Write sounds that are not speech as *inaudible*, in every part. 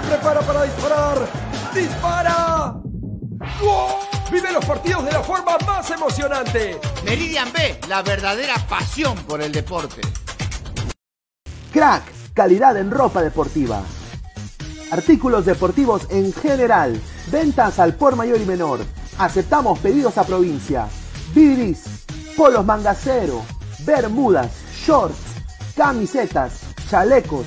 Se prepara para disparar. ¡Dispara! ¡Gol! Vive los partidos de la forma más emocionante. Meridian B, la verdadera pasión por el deporte. Crack, calidad en ropa deportiva. Artículos deportivos en general. Ventas al por mayor y menor. Aceptamos pedidos a provincia. Bidris, polos mangacero, bermudas, shorts, camisetas, chalecos,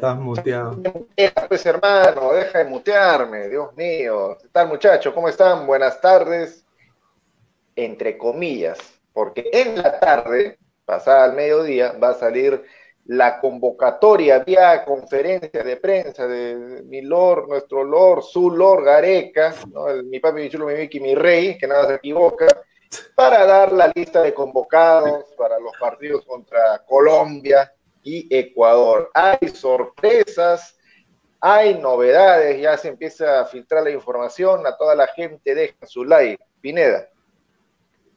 Estás muteado. Pues hermano, deja de mutearme, Dios mío. ¿Qué tal muchachos? ¿Cómo están? Buenas tardes. Entre comillas, porque en la tarde, pasada al mediodía, va a salir la convocatoria vía conferencia de prensa de mi Lord, nuestro Lord, su Lord Gareca, ¿no? Mi papi, mi chulo, mi Vicky, mi rey, que nada se equivoca, para dar la lista de convocados para los partidos contra Colombia, y Ecuador. Hay sorpresas, hay novedades, ya se empieza a filtrar la información, a toda la gente deja su like. Pineda.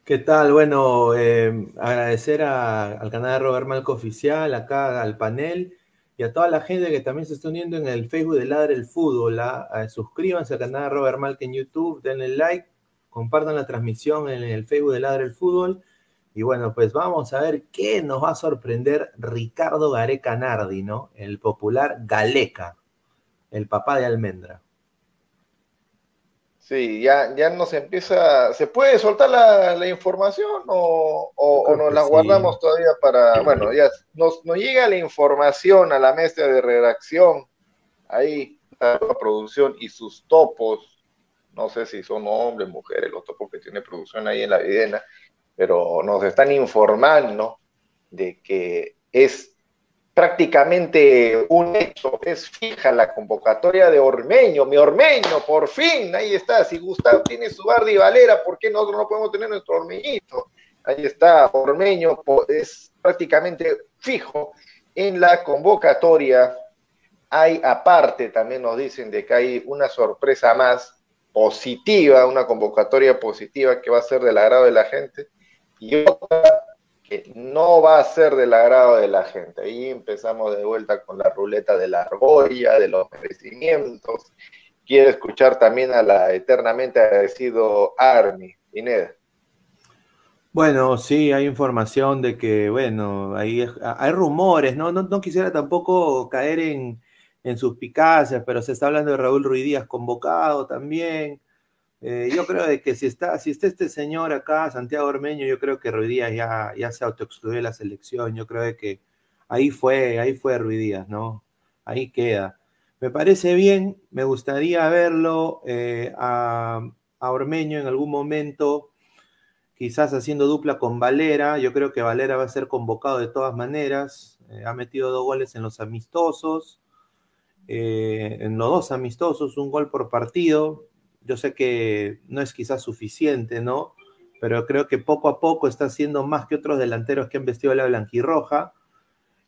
¿Qué tal? Bueno, eh, agradecer al canal de Robert Malco Oficial, acá al panel y a toda la gente que también se está uniendo en el Facebook de Ladre el Fútbol. ¿ah? Suscríbanse al canal de Robert Malco en YouTube, denle like, compartan la transmisión en el Facebook de Ladre el Fútbol. Y bueno, pues vamos a ver qué nos va a sorprender Ricardo Gareca Nardi, ¿no? El popular Galeca, el papá de Almendra. Sí, ya, ya nos empieza, ¿se puede soltar la, la información o, o- o nos la sí. guardamos todavía para, bueno, ya nos, nos llega la información a la mesa de redacción, ahí está la producción y sus topos, no sé si son hombres, mujeres, los topos que tiene producción ahí en la videna, pero nos están informando de que es prácticamente un hecho, es fija la convocatoria de Ormeño, mi Ormeño, por fin, ahí está, si Gustavo tiene su Bardi Valera, ¿por qué nosotros no podemos tener nuestro Ormeñito? Ahí está, Ormeño es prácticamente fijo en la convocatoria. Hay aparte, también nos dicen de que hay una sorpresa más positiva, una convocatoria positiva que va a ser del agrado de la gente y otra que no va a ser del agrado de la gente. Ahí empezamos de vuelta con la ruleta de la argolla, de los merecimientos. Quiero escuchar también a la eternamente agradecido Army, Pineda. Bueno, sí, hay información de que, bueno, hay, hay rumores, ¿no? No, no quisiera tampoco caer en, en suspicacias, pero se está hablando de Raúl Ruiz Díaz convocado también. Eh, yo creo de que si está, si está este señor acá, Santiago Ormeño, yo creo que Ruiz Díaz ya, ya se autoexcluyó de la selección. Yo creo de que ahí fue, ahí fue Ruiz Díaz, ¿no? Ahí queda. Me parece bien, me gustaría verlo eh, a, a Ormeño en algún momento quizás haciendo dupla con Valera. Yo creo que Valera va a ser convocado de todas maneras. Eh, ha metido dos goles en los amistosos. En los dos amistosos, un gol por partido. Yo sé que no es quizás suficiente, ¿no? Pero creo que poco a poco está haciendo más que otros delanteros que han vestido la blanquirroja.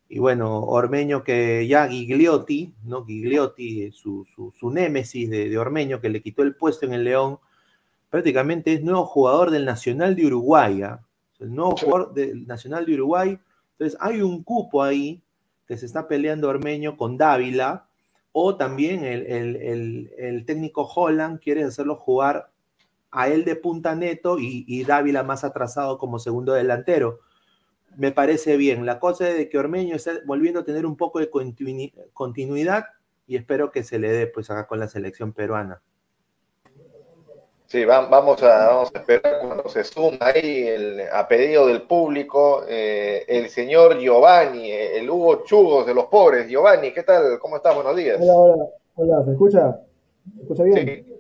Y bueno, Ormeño que ya Gigliotti, ¿no? Gigliotti, su, su, némesis de, Ormeño, que le quitó el puesto en el León, prácticamente es nuevo jugador del Nacional de Uruguay. ¿ah? El nuevo jugador del Nacional de Uruguay. Entonces hay un cupo ahí que se está peleando Ormeño con Dávila, o también el, técnico Holland quiere hacerlo jugar a él de punta neto y, y Dávila más atrasado como segundo delantero me parece bien. La cosa es de que Ormeño está volviendo a tener un poco de continuidad y espero que se le dé pues acá con la selección peruana. Sí, vamos a, vamos a esperar cuando se suma ahí el, a pedido del público eh, el señor Giovanni, el Hugo Chugos de los pobres. Giovanni, ¿qué tal? ¿Cómo estás? Buenos días. Hola, hola, hola, ¿se escucha? ¿Se escucha bien? Sí.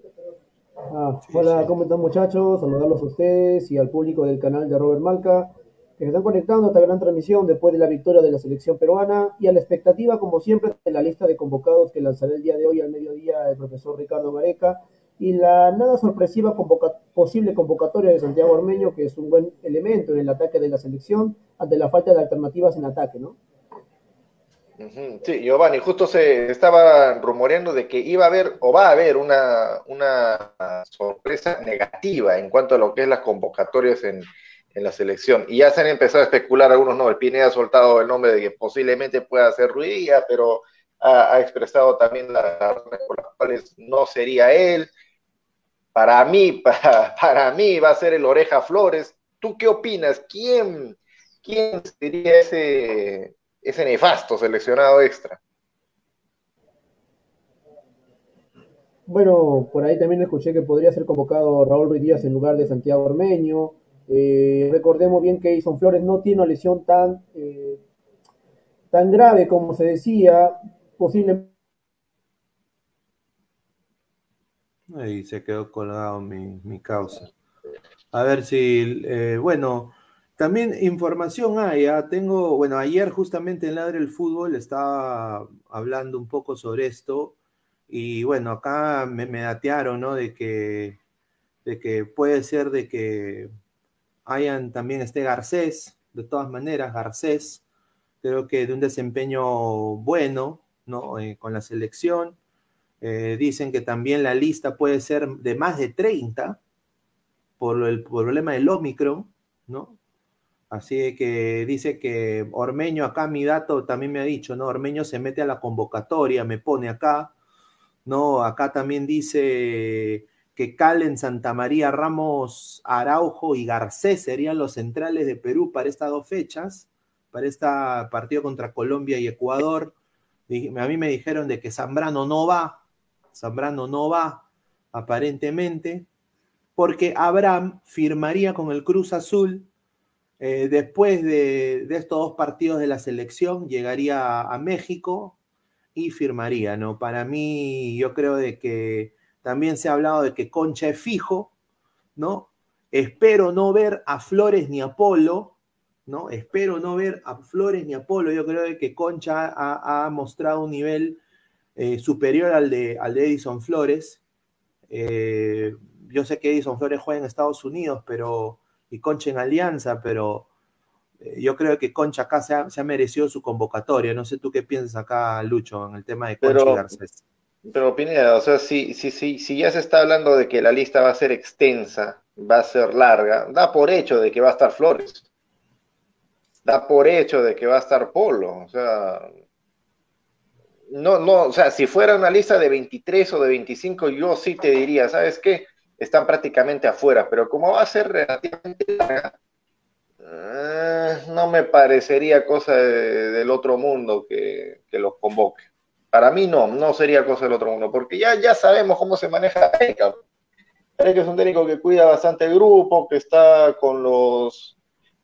Ah, hola, ¿cómo están muchachos? Saludarlos a ustedes y al público del canal de Robert Malca que se están conectando a esta gran transmisión después de la victoria de la selección peruana y a la expectativa, como siempre, de la lista de convocados que lanzará el día de hoy al mediodía el profesor Ricardo Gareca y la nada sorpresiva posible convocatoria de Santiago Ormeño, que es un buen elemento en el ataque de la selección ante la falta de alternativas en ataque, ¿no? Sí, Giovanni, justo se estaba rumoreando de que iba a haber o va a haber una, una sorpresa negativa en cuanto a lo que es las convocatorias en, en la selección. Y ya se han empezado a especular algunos nombres. Pineda ha soltado el nombre de que posiblemente pueda ser Ruidía, pero ha, expresado también las razones por las cuales no sería él. Para mí, *laughs* para, mí va a ser el Oreja Flores. ¿Tú qué opinas? ¿Quién, quién sería ese, ese nefasto seleccionado extra? Bueno, por ahí también escuché que podría ser convocado Raúl Ruiz en lugar de Santiago Ormeño. Eh, recordemos bien que Edison Flores no tiene una lesión tan, eh, tan grave como se decía, posiblemente. Ahí se quedó colgado mi, causa. A ver si, eh, bueno, también información hay, ¿ah? tengo, bueno, ayer justamente en Ladre el Fútbol estaba hablando un poco sobre esto y bueno, acá me, me datearon, ¿no? De que, de que puede ser de que hayan también este Garcés, de todas maneras, Garcés, creo que de un desempeño bueno, ¿no? Eh, con la selección. Eh, dicen que también la lista puede ser de más de 30 por el problema del Omicron, ¿no? Así que dice que Ormeño, acá mi dato también me ha dicho, ¿no? Ormeño se mete a la convocatoria, me pone acá, ¿no? Acá también dice que Calen, Santa María, Ramos, Araujo y Garcés serían los centrales de Perú para estas dos fechas, para este partido contra Colombia y Ecuador. A mí me dijeron de que Zambrano no va, Zambrano no va, aparentemente, porque Abraham firmaría con el Cruz Azul eh, después de, estos dos partidos de la selección, llegaría a, México y firmaría, ¿no? Para mí, yo creo de que también se ha hablado de que Concha es fijo, ¿no? Espero no ver a Flores ni a Polo, ¿no? Espero no ver a Flores ni a Polo. Yo creo que Concha ha, mostrado un nivel eh, superior al de, al de Edison Flores. Eh, yo sé que Edison Flores juega en Estados Unidos, pero y Concha en Alianza, pero eh, yo creo que Concha acá se ha, merecido su convocatoria. No sé tú qué piensas acá, Lucho, en el tema de Concha y Garcés. Pero Pineda, o sea, si, si, si, si ya se está hablando de que la lista va a ser extensa, va a ser larga, da por hecho de que va a estar Flores. Da por hecho de que va a estar Polo. O sea, no, no, o sea, si fuera una lista de 23 o de 25, yo sí te diría, ¿sabes qué? Están prácticamente afuera, pero como va a ser relativamente larga, eh, no me parecería cosa del otro mundo que, que los convoque. Para mí no, no sería cosa del otro mundo, porque ya, ya sabemos cómo se maneja Erika. Erika es un técnico que cuida bastante el grupo, que está con los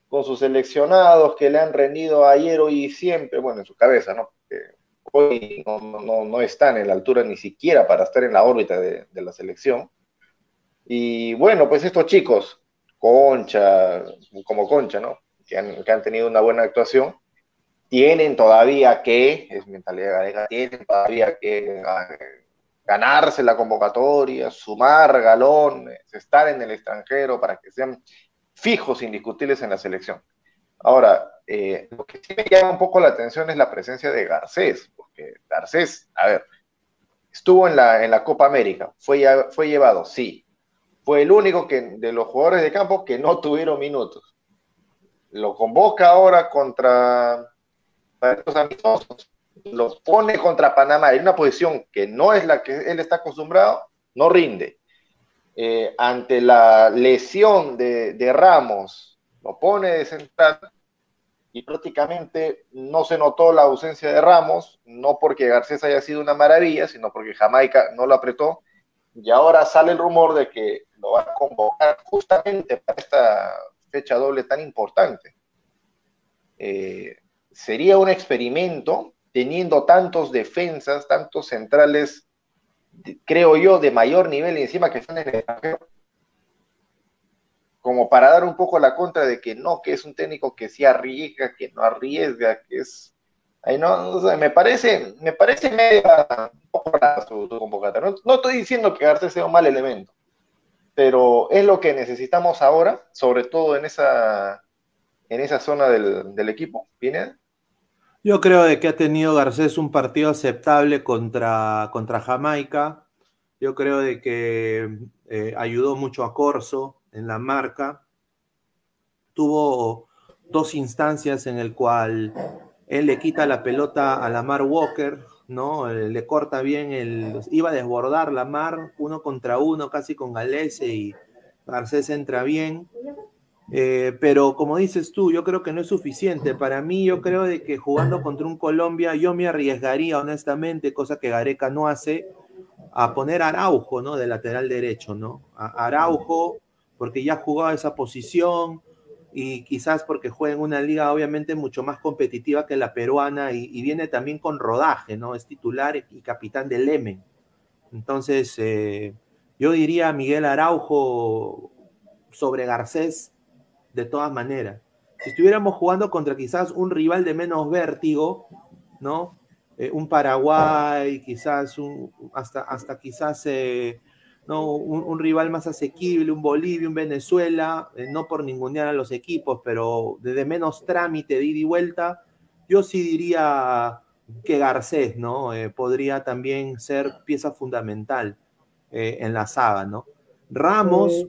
con sus seleccionados, que le han rendido ayer, hoy y siempre, bueno, en su cabeza, ¿no? Porque no, no, están en la altura ni siquiera para estar en la órbita de, la selección. Y bueno, pues estos chicos, Concha, como Concha, ¿no? Que han, que han tenido una buena actuación, tienen todavía que, es mentalidad galega, tienen todavía que ganarse la convocatoria, sumar galones, estar en el extranjero para que sean fijos, indiscutibles en la selección. Ahora, eh, lo que sí me llama un poco la atención es la presencia de Garcés, porque Garcés, a ver, estuvo en la, en la Copa América, fue, fue llevado, sí. Fue el único que, de los jugadores de campo que no tuvieron minutos. Lo convoca ahora contra estos amistosos, lo pone contra Panamá en una posición que no es la que él está acostumbrado, no rinde. Eh, ante la lesión de, de Ramos, lo pone de central y prácticamente no se notó la ausencia de Ramos, no porque Garcés haya sido una maravilla, sino porque Jamaica no lo apretó. Y ahora sale el rumor de que lo va a convocar justamente para esta fecha doble tan importante. Eh, sería un experimento teniendo tantos defensas, tantos centrales, creo yo, de mayor nivel y encima que están en el extranjero, como para dar un poco la contra de que no, que es un técnico que sí arriesga, que no arriesga, que es... Ay, no, me parece, me parece poco rara su, convocatoria. No, estoy diciendo que Garcés sea un mal elemento, pero es lo que necesitamos ahora, sobre todo en esa, en esa zona del, del equipo. ¿Viene? Yo creo de que ha tenido Garcés un partido aceptable contra, contra Jamaica. Yo creo de que eh, ayudó mucho a Corso, en la marca, tuvo dos instancias en el cual él le quita la pelota a la Mar Walker, ¿no? Eh, le corta bien, el, iba a desbordar la Mar uno contra uno, casi con Galese y Garcés entra bien. Eh, pero como dices tú, yo creo que no es suficiente. Para mí, yo creo de que jugando contra un Colombia, yo me arriesgaría honestamente, cosa que Gareca no hace, a poner Araujo, ¿no? De lateral derecho, ¿no? Araujo porque ya jugaba esa posición y quizás porque juega en una liga obviamente mucho más competitiva que la peruana y, viene también con rodaje, ¿no? Es titular y capitán del Lemen. Entonces, eh, yo diría Miguel Araujo sobre Garcés de todas maneras. Si estuviéramos jugando contra quizás un rival de menos vértigo, ¿no? Eh, un Paraguay, quizás un, hasta, hasta quizás eh, ¿no? Un, rival más asequible, un Bolivia, un Venezuela, eh, no por ningunear a los equipos, pero desde menos trámite de ida y vuelta, yo sí diría que Garcés, ¿no? Eh, podría también ser pieza fundamental eh, en la saga, ¿no? Ramos,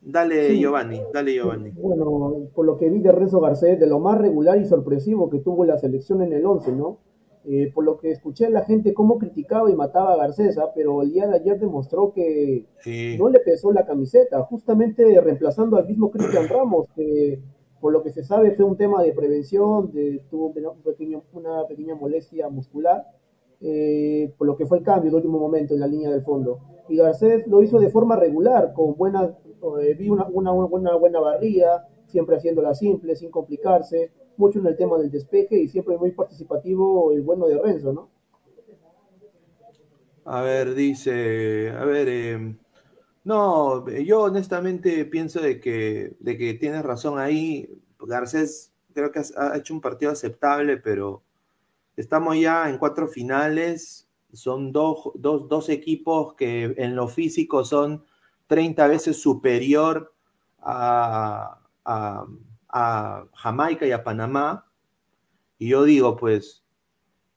dale Giovanni, dale Giovanni. Bueno, por lo que vi de Renzo Garcés, de lo más regular y sorpresivo que tuvo la selección en el 11, ¿no? Eh, por lo que escuché a la gente cómo criticaba y mataba a Garcesa, pero el día de ayer demostró que no le pesó la camiseta, justamente reemplazando al mismo Cristian Ramos, que por lo que se sabe fue un tema de prevención, de, tuvo un pequeño, una pequeña molestia muscular, eh, por lo que fue el cambio de último momento en la línea del fondo. Y Garcés lo hizo de forma regular, con buena, eh, vi una, una, una buena barría, siempre haciéndola simple, sin complicarse, mucho en el tema del despeje y siempre muy participativo el bueno de Renzo, ¿no? A ver, dice, a ver, eh, no, yo honestamente pienso de que, de que tienes razón ahí. Garcés creo que ha hecho un partido aceptable, pero estamos ya en cuatro finales. Son dos, dos, dos equipos que en lo físico son 30 veces superior a Jamaica y a Panamá, y yo digo, pues,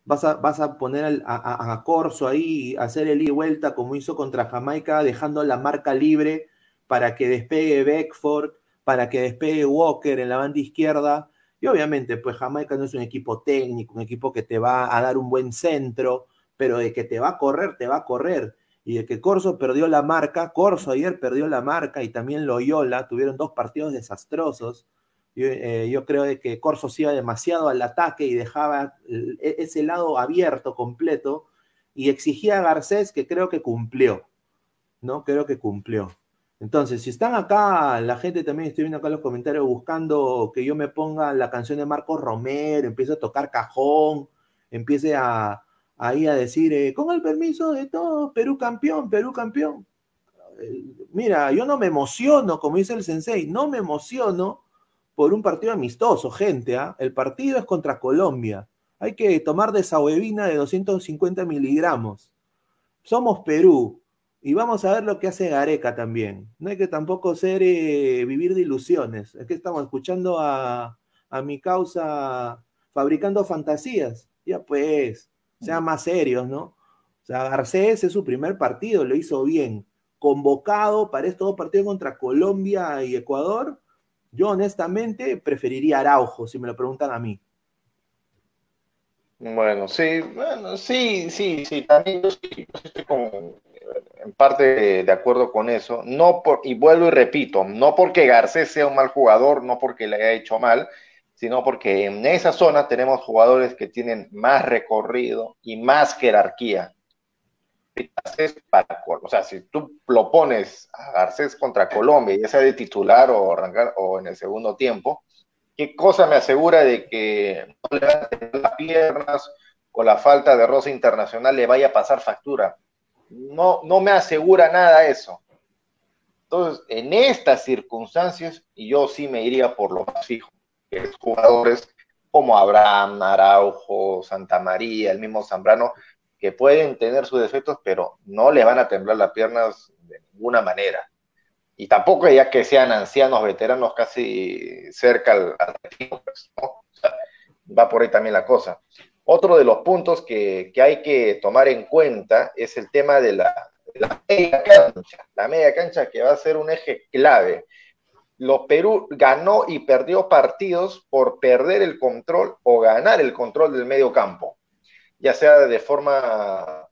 vas a, vas a poner a, a, Corso ahí, hacer el y vuelta como hizo contra Jamaica, dejando la marca libre para que despegue Beckford, para que despegue Walker en la banda izquierda. Y obviamente, pues Jamaica no es un equipo técnico, un equipo que te va a dar un buen centro, pero de que te va a correr, te va a correr. Y de que Corso perdió la marca, Corso ayer perdió la marca y también Loyola, tuvieron dos partidos desastrosos. Eh, yo, creo que Corso se iba demasiado al ataque y dejaba e, ese lado abierto completo y exigía a Garcés que creo que cumplió, ¿no? Creo que cumplió. Entonces, si están acá, la gente también estoy viendo acá los comentarios buscando que yo me ponga la canción de Marcos Romero, empiece a tocar cajón, empiece a, ahí a decir, eh, con el permiso de todos, Perú campeón, Perú campeón. eh, mira, yo no me emociono, como dice el sensei, no me emociono por un partido amistoso, gente. ¿ah? El partido es contra Colombia. Hay que tomar desahuevina de 250 miligramos. Somos Perú. Y vamos a ver lo que hace Gareca también. No hay que tampoco ser eh, vivir de ilusiones. Es que estamos escuchando a, a mi causa fabricando fantasías. Ya pues, sean más serios, ¿no? O sea, Garcés es su primer partido, lo hizo bien. Convocado para estos dos partidos contra Colombia y Ecuador, yo honestamente preferiría Araujo, si me lo preguntan a mí. Bueno, sí, bueno, sí, sí, sí, también yo, estoy en parte de acuerdo con eso. No por, y vuelvo y repito, no porque Garcés sea un mal jugador, no porque le haya hecho mal, sino porque en esa zona tenemos jugadores que tienen más recorrido y más jerarquía. Para, o sea, si tú lo pones a Garcés contra Colombia, ya sea de titular o, arrancar, o en el segundo tiempo, ¿qué cosa me asegura de que no le las piernas o la falta de rosa internacional le vaya a pasar factura? No, no me asegura nada eso. Entonces, en estas circunstancias, yo sí me iría por lo más fijo, que es jugadores como Abraham, Araujo, Santa María, el mismo Zambrano, que pueden tener sus defectos, pero no le van a temblar las piernas de ninguna manera. Y tampoco ya que sean ancianos, veteranos, casi cerca al, retiro, pues, va por ahí también la cosa. Otro de los puntos que, hay que tomar en cuenta es el tema de la, media cancha, la media cancha que va a ser un eje clave. Los Perú ganó y perdió partidos por perder el control o ganar el control del medio campo ya sea de forma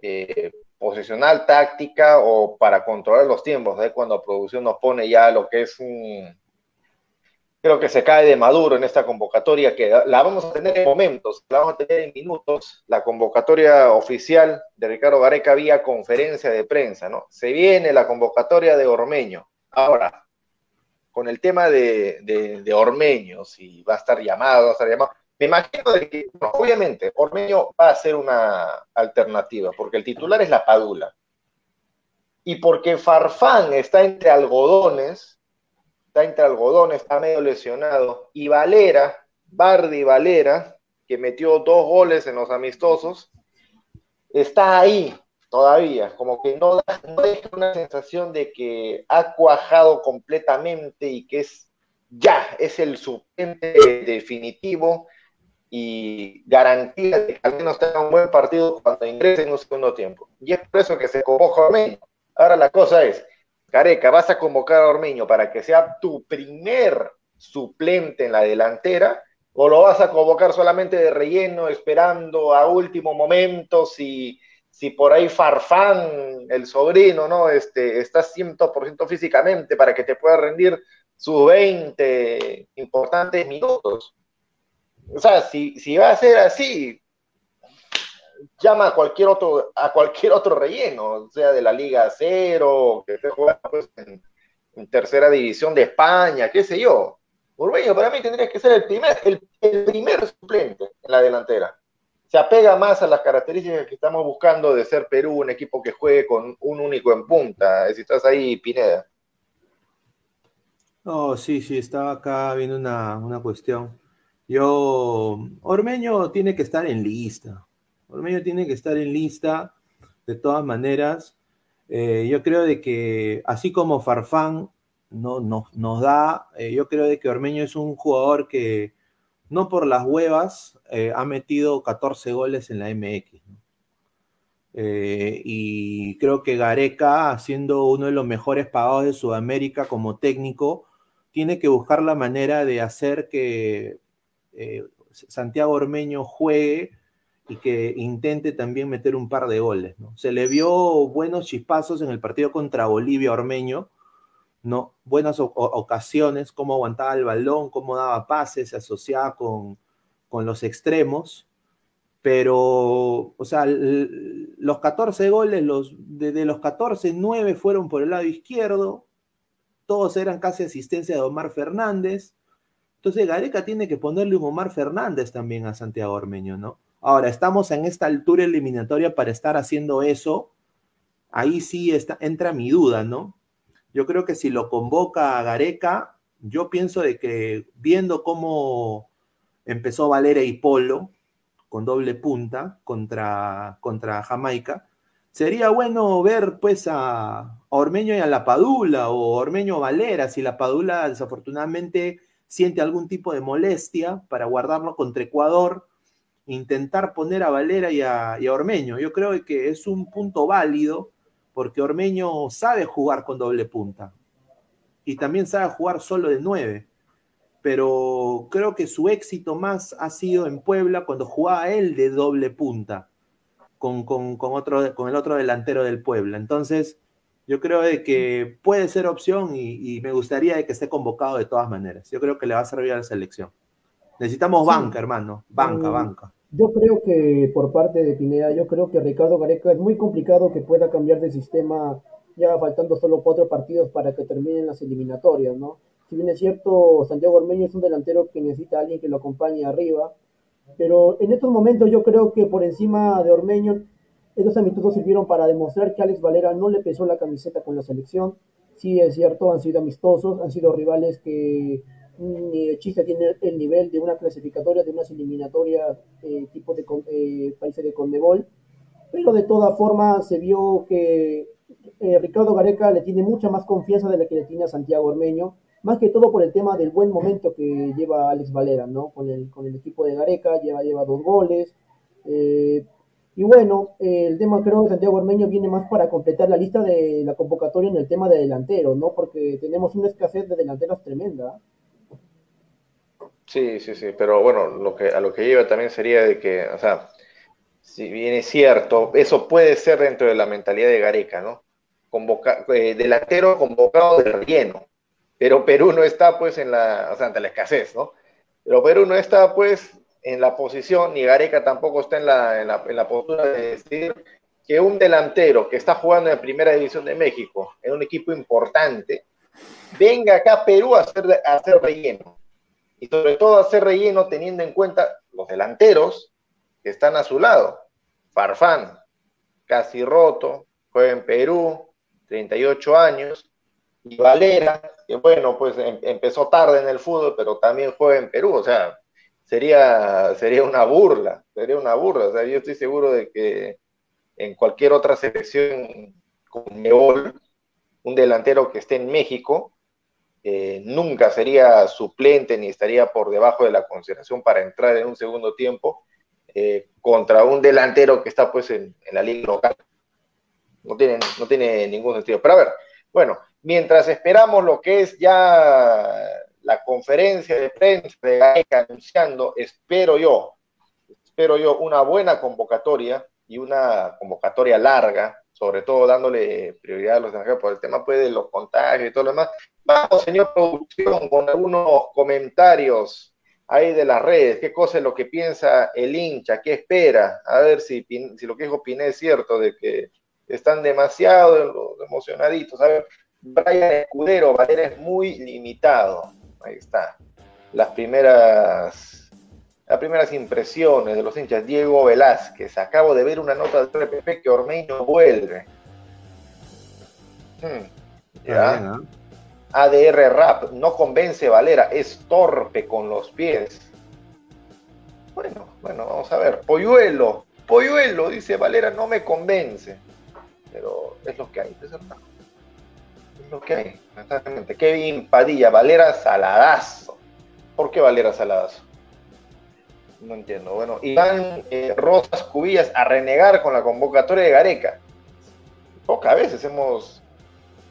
eh, posicional, táctica o para controlar los tiempos, ¿eh? cuando producción nos pone ya lo que es un... Creo que se cae de maduro en esta convocatoria, que la vamos a tener en momentos, la vamos a tener en minutos, la convocatoria oficial de Ricardo Gareca vía conferencia de prensa, ¿no? Se viene la convocatoria de Ormeño. Ahora, con el tema de, de, de Ormeño, si va a estar llamado, va a estar llamado, me imagino que, obviamente, Ormeño va a ser una alternativa, porque el titular es la Padula. Y porque Farfán está entre algodones, está entre algodones, está medio lesionado, y Valera, Bardi Valera, que metió dos goles en los amistosos, está ahí todavía, como que no, no deja una sensación de que ha cuajado completamente y que es ya, es el suplente definitivo y garantía de que al menos tenga un buen partido cuando ingrese en un segundo tiempo. Y es por eso que se convoca a Ormeño. Ahora la cosa es, Careca, vas a convocar a Ormeño para que sea tu primer suplente en la delantera o lo vas a convocar solamente de relleno, esperando a último momento si, si por ahí Farfán, el sobrino, ¿no? Este, está 100% físicamente para que te pueda rendir sus 20 importantes minutos. O sea, si, si va a ser así, llama a cualquier otro, a cualquier otro relleno, sea de la Liga Cero, que esté jugando pues, en, tercera división de España, qué sé yo. Urbeño para mí tendría que ser el primer, el, primer suplente en la delantera. Se apega más a las características que estamos buscando de ser Perú, un equipo que juegue con un único en punta. Si estás ahí, Pineda. Oh, sí, sí, estaba acá viendo una, una cuestión. Yo, Ormeño tiene que estar en lista. Ormeño tiene que estar en lista de todas maneras. Eh, yo creo de que así como Farfán no, nos da, eh, yo creo de que Ormeño es un jugador que no por las huevas eh, ha metido 14 goles en la MX. y creo que Gareca, siendo uno de los mejores pagados de Sudamérica como técnico, tiene que buscar la manera de hacer que eh, Santiago Ormeño juegue y que intente también meter un par de goles. Se le vio buenos chispazos en el partido contra Bolivia Ormeño, ¿no? buenas ocasiones, cómo aguantaba el balón, cómo daba pases, se asociaba con, los extremos, pero, o sea, los 14 goles, los, de, los 14, 9 fueron por el lado izquierdo, todos eran casi asistencia de Omar Fernández, entonces Gareca tiene que ponerle un Omar Fernández también a Santiago Ormeño, ¿no? Ahora, estamos en esta altura eliminatoria para estar haciendo eso. ahí sí entra mi duda, ¿no? Yo creo que si lo convoca a Gareca, yo pienso de que viendo cómo empezó Valera y Polo con doble punta contra, contra Jamaica, sería bueno ver pues a, Ormeño y a la Padula o Ormeño Valera, si la Padula desafortunadamente siente algún tipo de molestia para guardarlo contra Ecuador, intentar poner a Valera y a, Ormeño. Yo creo que es un punto válido porque Ormeño sabe jugar con doble punta y también sabe jugar solo de nueve. Pero creo que su éxito más ha sido en Puebla cuando jugaba él de doble punta con, con, otro, con el otro delantero del Puebla. Entonces, yo creo de que puede ser opción y, me gustaría de que esté convocado de todas maneras. Yo creo que le va a servir a la selección. Necesitamos banca, hermano. Banca, Mm, banca. Yo creo que por parte de Pineda, yo creo que Ricardo Gareca es muy complicado que pueda cambiar de sistema ya faltando solo cuatro partidos para que terminen las eliminatorias, ¿no? Si bien es cierto, Santiago Ormeño es un delantero que necesita a alguien que lo acompañe arriba, pero en estos momentos yo creo que por encima de Ormeño, estos amistosos sirvieron para demostrar que Alex Valera no le pesó la camiseta con la selección. Sí, es cierto, han sido amistosos, han sido rivales que ni de chiste tienen el nivel de una clasificatoria, de unas eliminatorias eh, tipo de eh, países de Conmebol, pero de todas formas se vio que eh, Ricardo Gareca le tiene mucha más confianza de la que le tiene a Santiago Ormeño, más que todo por el tema del buen momento que lleva Alex Valera, ¿no? Con el, con el equipo de Gareca, lleva, lleva dos goles. eh, y bueno, el tema creo que Santiago Ormeño viene más para completar la lista de la convocatoria en el tema de delanteros, ¿no? Porque tenemos una escasez de delanteros tremenda. Sí, sí, sí, pero bueno, lo que, a lo que lleva también sería de que, o sea, si bien es cierto, eso puede ser dentro de la mentalidad de Gareca, ¿no? Convoca, eh, delantero convocado de relleno, pero Perú no está pues en la, o sea, ante la escasez, ¿no? Pero Perú no está pues en la posición, ni Gareca tampoco está en la, en la, en la postura de decir que un delantero que está jugando en Primera División de México, en un equipo importante, venga acá a Perú a hacer, a hacer relleno. Y sobre todo hacer relleno teniendo en cuenta los delanteros que están a su lado. Farfán, casi roto, juega en Perú, 38 años, y Valera, que bueno, pues em- empezó tarde en el fútbol, pero también juega en Perú, o sea, sería, sería una burla, sería una burla, o sea, yo estoy seguro de que en cualquier otra selección con Nebol, un delantero que esté en México, eh, nunca sería suplente ni estaría por debajo de la consideración para entrar en un segundo tiempo eh, contra un delantero que está pues en, en la liga local. No tiene, no tiene ningún sentido. Pero a ver, bueno, mientras esperamos lo que es ya la conferencia de prensa de Gareca anunciando, espero yo, espero yo una buena convocatoria y una convocatoria larga, sobre todo dándole prioridad a los extranjeros por el tema pues, de los contagios y todo lo demás. Vamos, señor producción, con algunos comentarios ahí de las redes. ¿Qué cosa es lo que piensa el hincha? ¿Qué espera? A ver si, si lo que dijo Piné es cierto, de que están demasiado emocionaditos. A ver, Brian Escudero, Valera es muy limitado. Ahí está. Las primeras, las primeras impresiones de los hinchas. Diego Velázquez, acabo de ver una nota del RPP que Ormeño vuelve. Hmm, ya. ADR Rap, no convence Valera, es torpe con los pies. Bueno, bueno, vamos a ver. Polluelo, Polluelo, dice Valera, no me convence. Pero es lo que hay, pues, hermano. Lo que hay, exactamente. Kevin Padilla, Valera Saladazo. ¿Por qué Valera Saladazo? No entiendo. Bueno, Iván eh, Rosas Cubillas a renegar con la convocatoria de Gareca. Pocas veces hemos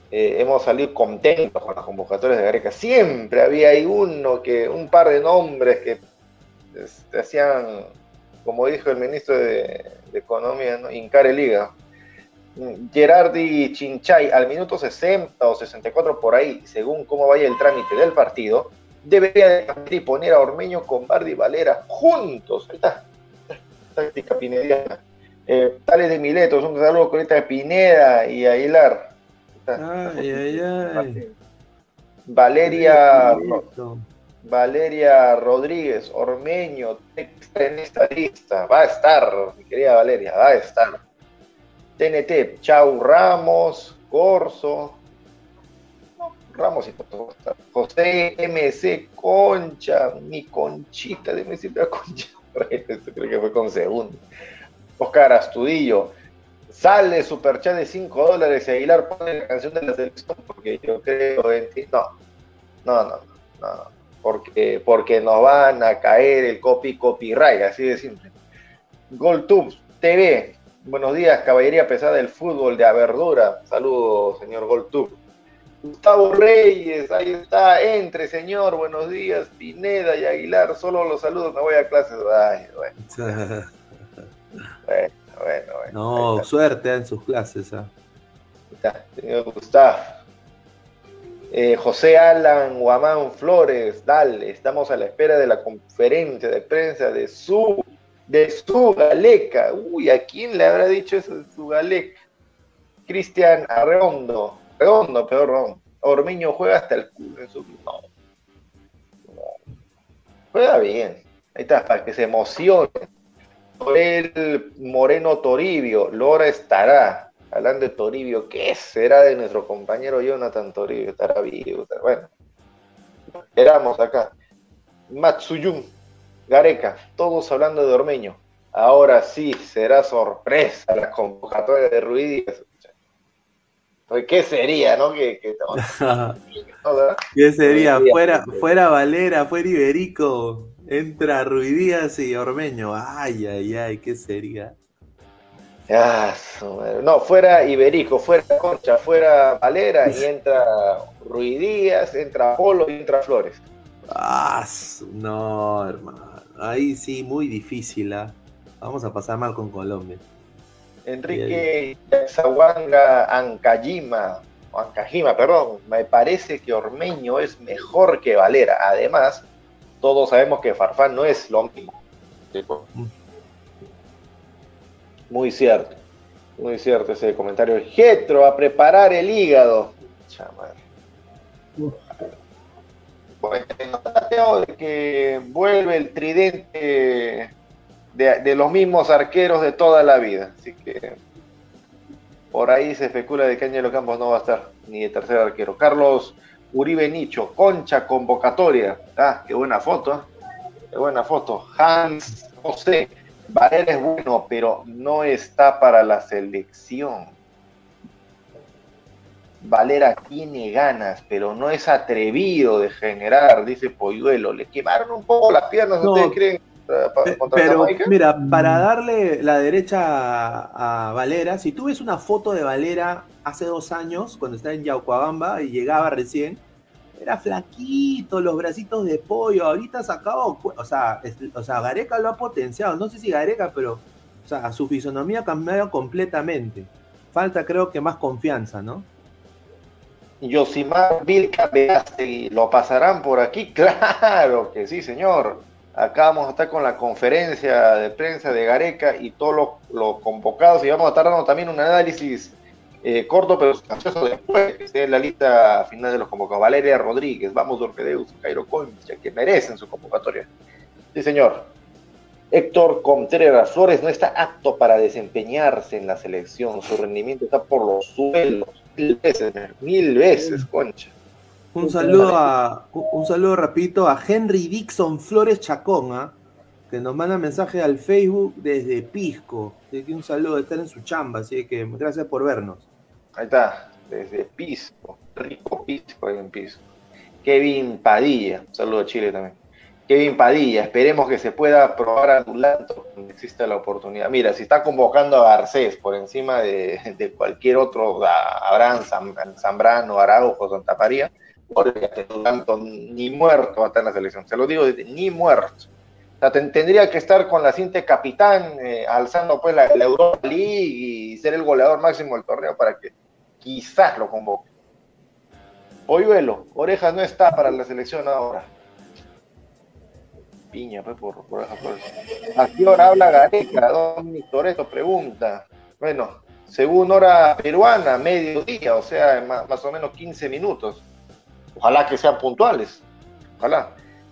eh, hemos salido contentos con las convocatorias de Gareca. Siempre había ahí uno que, un par de nombres que este, hacían, como dijo el ministro de, Economía, ¿no? hincar el. Gerardi Chinchay, al minuto 60 o 64 por ahí, según cómo vaya el trámite del partido, debería de poner a Ormeño con Bardi y Valera juntos. Ahí está. Táctica pinediana. Eh, Tales de Miletos, un saludo con esta de Pineda y Aguilar. Ay, ay, ay. Valeria. Valeria Rodríguez, Ormeño, en esta lista. Va a estar, mi querida Valeria, va a estar. TNT, Chau Ramos, Corso, Ramos y José MC Concha, mi conchita, de siempre Concha, *laughs* creo que fue con segundo. Oscar Astudillo, sale superchat de 5 dólares Aguilar pone la canción de la selección porque yo creo en ti. No, no, no, no, porque, porque nos van a caer el copy copyright, así de simple. GolTubes TV, buenos días, caballería pesada del fútbol de Averdura. Saludos, señor GolTube. Gustavo Reyes, ahí está, entre señor, buenos días, Pineda y Aguilar, solo los saludos, me voy a clases. Ay, bueno. *laughs* bueno. Bueno, bueno. No, suerte en sus clases. ¿ah? señor Gustavo. Eh, José Alan Guamán Flores, dale, estamos a la espera de la conferencia de prensa de su, de su Galeca. Uy, ¿a quién le habrá dicho eso de su Galeca? Cristian Arreondo, Redondo, peor, Ormeño juega hasta el culo en su no. no. Juega bien. Ahí está, para que se emocione el Moreno Toribio, Lora estará. Hablando de Toribio, ¿qué será de nuestro compañero Jonathan Toribio? Estará vivo. Bueno, esperamos acá. Matsuyun, Gareca, todos hablando de Ormeño. Ahora sí, será sorpresa la convocatoria de Ruiz ¿Qué sería, no? ¿Qué, *laughs* qué sería? Fuera, fuera Valera, fuera Iberico. Entra Ruidías y Ormeño. Ay, ay, ay, ¿qué sería? Ah, no, fuera Iberico, fuera Concha, fuera Valera y *laughs* entra Ruidías, entra Polo y entra Flores. Ah, no, hermano. Ahí sí, muy difícil. ¿ah? Vamos a pasar mal con Colombia. Enrique Zawanga Ancajima, Ancajima, perdón, me parece que Ormeño es mejor que Valera. Además, todos sabemos que Farfán no es lo mismo. Muy cierto, muy cierto ese comentario. Getro a preparar el hígado. Bueno, de que vuelve el tridente de, los mismos arqueros de toda la vida. Así que por ahí se especula de que Ángelo Campos no va a estar ni de tercer arquero. Carlos Uribe Nicho, Concha convocatoria. Ah, qué buena foto. ¿eh? Qué buena foto. Hans José, Valera es bueno, pero no está para la selección. Valera tiene ganas, pero no es atrevido de generar, dice Poyuelo. Le quemaron un poco las piernas, ¿ustedes creen? Pero mira, para mm. darle la derecha a, Valera, si tú ves una foto de Valera hace dos años, cuando estaba en Yaucoabamba y llegaba recién, era flaquito, los bracitos de pollo, ahorita sacado, o sea, o sea, Gareca lo ha potenciado, no sé si Gareca, pero o sea, su fisonomía ha cambiado completamente. Falta creo que más confianza, ¿no? Yosimar Vilca ¿lo pasarán por aquí? *laughs* Claro que sí, señor. Acá vamos a estar con la conferencia de prensa de Gareca y todos los, convocados y vamos a estar dando también un análisis eh, corto pero sustancioso después, que la lista final de los convocados. Valeria Rodríguez, vamos Orquedeus, Cairo Concha, que merecen su convocatoria. Sí, señor. Héctor Contreras Flores no está apto para desempeñarse en la selección. Su rendimiento está por los suelos. Mil veces, mil veces, Concha. Un saludo a un saludo rapidito a Henry Dixon Flores Chacón, ¿ah? que nos manda mensaje al Facebook desde Pisco. Así que un saludo de estar en su chamba, así que gracias por vernos. Ahí está, desde Pisco, rico Pisco ahí en Pisco. Kevin Padilla, un saludo a Chile también. Kevin Padilla, esperemos que se pueda probar a Dulanto cuando exista la oportunidad. Mira, si está convocando a Garcés por encima de, cualquier otro, Abraham, Zambrano, Araujo, Santa María, tanto ni muerto hasta en la selección. Se lo digo, ni muerto. tendría que estar con la cinta capitán, eh, alzando pues la, Europa League y ser el goleador máximo del torneo para que quizás lo convoque. Oyuelo, Orejas no está para la selección ahora. Piña, pues, por, por, ¿A qué hora habla Gareca? Don Toreto pregunta. Bueno, según hora peruana, mediodía, o sea, más, más o menos 15 minutos. Ojalá que sean puntuales. Ojalá.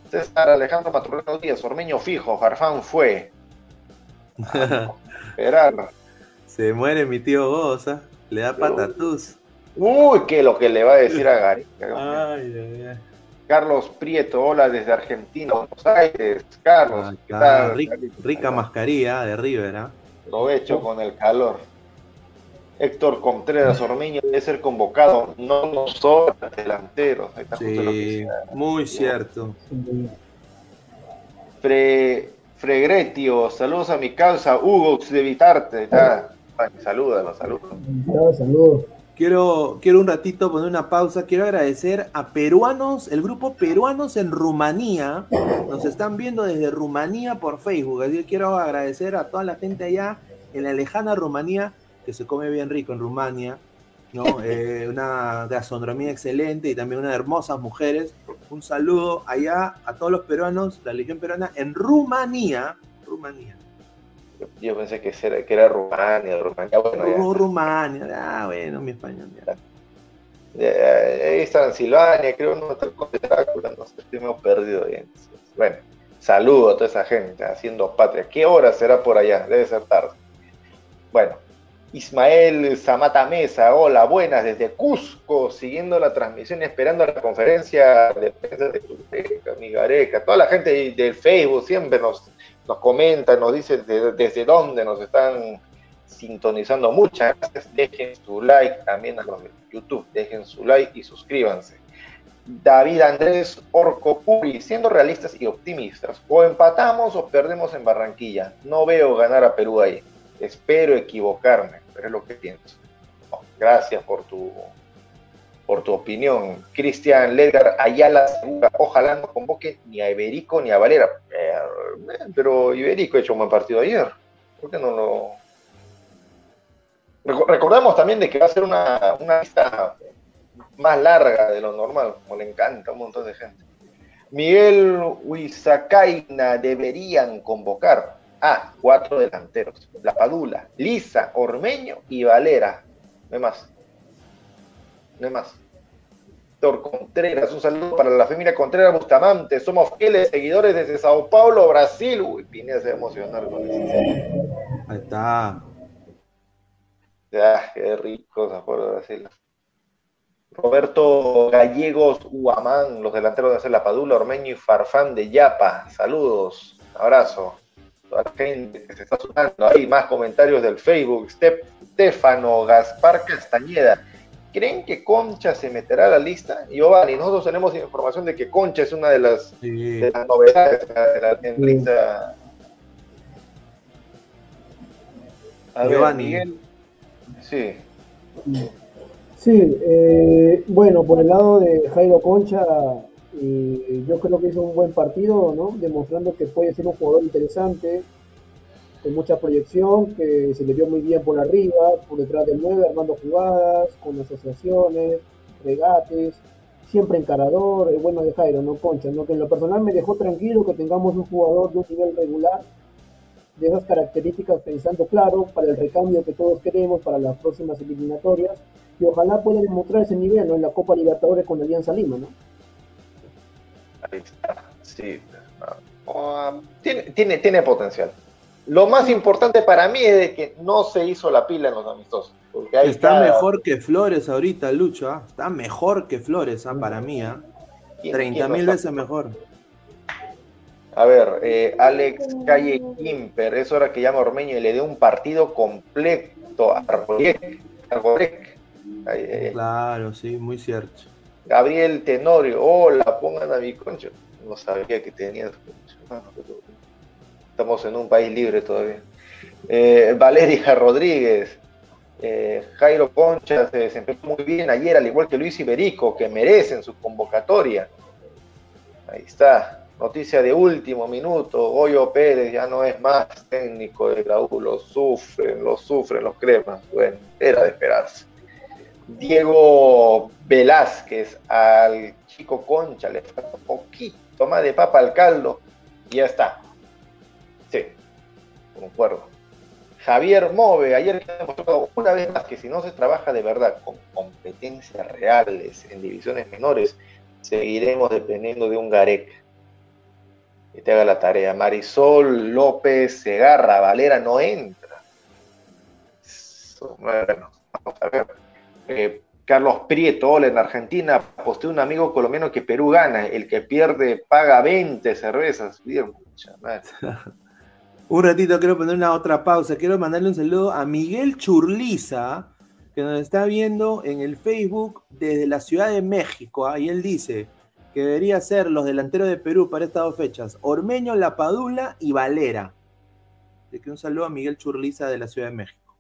César Alejandro Maturano Díaz, Ormeño fijo, Jarfán fue. *laughs* Esperar. Se muere mi tío Goza, le da patatús. Uy, qué lo que le va a decir a Gary. Ay, ay, ay. Carlos Prieto, hola desde Argentina, Buenos Aires. Carlos, ¿qué Acá, tal? ric- rica mascarilla de River, ¿ah? Provecho con el calor. Héctor Contreras Ormeño debe ser convocado, no nos sobran delanteros. Ahí está justo lo que Sí, decía. muy cierto. Fre, Fregretio, saludos a mi causa, Hugo de Vitarte. Está, salúdalo. Claro, saludos. Quiero, quiero un ratito poner una pausa. Quiero agradecer a peruanos, el grupo Peruanos en Rumanía. Nos están viendo desde Rumanía por Facebook. Así que quiero agradecer a toda la gente allá en la lejana Rumanía, que se come bien rico en Rumania. ¿no? *laughs* Eh, una gastronomía excelente y también unas hermosas mujeres. Un saludo allá a todos los peruanos, la Legión Peruana en Rumanía. Rumanía. Yo, yo pensé que era, que era Rumania, Rumania. Bueno, ya. Ru- Rumania. Ah, bueno, mi español. ya. Ahí está en Silvania, creo, no está con Drácula, no sé, estoy medio perdido. Entonces, Bueno, saludo a toda esa gente haciendo patria. ¿Qué hora será por allá? Debe ser tarde. Bueno, Ismael Zamata Mesa, hola, buenas, desde Cusco, siguiendo la transmisión y esperando la conferencia de prensa de Tuteca, Migareca, toda la gente del Facebook siempre nos, nos comenta, nos dice de- desde dónde nos están sintonizando. Muchas gracias. Dejen su like también a los de YouTube. Dejen su like y suscríbanse. David Andrés Orco Puri, siendo realistas y optimistas, o empatamos o perdemos en Barranquilla. No veo ganar a Perú ahí. Espero equivocarme, pero es lo que pienso. Gracias por tu por tu opinión. Cristian Ledgar Ayala Segura, ojalá no convoque ni a Iberico ni a Valera. Eh, pero Iberico ha hecho un buen partido ayer. ¿Por qué no lo, Reco- Recordamos también de que va a ser una, una lista más larga de lo normal, como le encanta a un montón de gente. Miguel Huizacaina deberían convocar a cuatro delanteros: La Padula, Lisa, Ormeño y Valera. No hay más. No hay más. Héctor Contreras, un saludo para la familia Contreras Bustamante. Somos fieles seguidores desde Sao Paulo, Brasil. Uy, Pineda se va a emocionar con eso. Ahí está. Ah, qué rico acuerda Brasil. Roberto Gallegos Huamán, los delanteros de la Padula, Ormeño y Farfán de Yapa. Saludos, abrazo. Toda la gente que se está sumando. Hay más comentarios del Facebook. Stefano Gaspar Castañeda. ¿Creen que Concha se meterá a la lista? Giovanni, nosotros tenemos información de que Concha es una de las, Sí. de las novedades de la en lista. A ver, Giovanni. Miguel. Sí. Sí, eh, bueno, por el lado de Jairo Concha, eh, yo creo que hizo un buen partido, ¿no? Demostrando que puede ser un jugador interesante, con mucha proyección, que se le vio muy bien por arriba, por detrás del 9, armando jugadas, con asociaciones, regates, siempre encarador, bueno de Jairo, no Concha, ¿no? Que en lo personal me dejó tranquilo que tengamos un jugador de un nivel regular, de esas características, pensando claro, para el recambio que todos queremos para las próximas eliminatorias, y ojalá pueda demostrar ese nivel ¿no? en la Copa Libertadores con Alianza Lima, ¿no? Ahí está, sí. no. Ah, tiene, tiene, tiene potencial. Lo más importante para mí es de que no se hizo la pila en los amistosos. Porque ahí Está cada- mejor que Flores ahorita, Lucho. ¿ah? Está mejor que Flores, ¿ah? para mí. ¿ah? ¿quién- 30 quién no mil veces mejor. A ver, eh, Alex Calle Quimper, es hora que llame a Ormeño y le dé un partido completo a Arbolec. Claro, sí, muy cierto. Gabriel Tenorio, hola, pongan a mi concho. No sabía que tenía. Estamos en un país libre todavía. Eh, Valeria Rodríguez, eh, Jairo Concha se desempeñó muy bien ayer, al igual que Luis Iberico, que merecen su convocatoria. Ahí está. Noticia de último minuto. Goyo Pérez ya no es más técnico de la U. Lo sufren, lo sufren los cremas. Bueno, era de esperarse. Diego Velázquez al chico Concha, le falta un poquito más de papa al caldo y ya está. Sí, concuerdo. Javier Move, ayer ha demostrado una vez más que si no se trabaja de verdad con competencias reales en divisiones menores, seguiremos dependiendo de un Garek. Que te haga la tarea. Marisol López Segarra, Valera no entra. Bueno, vamos a ver. Eh, Carlos Prieto, hola, en Argentina posté un amigo colombiano que Perú gana, el que pierde paga 20 cervezas. Bien, *laughs* un ratito quiero poner una otra pausa. Quiero mandarle un saludo a Miguel Churliza, que nos está viendo en el Facebook desde la Ciudad de México. Ahí él dice que debería ser los delanteros de Perú para estas dos fechas: Ormeño, Lapadula y Valera. De que un saludo a Miguel Churliza de la Ciudad de México.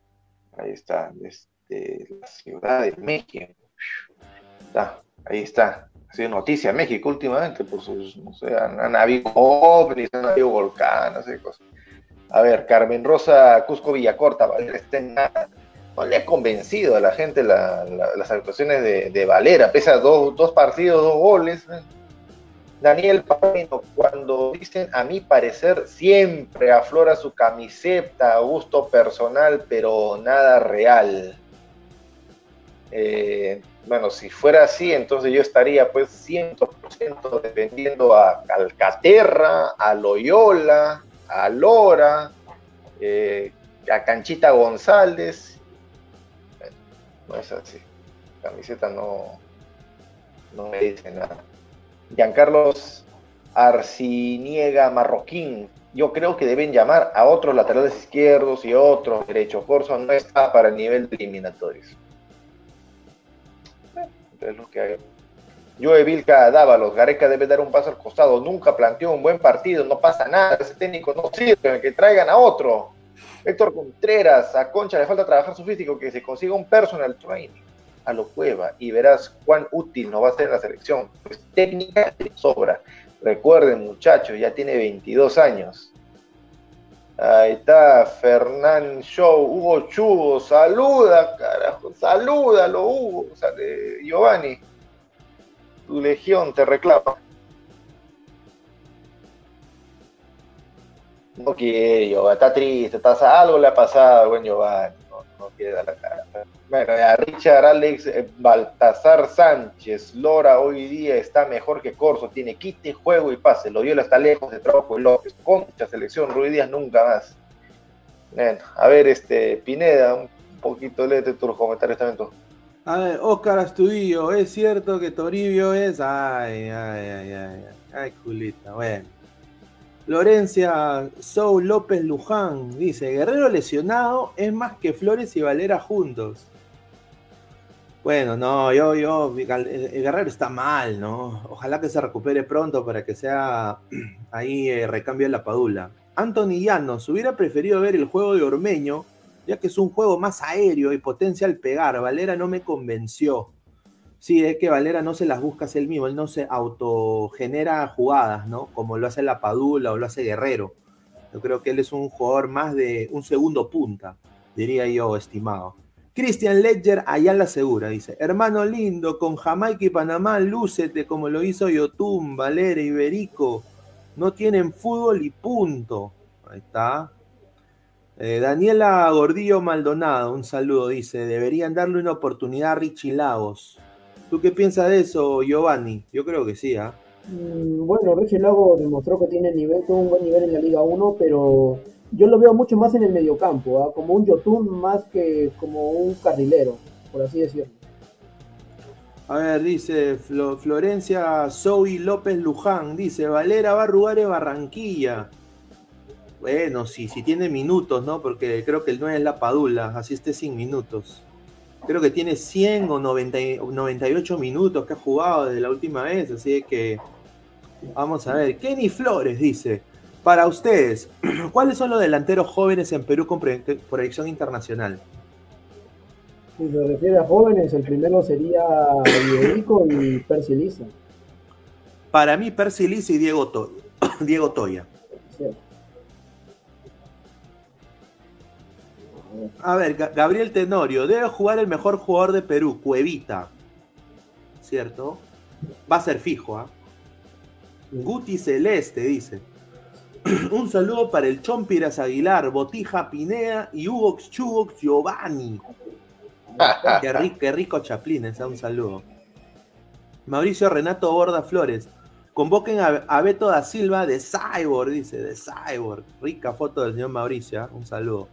Ahí está, desde la Ciudad de México. Ahí está. Ha sido noticia México últimamente por sus, no sé, han, habido ovnis, han habido volcanes y cosas. A ver, Carmen Rosa Cusco Villacorta, Valera en nada. No le ha convencido a la gente las actuaciones de, Valera, pese a dos, dos partidos, dos goles. Daniel Palomino, cuando dicen a mi parecer, siempre aflora su camiseta a gusto personal, pero nada real. Eh, bueno, si fuera así, entonces yo estaría pues 100% dependiendo a Calcaterra, a Loyola, a Lora, eh, a Canchita González. no es así. camiseta no, no me dice nada. Giancarlos Arciniega Marroquín. Yo creo que deben llamar a otros laterales izquierdos y otros derechos. Corso no está para el nivel de eliminatorios. es lo que hay. Joe Vilca Dávalos, Gareca debe dar un paso al costado, nunca planteó un buen partido, no pasa nada, ese técnico no sirve, que traigan a otro. Héctor Contreras, a Concha le falta trabajar su físico, que se consiga un personal training a lo cueva y verás cuán útil nos va a ser la selección. Pues técnica de sobra. Recuerden muchachos, ya tiene 22 años. Ahí está, Fernán Show, Hugo Chubo, saluda, carajo, salúdalo, Hugo, Giovanni tu legión te reclama. No quiere, Giovanni, está triste, está, algo le ha pasado, buen Giovanni, no, no quiere dar la cara. A Richard Alex eh, Baltasar Sánchez, Lora hoy día está mejor que Corso, tiene quite, juego y pase, lo dio hasta lejos de trabajo y López, concha selección, Ruiz Díaz nunca más. A ver, este, Pineda, un poquito léete tus comentarios también tú. A ver, Oscar Astudillo, ¿es cierto que Toribio es? Ay, ay, ay, ay, ay, culita, bueno. Lorencia Sou López Luján dice, Guerrero lesionado es más que Flores y Valera juntos. Bueno, no, yo, yo, el Guerrero está mal, ¿no? Ojalá que se recupere pronto para que sea *clears throat* ahí eh, recambio de la padula. Anthony Llanos, hubiera preferido ver el juego de Ormeño ya que es un juego más aéreo y potencia al pegar. Valera no me convenció. Sí, es que Valera no se las busca él mismo, él no se autogenera jugadas, ¿no? Como lo hace la Padula o lo hace Guerrero. Yo creo que él es un jugador más de un segundo punta, diría yo, estimado. Christian Ledger allá la segura, dice, hermano lindo, con Jamaica y Panamá, lúcete como lo hizo Yotun, Valera, Iberico. No tienen fútbol y punto. Ahí está. Eh, Daniela Gordillo Maldonado, un saludo, dice, deberían darle una oportunidad a Richie Lagos. ¿Tú qué piensas de eso, Giovanni? Yo creo que sí, ¿ah? Mm, bueno, Richie Lagos demostró que tiene nivel, todo un buen nivel en la Liga 1, pero yo lo veo mucho más en el mediocampo, ¿ah? como un Yotun más que como un carrilero, por así decirlo. A ver, dice Florencia Zoe López Luján, dice, Valera va a jugar en Barranquilla. Bueno, sí, si tiene minutos, ¿no? Porque creo que el 9 es la Padula, así esté sin minutos. Creo que tiene 100 o 98 minutos que ha jugado desde la última vez, así que vamos a ver. Kenny Flores dice, para ustedes, *clears throat* ¿cuáles son los delanteros jóvenes en Perú con proyección internacional? Si se refiere a jóvenes, el primero sería Diego y Percy Para mí, Percy y Diego, *clears throat* Diego Toya. A ver, Gabriel Tenorio, debe jugar el mejor jugador de Perú, Cuevita. ¿Cierto? Va a ser fijo, ¿ah? Guti Celeste, dice. *clears throat* Un saludo para el Chompiras Aguilar, Botija Pinea y Hugo Chugox Giovanni. qué, rico, qué Chaplin, un saludo. Mauricio Renato Borda Flores. Convoquen a, a Beto da Silva de Cyborg, dice, de Cyborg. Rica foto del señor Mauricio, ¿eh? un saludo.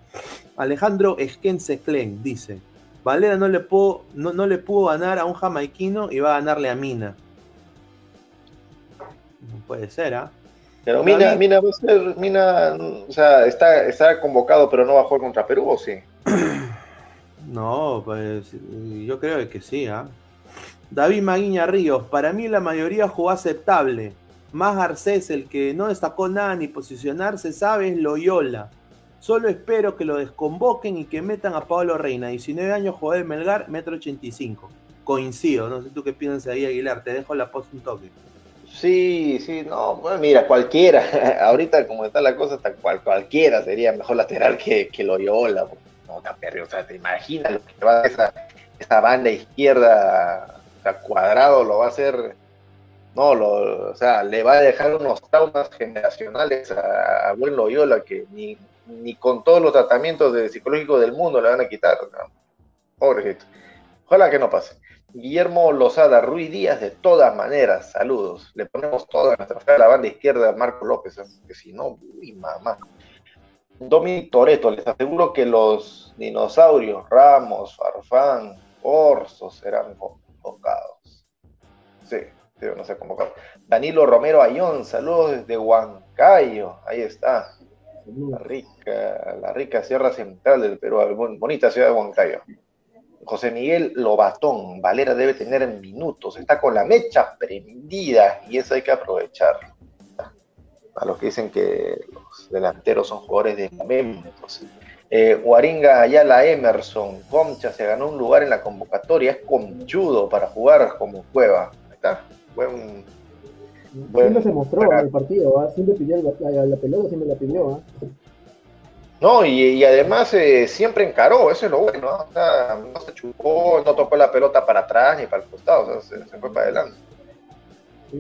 Alejandro Esquense Klen dice, Valera no le, pudo, no, no le pudo ganar a un jamaiquino y va a ganarle a Mina. No puede ser, ¿ah? Pero Mina, Mina va a ser, Mina, o sea, está, está convocado, pero no va a jugar contra Perú, ¿o sí? *clears throat* No, pues yo creo que sí, ¿ah? David Maguiña Ríos, para mí la mayoría jugó aceptable. Más Garcés, el que no destacó nada ni posicionarse, sabe, es Loyola. Solo espero que lo desconvoquen y que metan a Pablo Reina. 19 años, jugador de Melgar, metro 85. Coincido, no sé tú qué piensas ahí, Aguilar. Te dejo la post un toque. Sí, sí, no, mira, cualquiera. *laughs* Ahorita como está la cosa, cual, cualquiera sería mejor lateral que, que Loyola. No, Caperri, o sea, te imaginas lo que va a esa, esa banda izquierda, cuadrado lo va a hacer, no, lo, o sea, le va a dejar unos traumas generacionales a, a buen Loyola que ni, ni con todos los tratamientos de psicológicos del mundo le van a quitar. ¿no? Pobrecito. Ojalá que no pase. Guillermo Lozada, Ruiz Díaz, de todas maneras, saludos. Le ponemos toda nuestra fe a la banda izquierda de Marco López, que si no, uy, mamá. Dominic Toreto, les aseguro que los dinosaurios, Ramos, Farfán, Orso serán. Sí, sí, no sé convocados. Danilo Romero Ayón, saludos desde Huancayo, ahí está. La rica, la rica Sierra Central del Perú, bonita ciudad de Huancayo. José Miguel Lobatón, Valera debe tener minutos, está con la mecha prendida y eso hay que aprovecharlo. A los que dicen que los delanteros son jugadores de momentos. Eh, Guaringa Ayala Emerson, Concha se ganó un lugar en la convocatoria, es conchudo para jugar como Cueva. ¿Está? Buen, buen siempre se mostró en el partido, ¿ah? siempre pidió la, la, pelota, siempre la pidió. ¿ah? No, y, y además eh, siempre encaró, eso es lo bueno, ¿no? O sea, no se chupó, no tocó la pelota para atrás ni para el costado, o sea, se, se fue para adelante.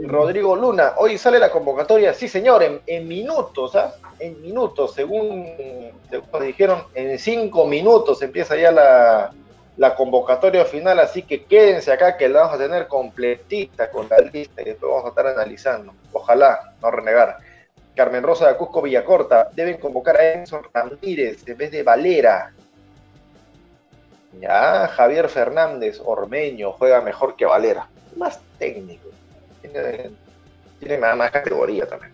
Rodrigo Luna, hoy sale la convocatoria, sí señor, en, en minutos, ¿ah? En minutos, según, según nos dijeron, en cinco minutos empieza ya la, la convocatoria final, así que quédense acá que la vamos a tener completita con la lista y después vamos a estar analizando. Ojalá, no renegar. Carmen Rosa de Cusco Villacorta, deben convocar a Enzo Ramírez en vez de Valera. Ya, Javier Fernández, Ormeño, juega mejor que Valera. Más técnico. Tiene, más, categoría también.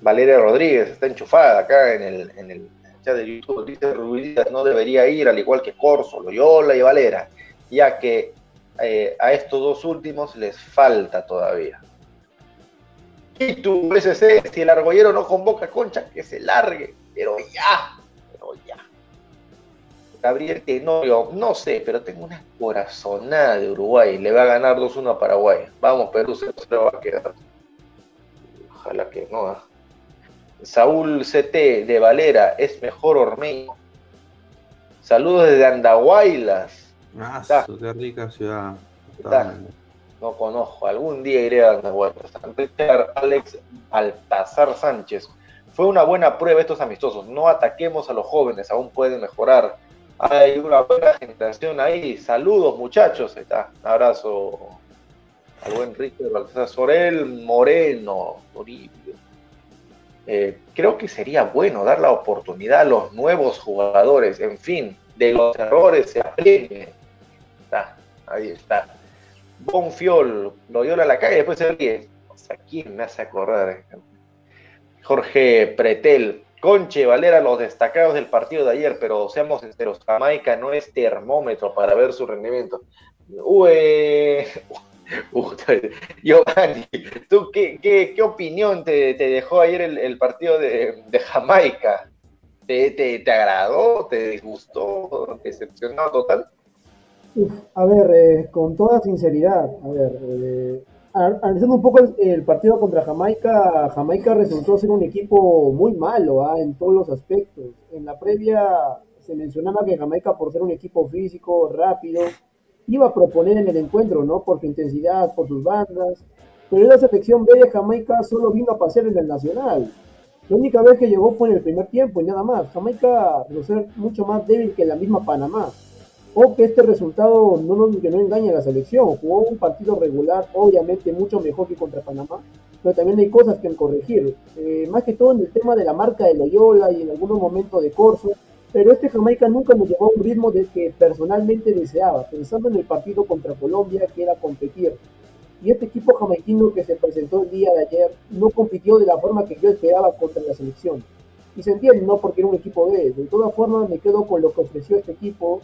Valeria Rodríguez está enchufada acá en el chat de YouTube. Dice Ruiz no debería ir, al igual que Corso, Loyola y Valera, ya que eh, a estos dos últimos les falta todavía. Y tu BCC, si el argollero no convoca a Concha, que se largue, pero ya, pero ya. Gabriel Tenorio, no sé, pero tengo una corazonada de Uruguay, le va a ganar 2-1 a Paraguay. Vamos, Perú se lo va a quedar. Ojalá que no. ¿eh? Saúl CT de Valera, es mejor Ormeño. Saludos desde Andahuaylas. Ah, qué rica ciudad. No conozco, algún día iré a Andahuaylas. Richard Alex Altazar Sánchez. Fue una buena prueba estos amistosos. No ataquemos a los jóvenes, aún pueden mejorar. Hay una buena generación ahí. Saludos, muchachos. Ahí está. Un abrazo al buen Richard Baltasar Sorel Moreno. Toribio. Eh, creo que sería bueno dar la oportunidad a los nuevos jugadores. En fin, de los errores se aprende. Está, ahí está. Bonfiol, Loyola a la calle, después se ríe. O ¿quién me hace acordar? Jorge Pretel, Conche, Valera, los destacados del partido de ayer, pero seamos sinceros, Jamaica no es termómetro para ver su rendimiento. Uy, *laughs* Giovanni, ¿tú qué, qué, opinión te, te, dejó ayer el, el partido de, de Jamaica? ¿Te, ¿Te, te, agradó? ¿Te disgustó? ¿Decepcionado total? Uf, a ver, eh, con toda sinceridad, a ver, eh, analizando un poco el, partido contra Jamaica, Jamaica resultó ser un equipo muy malo ¿ah? en todos los aspectos. En la previa se mencionaba que Jamaica, por ser un equipo físico, rápido, iba a proponer en el encuentro, ¿no? Por su intensidad, por sus bandas. Pero la selección B de Jamaica solo vino a pasear en el Nacional. La única vez que llegó fue en el primer tiempo y nada más. Jamaica resultó ser mucho más débil que la misma Panamá o que este resultado no nos que no engañe a la selección. Jugó un partido regular, obviamente mucho mejor que contra Panamá, pero también hay cosas que corregir. Eh, más que todo en el tema de la marca de Loyola y en algunos momentos de Corso, pero este Jamaica nunca nos llevó a un ritmo de que personalmente deseaba, pensando en el partido contra Colombia, que era competir. Y este equipo jamaiquino que se presentó el día de ayer no compitió de la forma que yo esperaba contra la selección. Y se entiende, no porque era un equipo B. De todas formas, me quedo con lo que ofreció este equipo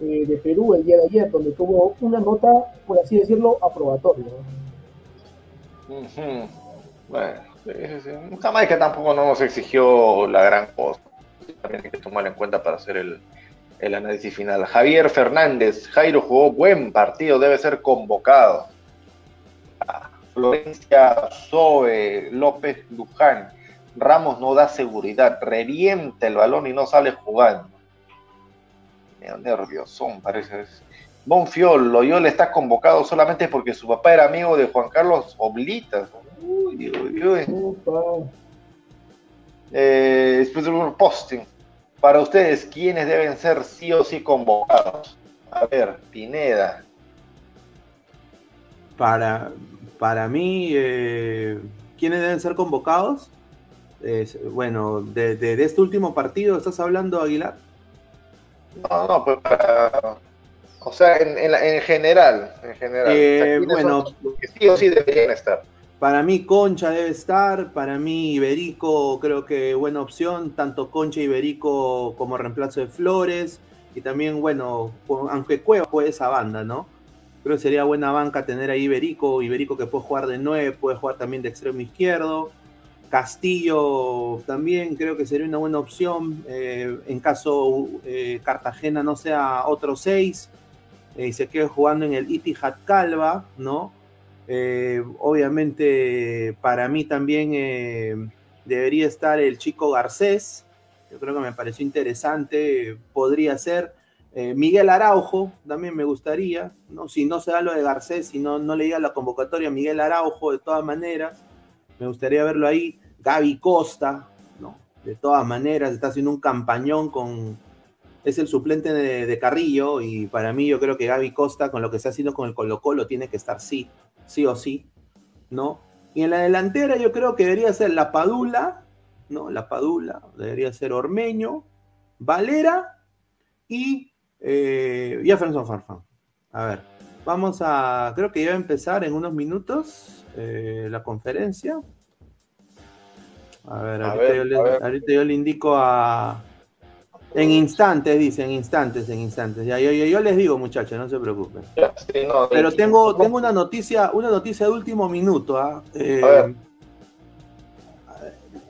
eh, de Perú el día de ayer, donde tuvo una nota, por así decirlo, aprobatoria. Bueno, Jamaica tampoco nos exigió la gran cosa. También hay que tomarlo en cuenta para hacer el, el análisis final. Javier Fernández, Jairo jugó buen partido, debe ser convocado. Florencia Zoe, López Luján, Ramos no da seguridad, revienta el balón y no sale jugando. Nerviosón, parece. Bonfiol, Loyola está convocado solamente porque su papá era amigo de Juan Carlos Oblitas. Uy, uy, uy. Eh, posting. Para ustedes, ¿quiénes deben ser sí o sí convocados? A ver, Pineda. Para, para mí, eh, ¿quiénes deben ser convocados? bueno, de, este último partido, ¿estás hablando, Aguilar? No, no, pues para, o sea, en, en, general, en general. Eh, bueno, que sí o sí deberían estar. Para mí Concha debe estar, para mí Iberico creo que buena opción, tanto Concha y Iberico como reemplazo de Flores, y también, bueno, aunque Cueva puede esa banda, ¿no? Creo que sería buena banca tener ahí Iberico, Iberico que puede jugar de 9, puede jugar también de extremo izquierdo. Castillo también creo que sería una buena opción eh, en caso eh, Cartagena no sea otro 6 eh, y se quede jugando en el Itihad Calva, ¿no? Obviamente para mí también debería estar el chico Garcés, yo creo que me pareció interesante, podría ser. Miguel Araujo también me gustaría, ¿no? si no se da lo de Garcés, si no, no le diga la convocatoria Miguel Araujo de todas maneras me gustaría verlo ahí. Gaby Costa, ¿no? De todas maneras, está haciendo un campañón con. Es el suplente de, Carrillo y para mí yo creo que Gaby Costa, con lo que está haciendo con el Colo Colo, tiene que estar sí, sí o sí, ¿no? Y en la delantera yo creo que debería ser La Padula, ¿no? La Padula, debería ser Ormeño, Valera y eh, Jefferson Farfán. A ver, vamos a, creo que ya va a empezar en unos minutos. Eh, la conferencia. A ver, ahorita, yo le, indico a... En instantes, dice, en instantes, en instantes. Ya, yo, yo, les digo, muchachos, no se preocupen. Pero tengo, tengo una noticia, una noticia de último minuto. ¿ah? Eh,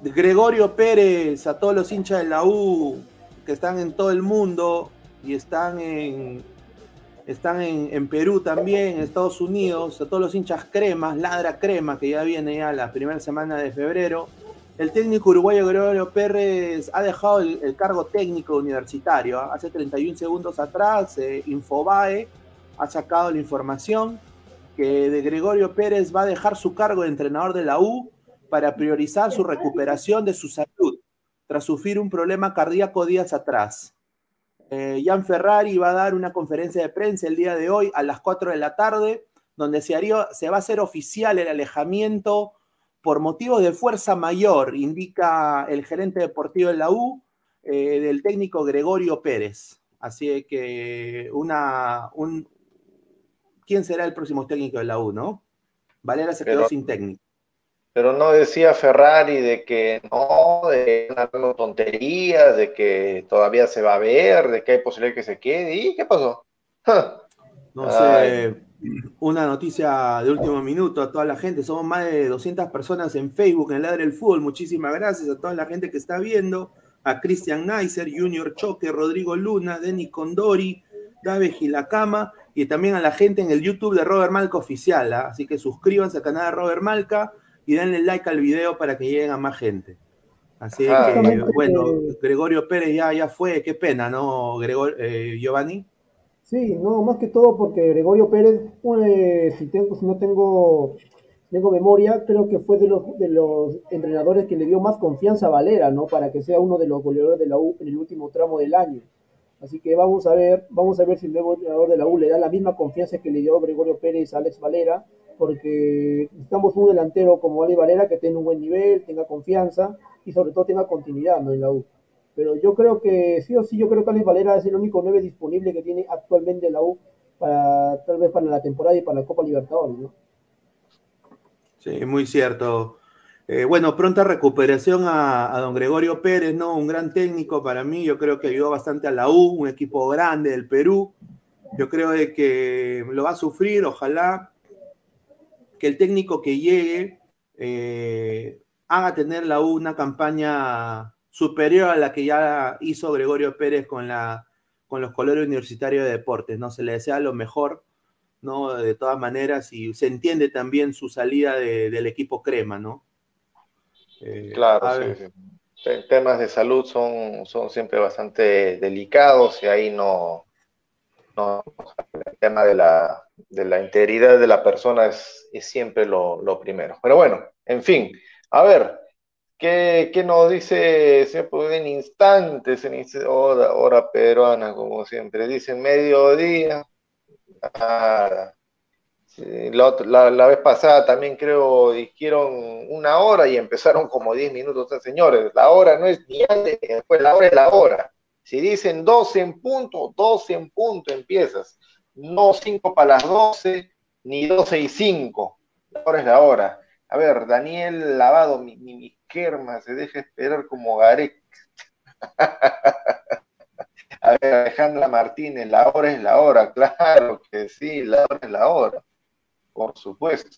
Gregorio Pérez, a todos los hinchas de la U que están en todo el mundo y están en, están en, Perú también, en Estados Unidos, a todos los hinchas cremas, ladra crema, que ya viene ya la primera semana de febrero. El técnico uruguayo Gregorio Pérez ha dejado el, cargo técnico universitario. ¿ah? Hace 31 segundos atrás, eh, Infobae ha sacado la información que de Gregorio Pérez va a dejar su cargo de entrenador de la U para priorizar su recuperación de su salud tras sufrir un problema cardíaco días atrás. Eh, Jan Ferrari va a dar una conferencia de prensa el día de hoy a las 4 de la tarde, donde se, se va a hacer oficial el alejamiento por motivos de fuerza mayor, indica el gerente deportivo de la U, eh, del técnico Gregorio Pérez. Así que una, un, ¿quién será el próximo técnico de la U, no? Valera se quedó sin técnico. Pero no decía Ferrari de que no, de una tonterías, de que todavía se va a ver, de que hay posibilidad que se quede. ¿Y qué pasó? *laughs* no sé, una noticia de último minuto a toda la gente. Somos más de 200 personas en Facebook, en Ladre el Fútbol. Muchísimas gracias a toda la gente que está viendo. A Christian Neisser, Junior Choque, Rodrigo Luna, Denis Condori, Dave Gilacama y también a la gente en el YouTube de Robert Malca Oficial. ¿ah? Así que suscríbanse al canal de Robert Malca y denle like al video para que lleguen a más gente. Así que, bueno, Gregorio Pérez ya, ya fue, qué pena, ¿no, Gregor, eh, Giovanni? Sí, no, más que todo porque Gregorio Pérez, eh, si, tengo, si no tengo, tengo memoria, creo que fue de los, de los entrenadores que le dio más confianza a Valera, ¿no? Para que sea uno de los goleadores de la U en el último tramo del año. Así que vamos a ver, vamos a ver si el nuevo entrenador de la U le da la misma confianza que le dio Gregorio Pérez a Alex Valera porque necesitamos un delantero como Ali Valera que tenga un buen nivel, tenga confianza y sobre todo tenga continuidad en la U. Pero yo creo que sí o sí, yo creo que Alex Valera es el único 9 disponible que tiene actualmente en la U para tal vez para la temporada y para la Copa Libertadores, ¿no? Sí, muy cierto. Eh, bueno, pronta recuperación a, don Gregorio Pérez, ¿no? Un gran técnico para mí, yo creo que ayudó bastante a la U, un equipo grande del Perú. Yo creo de que lo va a sufrir, ojalá que el técnico que llegue eh, haga tener la U una campaña superior a la que ya hizo Gregorio Pérez con, la, con los colores universitarios de deportes, ¿no? Se le desea lo mejor, ¿no? De todas maneras, y se entiende también su salida del equipo crema, ¿no? Eh, claro, sí, sí. Temas de salud son, son siempre bastante delicados y ahí no, no el tema de la, de la integridad de la persona es, es siempre lo, lo, primero. Pero bueno, en fin, a ver, ¿qué, qué nos dice siempre en instantes, en hora, hora peruana, como siempre, dicen mediodía? Nada. la, la, vez pasada también creo dijeron una hora y empezaron como 10 minutos. señores, la hora no es ni antes ni después, la hora es la hora. Si dicen 12 en punto, 12 en punto empiezas. No 5 para las 12, ni 12 y 5. La hora es la hora. A ver, Daniel Lavado, mi, mi, se deja esperar como Garek. *laughs* A ver, Alejandra Martínez, la hora es la hora, claro que sí, la hora es la hora. Por supuesto.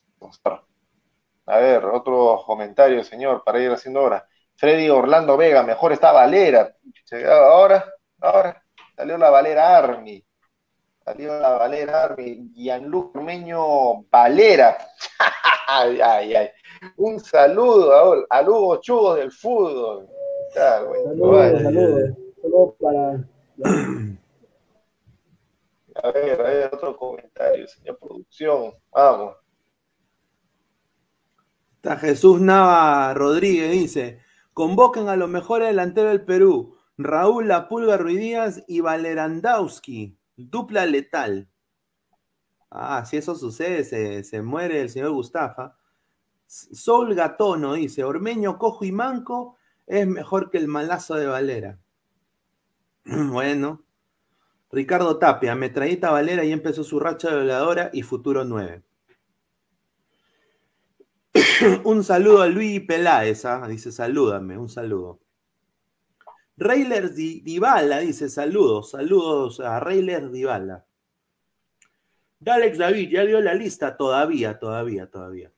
A ver, otro comentario, señor, para ir haciendo hora. Freddy Orlando Vega, mejor está Valera. Ahora, ahora, salió la Valera Army. Salió la Valera Army. Gianluca Meño Valera. *laughs* ay, ay, ay. Un saludo a, Hugo Chugo del fútbol. Saludos, saludos. Saludos para. A ver, a ver, otro comentario, señor producción. Vamos. Está Jesús Nava Rodríguez, dice. Convoquen a los mejores delanteros del Perú. Raúl La Pulga Ruidías y Valerandowski. Dupla letal. Ah, si eso sucede, se, muere el señor Gustafa. Sol Gatono dice: Ormeño, Cojo y Manco es mejor que el malazo de Valera. *clears throat* bueno. Ricardo Tapia, metralleta Valera y empezó su racha de voladora y futuro 9. *clears throat* un saludo a Luis Peláez, ¿ah? dice salúdame, un saludo. Reyler Dybala dice saludos, saludos a Reyler Dybala. Alex David, ya dio la lista, todavía, todavía, todavía.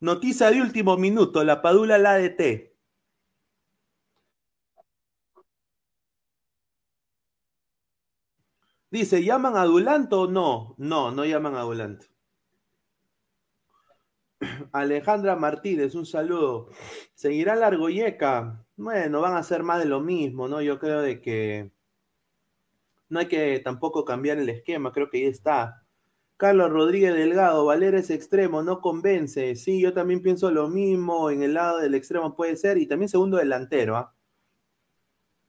Noticia de último minuto, la Padula la ADT. Dice, ¿llaman a Dulanto o no? No, no llaman a Dulanto. Alejandra Martínez, un saludo. ¿Seguirá la argoyeca? Bueno, van a hacer más de lo mismo, ¿no? Yo creo de que no hay que tampoco cambiar el esquema, creo que ahí está. Carlos Rodríguez Delgado, Valera es extremo, no convence. Sí, yo también pienso lo mismo, en el lado del extremo puede ser, y también segundo delantero. ¿ah?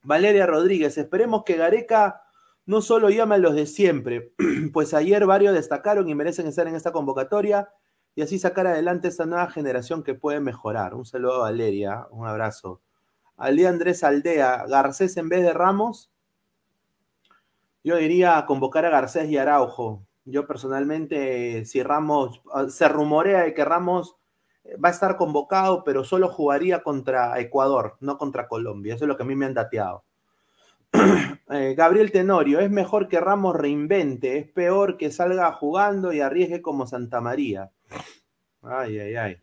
Valeria Rodríguez, esperemos que Gareca no solo llama a los de siempre, *clears throat* pues ayer varios destacaron y merecen estar en esta convocatoria y así sacar adelante esta nueva generación que puede mejorar. Un saludo a Valeria, un abrazo. Ali Andrés Aldea, Garcés en vez de Ramos. Yo diría convocar a Garcés y Araujo. Yo personalmente, si Ramos, se rumorea de que Ramos va a estar convocado, pero solo jugaría contra Ecuador, no contra Colombia. Eso es lo que a mí me han dateado. *clears throat* Eh, Gabriel Tenorio, es mejor que Ramos reinvente, es peor que salga jugando y arriesgue como Santa María. Ay, ay, ay.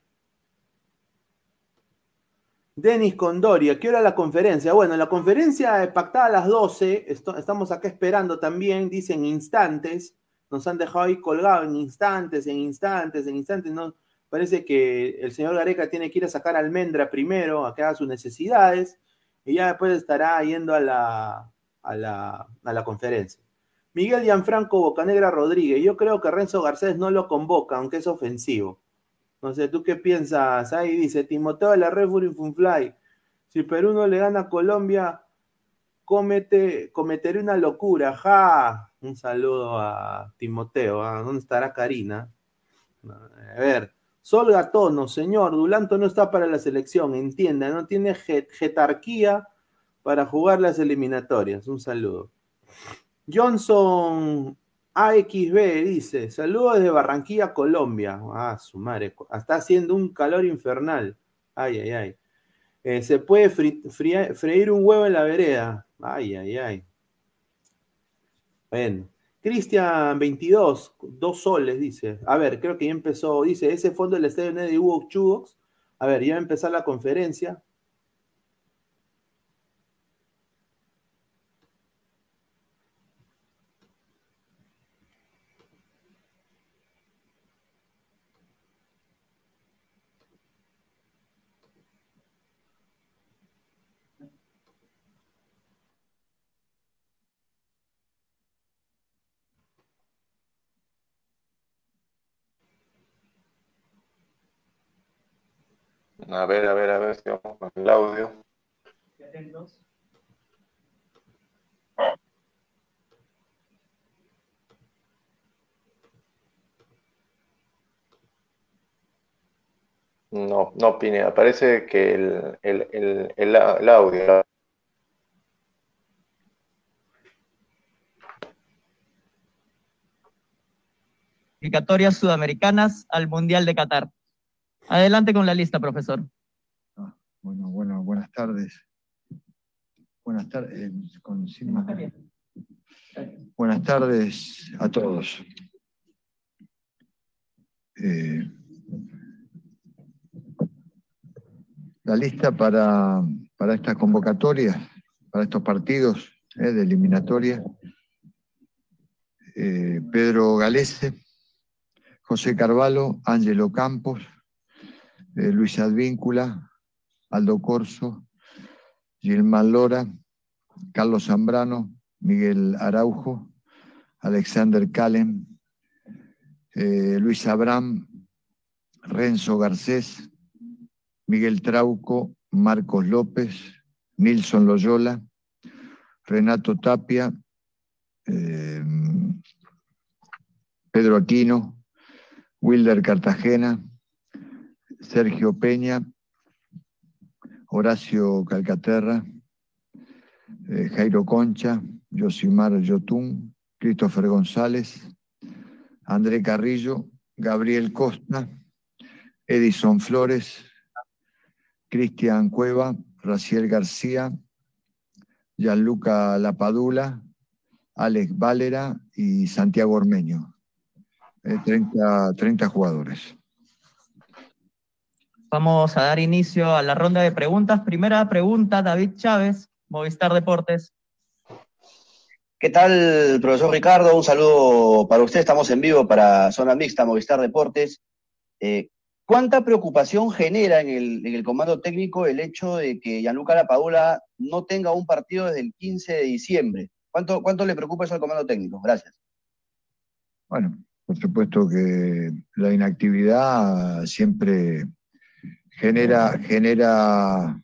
Denis Condoria, ¿qué hora la conferencia? Bueno, la conferencia pactada a las 12, estamos acá esperando también, dicen instantes, nos han dejado ahí colgado en instantes, en instantes, en instantes, no, parece que el señor Gareca tiene que ir a sacar almendra primero, a que haga sus necesidades, y ya después estará yendo a la, a la, a la conferencia. Miguel Gianfranco Bocanegra Rodríguez, yo creo que Renzo Garcés no lo convoca, aunque es ofensivo. No sé, ¿tú qué piensas? Ahí dice Timoteo de la Red Funfly. Si Perú no le gana a Colombia, comete, cometeré una locura, ja. Un saludo a Timoteo, ¿ah? ¿dónde estará Karina? A ver, Sol Gatono, señor, Dulanto no está para la selección, entienda, no tiene jetarquía para jugar las eliminatorias. Un saludo. Johnson AXB dice, saludos desde Barranquilla, Colombia. Ah, su madre, está haciendo un calor infernal. Ay, ay, ay. Eh, se puede freír un huevo en la vereda. Ay, ay, ay. Bueno. Cristian 22, dos soles, dice. A ver, creo que ya empezó. Dice, ese fondo del estadio de Hugo Chugox. A ver, ya va a empezar la conferencia. A ver, a ver, a ver si vamos con el audio. No, no, Pineda, parece que el, el, el, el audio. Clasificatorias sudamericanas al Mundial de Qatar. Adelante con la lista, profesor. Ah, bueno, bueno, buenas tardes. Buenas tardes. Eh, buenas tardes a todos. Eh, la lista para, para estas convocatorias, para estos partidos eh, de eliminatoria. Pedro Galese, José Carvalho, Ángelo Campos, eh, Luis Advíncula, Aldo Corso, Gilmán Lora, Carlos Zambrano, Miguel Araujo, Alexander Calen, eh, Luis Abraham, Renzo Garcés, Miguel Trauco, Marcos López, Nilson Loyola, Renato Tapia, eh, Pedro Aquino, Wilder Cartagena, Sergio Peña, Horacio Calcaterra, eh, Jairo Concha, Josimar Yotún, Christopher González, André Carrillo, Gabriel Costa, Edison Flores, Cristian Cueva, Raciel García, Gianluca Lapadula, Alex Valera y Santiago Ormeño. 30, eh, 30 jugadores. Vamos a dar inicio a la ronda de preguntas. Primera pregunta, David Chávez, Movistar Deportes. ¿Qué tal, profesor Ricardo? Un saludo para usted. Estamos en vivo para Zona Mixta, Movistar Deportes. Eh, ¿Cuánta preocupación genera en el, comando técnico el hecho de que Gianluca Lapadula no tenga un partido desde el 15 de diciembre? ¿Cuánto, ¿Cuánto le preocupa eso al comando técnico? Gracias. Bueno, por supuesto que la inactividad siempre genera, genera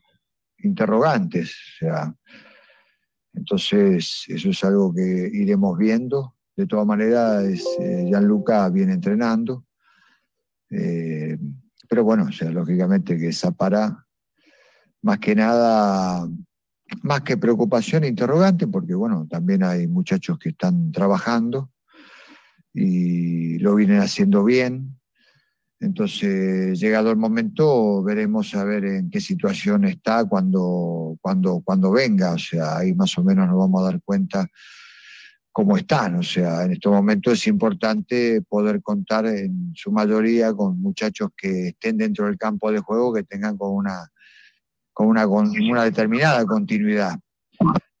interrogantes. O sea, entonces, eso es algo que iremos viendo. De todas maneras, eh, Gianluca viene entrenando. Eh, pero bueno, o sea, lógicamente que esa para, más que nada, más que preocupación, interrogante, porque bueno, también hay muchachos que están trabajando y lo vienen haciendo bien. Entonces, llegado el momento, veremos a ver en qué situación está cuando, cuando, cuando venga. O sea, ahí más o menos nos vamos a dar cuenta cómo están. O sea, en estos momentos es importante poder contar en su mayoría con muchachos que estén dentro del campo de juego, que tengan con una, con una, una determinada continuidad.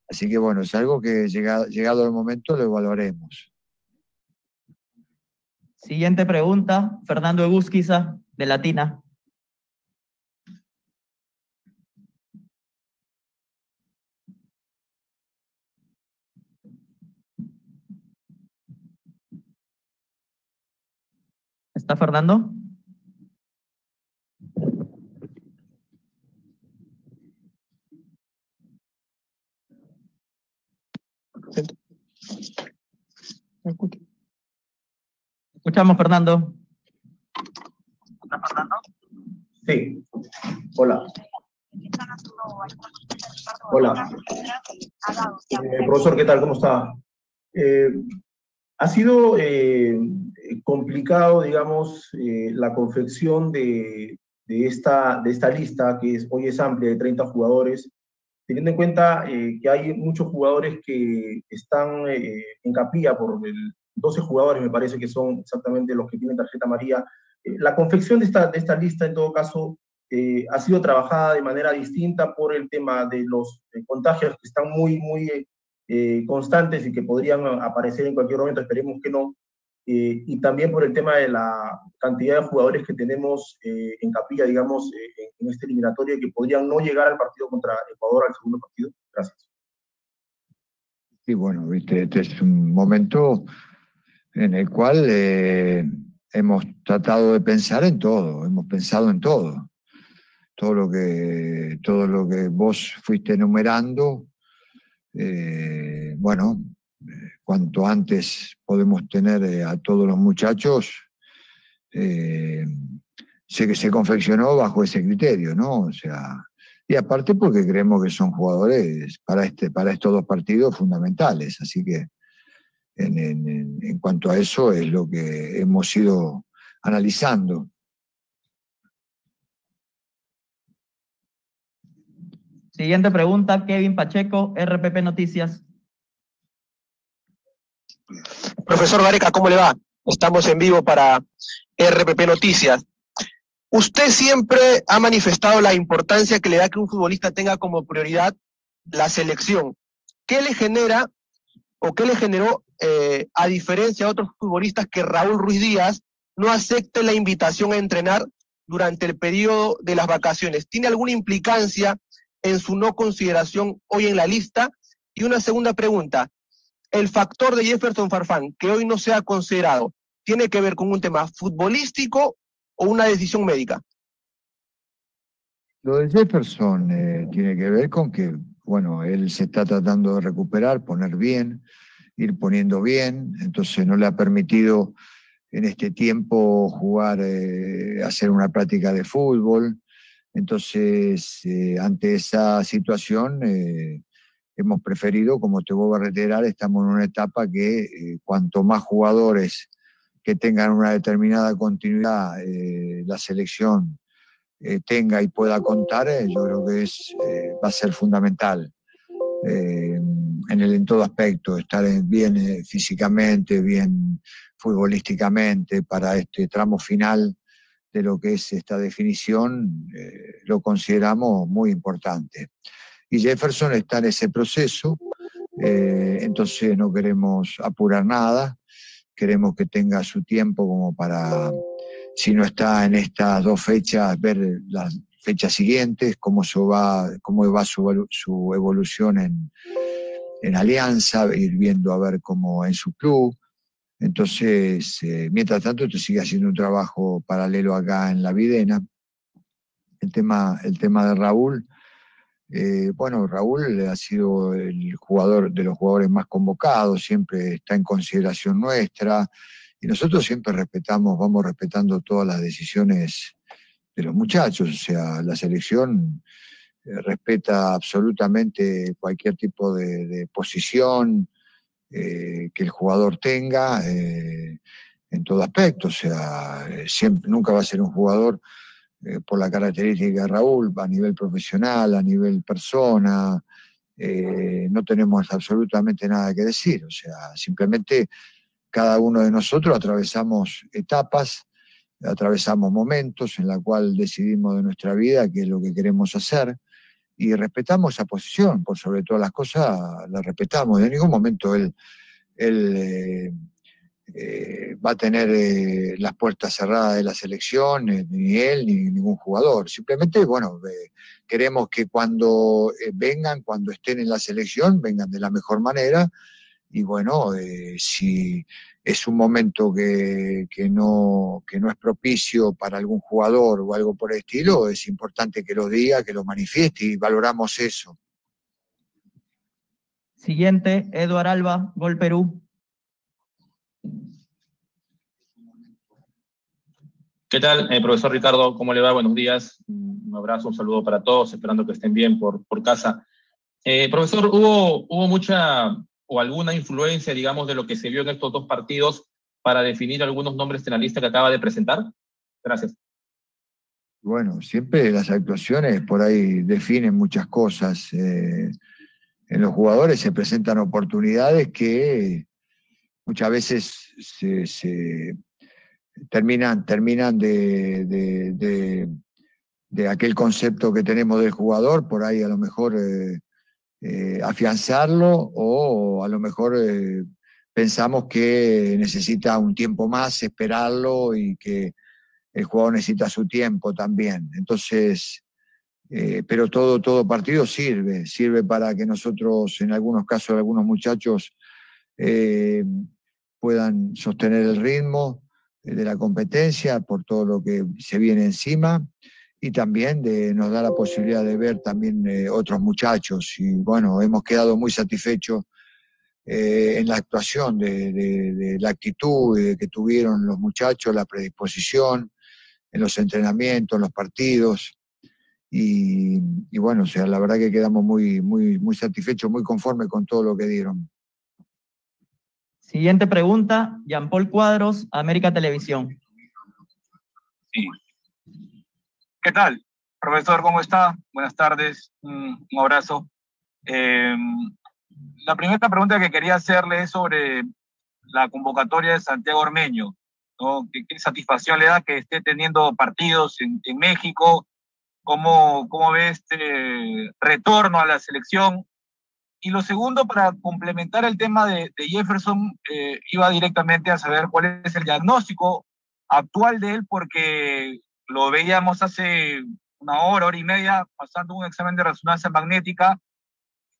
Así que bueno, es algo que llegado, llegado el momento lo evaluaremos. Siguiente pregunta, Fernando Egusquiza, de Latina. ¿Está Fernando? Escuchamos, Fernando. Sí. Hola. Hola. Eh, profesor, ¿qué tal? ¿Cómo está? Eh, ha sido eh, complicado, digamos, la confección de, esta, de esta lista, que es, hoy es amplia, de 30 jugadores, teniendo en cuenta que hay muchos jugadores que están en capilla por el 12 jugadores, me parece que son exactamente los que tienen tarjeta amarilla. la confección de esta, de esta lista, en todo caso, eh, ha sido trabajada de manera distinta por el tema de los contagios que están muy, muy eh, constantes y que podrían aparecer en cualquier momento, esperemos que no, eh, y también por el tema de la cantidad de jugadores que tenemos en capilla, digamos, en este eliminatorio que podrían no llegar al partido contra Ecuador, al segundo partido. Gracias. Sí, bueno, este es un momento en el cual hemos tratado de pensar en todo, hemos pensado en todo todo lo que, todo lo que vos fuiste enumerando, eh, bueno, cuanto antes podemos tener eh, a todos los muchachos, eh, sé que se confeccionó bajo ese criterio, ¿no? O sea, y aparte porque creemos que son jugadores para, este, para estos dos partidos fundamentales, así que en, en cuanto a eso es lo que hemos ido analizando. Siguiente pregunta, Kevin Pacheco, RPP Noticias. Profesor Gareca, ¿cómo le va? Estamos en vivo para RPP Noticias. Usted siempre ha manifestado la importancia que le da que un futbolista tenga como prioridad la selección. ¿Qué le genera o qué le generó, eh, a diferencia de otros futbolistas, que Raúl Ruiz Díaz no acepte la invitación a entrenar durante el periodo de las vacaciones? ¿Tiene alguna implicancia en su no consideración hoy en la lista? Y una segunda pregunta, ¿el factor de Jefferson Farfán, que hoy no se ha considerado, tiene que ver con un tema futbolístico o una decisión médica? Lo de Jefferson eh, tiene que ver con que, bueno, él se está tratando de recuperar, poner bien, ir poniendo bien, entonces no le ha permitido en este tiempo jugar, eh, hacer una práctica de fútbol. Entonces, eh, ante esa situación, eh, hemos preferido, como te vuelvo a reiterar, estamos en una etapa que cuanto más jugadores que tengan una determinada continuidad la selección tenga y pueda contar, yo creo que es, va a ser fundamental en, el, en todo aspecto, estar bien físicamente, bien futbolísticamente para este tramo final de lo que es esta definición, eh, lo consideramos muy importante. Y Jefferson está en ese proceso, eh, entonces no queremos apurar nada, queremos que tenga su tiempo como para, si no está en estas dos fechas, ver las fechas siguientes, cómo, va, cómo va su, su evolución en, en Alianza, ir viendo a ver cómo en su club, entonces, eh, mientras tanto, te sigue haciendo un trabajo paralelo acá en la Videna. El tema, el tema de Raúl, eh, bueno, Raúl ha sido el jugador de los jugadores más convocados, siempre está en consideración nuestra y nosotros siempre respetamos, vamos respetando todas las decisiones de los muchachos, o sea, la selección eh, respeta absolutamente cualquier tipo de posición, eh, que el jugador tenga eh, en todo aspecto. O sea, siempre, nunca va a ser un jugador por la característica de Raúl, a nivel profesional, a nivel persona. no tenemos absolutamente nada que decir. O sea, simplemente cada uno de nosotros atravesamos etapas, atravesamos momentos en la cual decidimos de nuestra vida qué es lo que queremos hacer y respetamos esa posición, por sobre todas las cosas la respetamos. En ningún momento él, eh, eh, va a tener eh, las puertas cerradas de la selección, ni él ni ningún jugador. Simplemente, bueno, queremos que cuando vengan, cuando estén en la selección, vengan de la mejor manera. Y bueno, si es un momento que, no, que no es propicio para algún jugador o algo por el estilo, es importante que lo diga, que lo manifieste y valoramos eso. Siguiente, Eduard Alba, Gol Perú. ¿Qué tal, eh, profesor Ricardo? ¿Cómo le va? Buenos días. Un abrazo, un saludo para todos, esperando que estén bien por, por casa. Eh, profesor, ¿hubo, ¿hubo mucha o alguna influencia, digamos, de lo que se vio en estos dos partidos para definir algunos nombres en la lista que acaba de presentar? Gracias. Bueno, siempre las actuaciones por ahí definen muchas cosas. Eh, en los jugadores se presentan oportunidades que muchas veces se terminan, terminan de, de, aquel concepto que tenemos del jugador, por ahí a lo mejor eh, eh, afianzarlo o a lo mejor eh, pensamos que necesita un tiempo más, esperarlo y que el jugador necesita su tiempo también. Entonces, pero todo, todo partido sirve, sirve para que nosotros, en algunos casos, algunos muchachos puedan sostener el ritmo, de la competencia, por todo lo que se viene encima y también de, nos da la posibilidad de ver también eh, otros muchachos. Y bueno, hemos quedado muy satisfechos eh, en la actuación, de, la actitud que tuvieron los muchachos, la predisposición en los entrenamientos, en los partidos. Y, y, bueno, o sea, la verdad que quedamos muy, muy, muy satisfechos, muy conformes con todo lo que dieron. Siguiente pregunta, Jean Paul Cuadros, América Televisión. Sí. ¿Qué tal? Profesor, ¿cómo está? Buenas tardes, un, abrazo. Em, la primera pregunta que quería hacerle es sobre la convocatoria de Santiago Ormeño. ¿Qué, satisfacción le da que esté teniendo partidos en, México? ¿Cómo, ¿Cómo ve este retorno a la selección? Y lo segundo, para complementar el tema de, Jefferson, eh, iba directamente a saber cuál es el diagnóstico actual de él, porque lo veíamos hace una hora, hora y media, pasando un examen de resonancia magnética,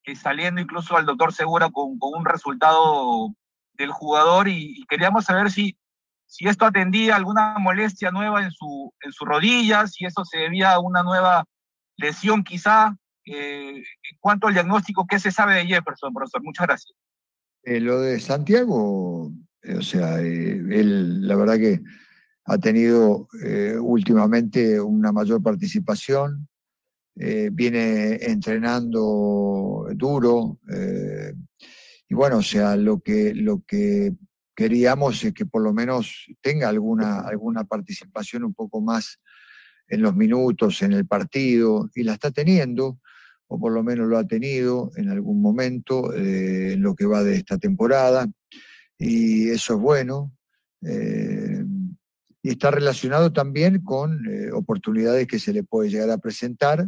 y saliendo incluso al doctor Segura con, con un resultado del jugador, y, queríamos saber si, si esto atendía alguna molestia nueva en su, en su rodilla, si eso se debía a una nueva lesión quizá, eh, en cuanto al diagnóstico, ¿qué se sabe de Jefferson, profesor? Muchas gracias. Eh, lo de Santiago, eh, o sea, él la verdad que ha tenido últimamente una mayor participación, viene entrenando duro, y bueno, o sea, lo que, lo que queríamos es que por lo menos tenga alguna, alguna participación un poco más en los minutos, en el partido, y la está teniendo o por lo menos lo ha tenido en algún momento eh, en lo que va de esta temporada, y eso es bueno. Eh, y está relacionado también con eh, oportunidades que se le puede llegar a presentar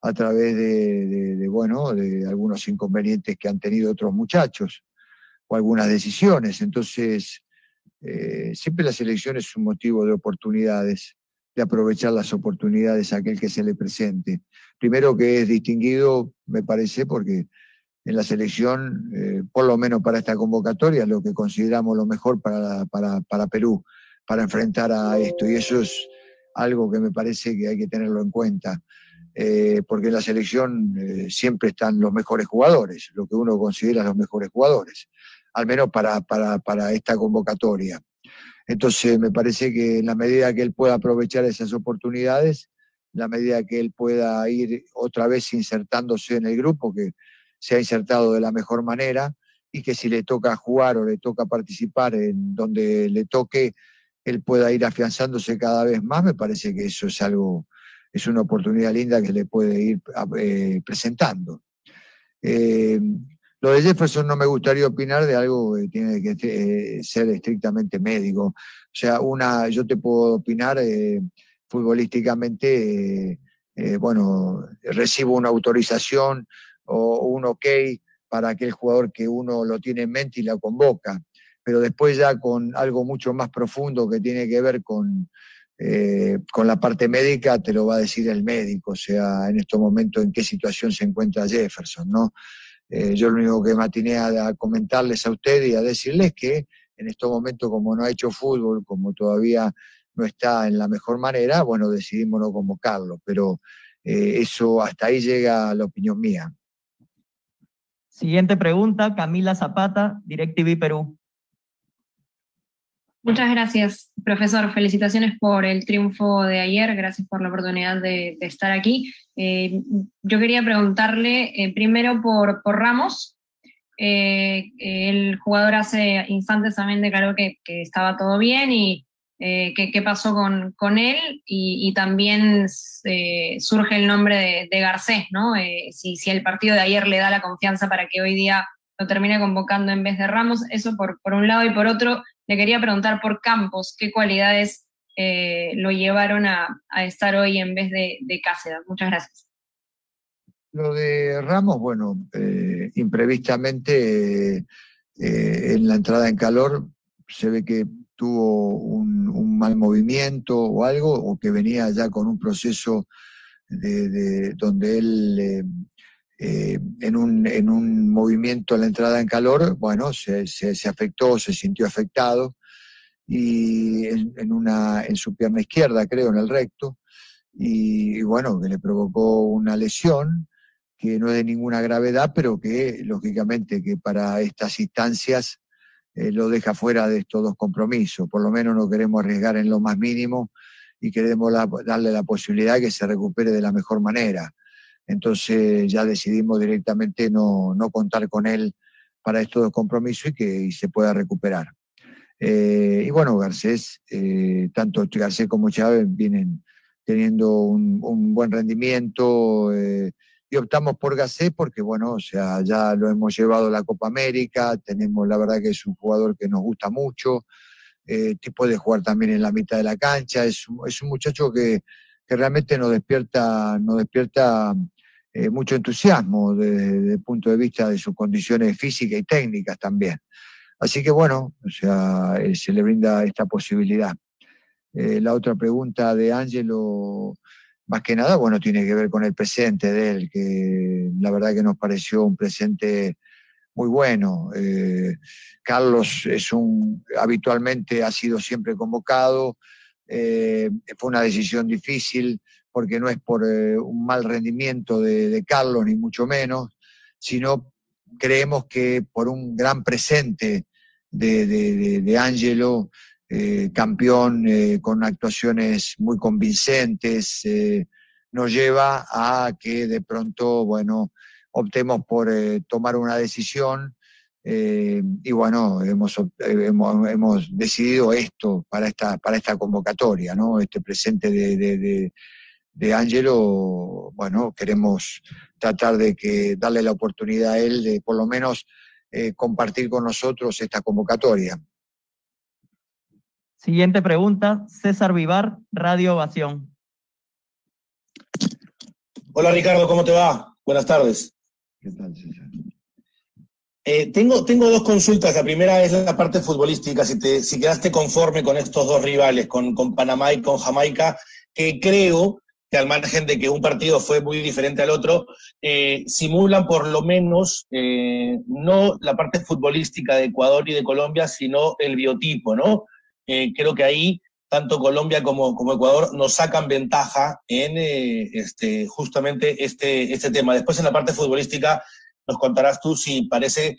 a través de, bueno, de algunos inconvenientes que han tenido otros muchachos o algunas decisiones. Entonces, siempre la selección es un motivo de oportunidades de aprovechar las oportunidades a aquel que se le presente. Primero que es distinguido, me parece, porque en la selección, eh, por lo menos para esta convocatoria, lo que consideramos lo mejor para, para, Perú, para enfrentar a esto. Y eso es algo que me parece que hay que tenerlo en cuenta, eh, porque en la selección eh, siempre están los mejores jugadores, lo que uno considera los mejores jugadores, al menos para, para, para esta convocatoria. Entonces, me parece que en la medida que él pueda aprovechar esas oportunidades, en la medida que él pueda ir otra vez insertándose en el grupo, que se ha insertado de la mejor manera, y que si le toca jugar o le toca participar en donde le toque, él pueda ir afianzándose cada vez más, me parece que eso es algo, es una oportunidad linda que le puede ir eh, presentando. Eh, lo de Jefferson no me gustaría opinar de algo que tiene que eh, ser estrictamente médico. O sea, una, yo te puedo opinar futbolísticamente, bueno, recibo una autorización o un ok para aquel jugador que uno lo tiene en mente y la convoca. Pero después ya con algo mucho más profundo que tiene que ver con, con la parte médica, te lo va a decir el médico, o sea, en estos momentos en qué situación se encuentra Jefferson, ¿no? Eh, yo lo único que me a, comentarles a ustedes y a decirles que en estos momentos, como no ha hecho fútbol, como todavía no está en la mejor manera, bueno, decidimos no convocarlo, pero eh, eso hasta ahí llega la opinión mía. Siguiente pregunta, Camila Zapata, DirecTV Perú. Muchas gracias, profesor. Felicitaciones por el triunfo de ayer. Gracias por la oportunidad de, estar aquí. Eh, yo quería preguntarle eh, primero por, por Ramos. Eh, el jugador hace instantes también declaró que, estaba todo bien y qué, pasó con, con él. Y, también surge el nombre de, Garcés, ¿no? Si, si, el partido de ayer le da la confianza para que hoy día lo termine convocando en vez de Ramos. Eso por, por un lado y por otro le quería preguntar por Campos, qué cualidades eh, lo llevaron a, estar hoy en vez de, de Cáceres. Muchas gracias. Lo de Ramos, bueno, eh, imprevistamente eh, en la entrada en calor se ve que tuvo un, mal movimiento o algo, o que venía ya con un proceso de, donde él eh, en, un, en, un, movimiento a la entrada en calor, bueno, se, se, afectó, se sintió afectado, y en, una, en su pierna izquierda, creo, en el recto, y, bueno, que le provocó una lesión que no es de ninguna gravedad, pero que lógicamente que para estas instancias eh, lo deja fuera de estos dos compromisos. Por lo menos no queremos arriesgar en lo más mínimo y queremos darle la posibilidad de que se recupere de la mejor manera entonces ya decidimos directamente no, contar con él para estos compromisos y que se pueda recuperar. Eh, y bueno, Garcés, eh, tanto Garcés como Chávez vienen teniendo un, buen rendimiento eh, y optamos por Garcés porque, bueno, o sea, ya lo hemos llevado a la Copa América, tenemos, la verdad que es un jugador que nos gusta mucho, puede jugar también en la mitad de la cancha, es, es un muchacho que, que realmente nos despierta, nos despierta eh, mucho entusiasmo desde, el punto de vista de sus condiciones físicas y técnicas también. Así que bueno, o sea, eh, se le brinda esta posibilidad. Eh, la otra pregunta de Ángelo, más que nada, bueno, tiene que ver con el presente de él, que la verdad que nos pareció un presente muy bueno. Carlos es un, habitualmente ha sido siempre convocado, fue una decisión difícil, porque no es por eh, un mal rendimiento de, Carlos, ni mucho menos, sino creemos que por un gran presente de, de, Angelo, eh, campeón eh, con actuaciones muy convincentes, nos lleva a que de pronto, bueno, optemos por tomar una decisión y bueno, hemos, hemos, hemos, decidido esto para esta, para esta convocatoria, ¿no? Este presente de, de Angelo, bueno, queremos tratar de que darle la oportunidad a él de por lo menos eh, compartir con nosotros esta convocatoria. Siguiente pregunta, César Vivar, Radio Ovación. Hola Ricardo, ¿cómo te va? Buenas tardes. ¿Qué tal, César? Eh, tengo, tengo dos consultas. La primera es la parte futbolística. Si, te, si quedaste conforme con estos dos rivales, con, con Panamá y con Jamaica, que creo al margen de que un partido fue muy diferente al otro, eh, simulan por lo menos eh, no la parte futbolística de Ecuador y de Colombia, sino el biotipo, ¿no? Eh, creo que ahí tanto Colombia como, como Ecuador nos sacan ventaja en este, justamente este, este tema. Después en la parte futbolística nos contarás tú si parece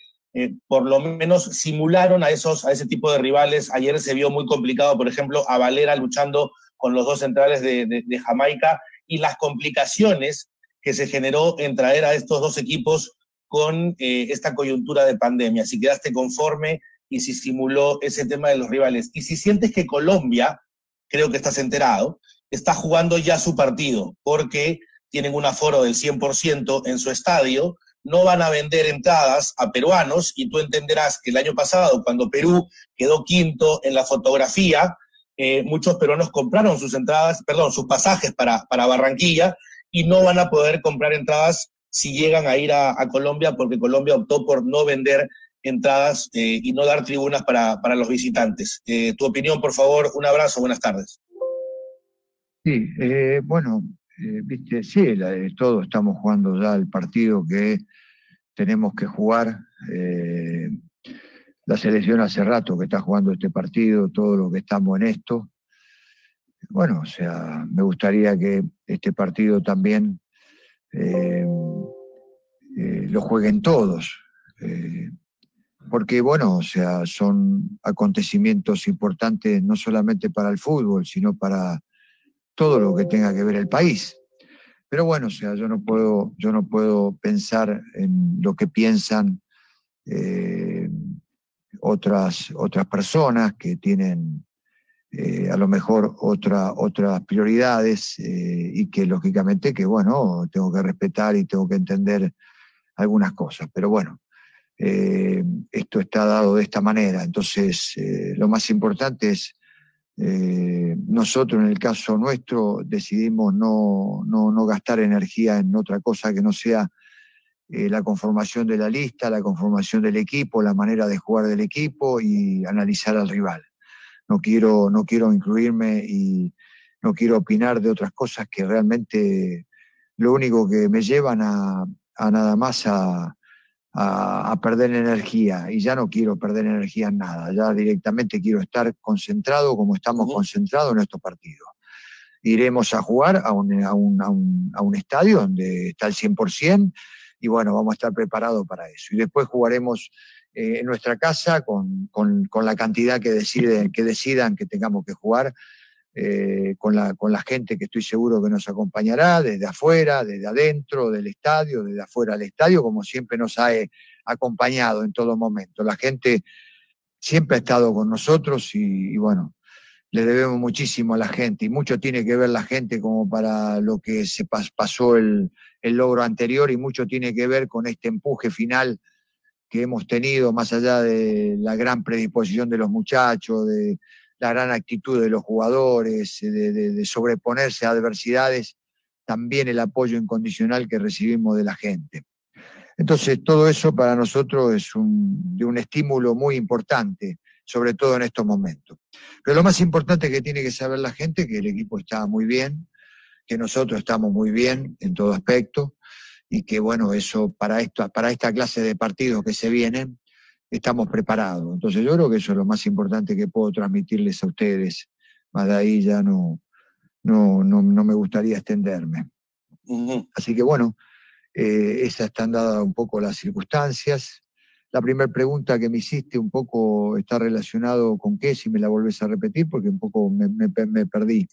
por lo menos simularon a, esos, a ese tipo de rivales. Ayer se vio muy complicado, por ejemplo, a Valera luchando con los dos centrales de, Jamaica y las complicaciones que se generó en traer a estos dos equipos con eh, esta coyuntura de pandemia. Si quedaste conforme y si simuló ese tema de los rivales. Y si sientes que Colombia, creo que estás enterado, está jugando ya su partido porque tienen un aforo del 100% en su estadio, no van a vender entradas a peruanos y tú entenderás que el año pasado, cuando Perú quedó quinto en la fotografía, eh, muchos peruanos compraron sus entradas, perdón, sus pasajes para, para Barranquilla y no van a poder comprar entradas si llegan a ir a, Colombia porque Colombia optó por no vender entradas eh, y no dar tribunas para, para los visitantes. Eh, tu opinión, por favor, un abrazo, buenas tardes. Sí, bueno, viste, sí, todos estamos jugando ya el partido que tenemos que jugar la selección hace rato que está jugando este partido, todo lo que estamos en esto. Bueno, o sea, me gustaría que este partido también eh, eh, lo jueguen todos. Eh, porque, bueno, o sea, son acontecimientos importantes no solamente para el fútbol, sino para todo lo que tenga que ver el país. Pero bueno, o sea, yo no puedo, yo no puedo pensar en lo que piensan otras, otras personas que tienen eh, a lo mejor otra, otras prioridades eh, y que lógicamente que, bueno, tengo que respetar y tengo que entender algunas cosas. Pero bueno, esto está dado de esta manera. Entonces, lo más importante es eh, nosotros, en el caso nuestro, decidimos no, no, gastar energía en otra cosa que no sea eh, la conformación de la lista, la conformación del equipo, la manera de jugar del equipo y analizar al rival. No quiero, no quiero incluirme y no quiero opinar de otras cosas que realmente lo único que me llevan a nada más a, a, perder energía y ya no quiero perder energía en nada, ya directamente quiero estar concentrado como estamos concentrados en estos partidos. Iremos a jugar a un, a un, a un, a un estadio donde está el 100% y bueno, vamos a estar preparados para eso. Y después jugaremos eh, en nuestra casa con, con, con, la cantidad que, deciden, *laughs* que decidan que tengamos que jugar eh, con, la, con la gente que estoy seguro que nos acompañará desde afuera, desde adentro del estadio, desde afuera del estadio, como siempre nos ha eh, acompañado en todo momento. La gente siempre ha estado con nosotros y, bueno, le debemos muchísimo a la gente y mucho tiene que ver la gente como para lo que se pasó el, el logro anterior y mucho tiene que ver con este empuje final que hemos tenido, más allá de la gran predisposición de los muchachos, de, la gran actitud de los jugadores, eh, de, sobreponerse a adversidades, también el apoyo incondicional que recibimos de la gente. Entonces, todo eso para nosotros es de un estímulo muy importante, sobre todo en estos momentos. Pero lo más importante que tiene que saber la gente es que el equipo está muy bien, que nosotros estamos muy bien en todo aspecto y que, bueno, eso para, esto, para esta clase de partidos que se vienen, estamos preparados. Entonces yo creo que eso es lo más importante que puedo transmitirles a ustedes. Más de ahí ya no, no, no, me gustaría extenderme. Así que bueno, eh, esas están dadas un poco las circunstancias. La primera pregunta que me hiciste un poco está relacionado con qué, si me la volvés a repetir, porque un poco me, me perdí.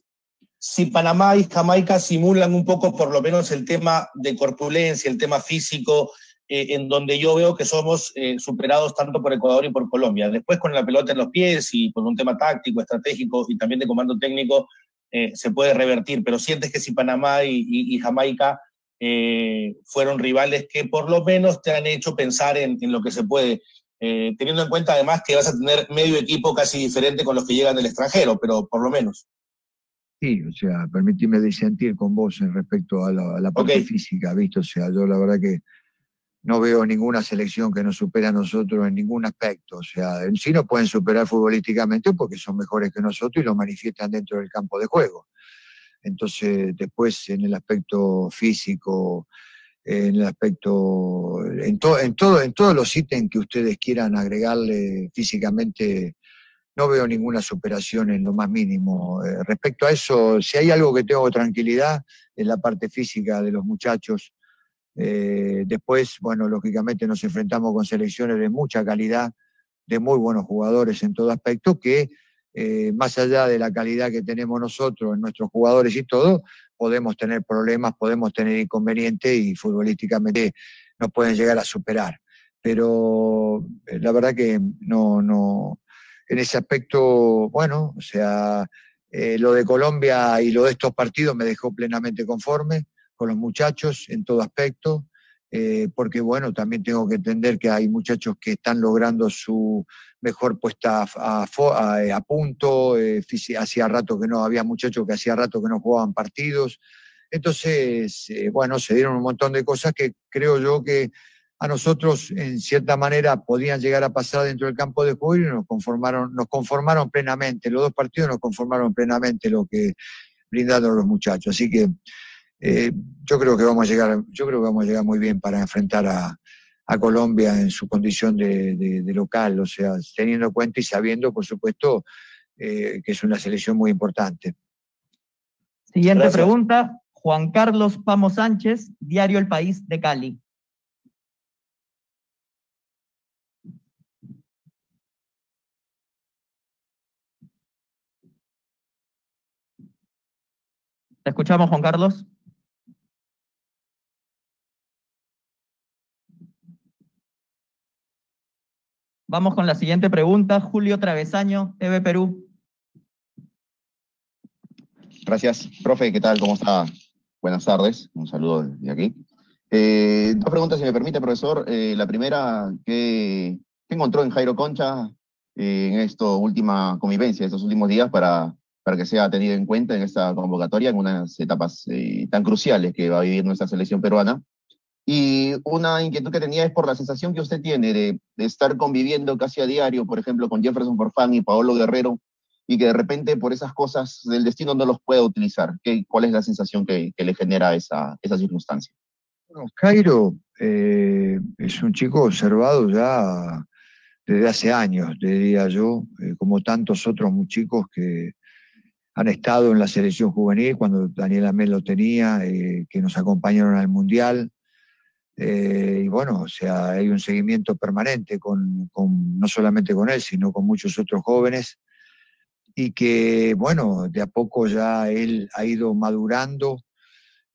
Si Panamá y Jamaica simulan un poco por lo menos el tema de corpulencia, el tema físico, eh, en donde yo veo que somos eh, superados tanto por Ecuador y por Colombia. Después con la pelota en los pies y por un tema táctico, estratégico y también de comando técnico, eh, se puede revertir, pero sientes que si Panamá y, Jamaica fueron rivales que por lo menos te han hecho pensar en, en lo que se puede, teniendo en cuenta además que vas a tener medio equipo casi diferente con los que llegan del extranjero, pero por lo menos. Sí, o sea, permitime disentir con vos en respecto a la, parte física, ¿viste? O sea, yo la verdad que no veo ninguna selección que nos supere a nosotros en ningún aspecto. O sea, en sí nos pueden superar futbolísticamente porque son mejores que nosotros y lo manifiestan dentro del campo de juego. Entonces, después en el aspecto físico, en el aspecto, en, en, todo, en todos los ítems que ustedes quieran agregarle físicamente, no veo ninguna superación en lo más mínimo. Eh, respecto a eso, si hay algo que tengo tranquilidad, es la parte física de los muchachos eh, después, bueno, lógicamente nos enfrentamos con selecciones de mucha calidad, de muy buenos jugadores en todo aspecto, que eh, más allá de la calidad que tenemos nosotros, en nuestros jugadores y todo, podemos tener problemas, podemos tener inconvenientes y futbolísticamente nos pueden llegar a superar. Pero la verdad que no, no, en ese aspecto, bueno, o sea, lo de Colombia y lo de estos partidos me dejó plenamente conforme con los muchachos en todo aspecto, eh, porque bueno, también tengo que entender que hay muchachos que están logrando su mejor puesta a, punto, eh, hacía rato que no, había muchachos que hacía rato que no jugaban partidos, entonces, eh, bueno, se dieron un montón de cosas que creo yo que a nosotros en cierta manera podían llegar a pasar dentro del campo de juego y nos conformaron, nos conformaron plenamente, los dos partidos nos conformaron plenamente lo que brindaron los muchachos. Así que eh, yo creo que vamos a llegar, yo creo que vamos a llegar muy bien para enfrentar a, Colombia en su condición de, local, o sea, teniendo en cuenta y sabiendo, por supuesto, eh, que es una selección muy importante. Siguiente pregunta, Juan Carlos Pamo Sánchez, Diario El País de Cali. Te escuchamos, Juan Carlos. Vamos con la siguiente pregunta. Julio Travesaño, TV Perú. Gracias. Profe, ¿qué tal? ¿Cómo está? Buenas tardes. Un saludo de aquí. Eh, dos preguntas, si me permite, profesor. Eh, la primera, ¿qué, encontró en Jairo Concha eh, en esta última convivencia, estos últimos días, para, para que sea tenido en cuenta en esta convocatoria, en unas etapas tan cruciales que va a vivir nuestra selección peruana? Y una inquietud que tenía es por la sensación que usted tiene de, de estar conviviendo casi a diario, por ejemplo, con Jefferson Forfán y Paolo Guerrero, y que de repente por esas cosas del destino no los pueda utilizar. ¿Qué, ¿Cuál es la sensación que, le genera esa, esa circunstancia? Bueno, Cairo eh, es un chico observado ya desde hace años, diría yo, eh, como tantos otros chicos que han estado en la selección juvenil cuando Daniel Amel lo tenía, eh, que nos acompañaron al Mundial. y bueno, o sea, hay un seguimiento permanente con, no solamente con él, sino con muchos otros jóvenes y que, bueno, de a poco ya él ha ido madurando.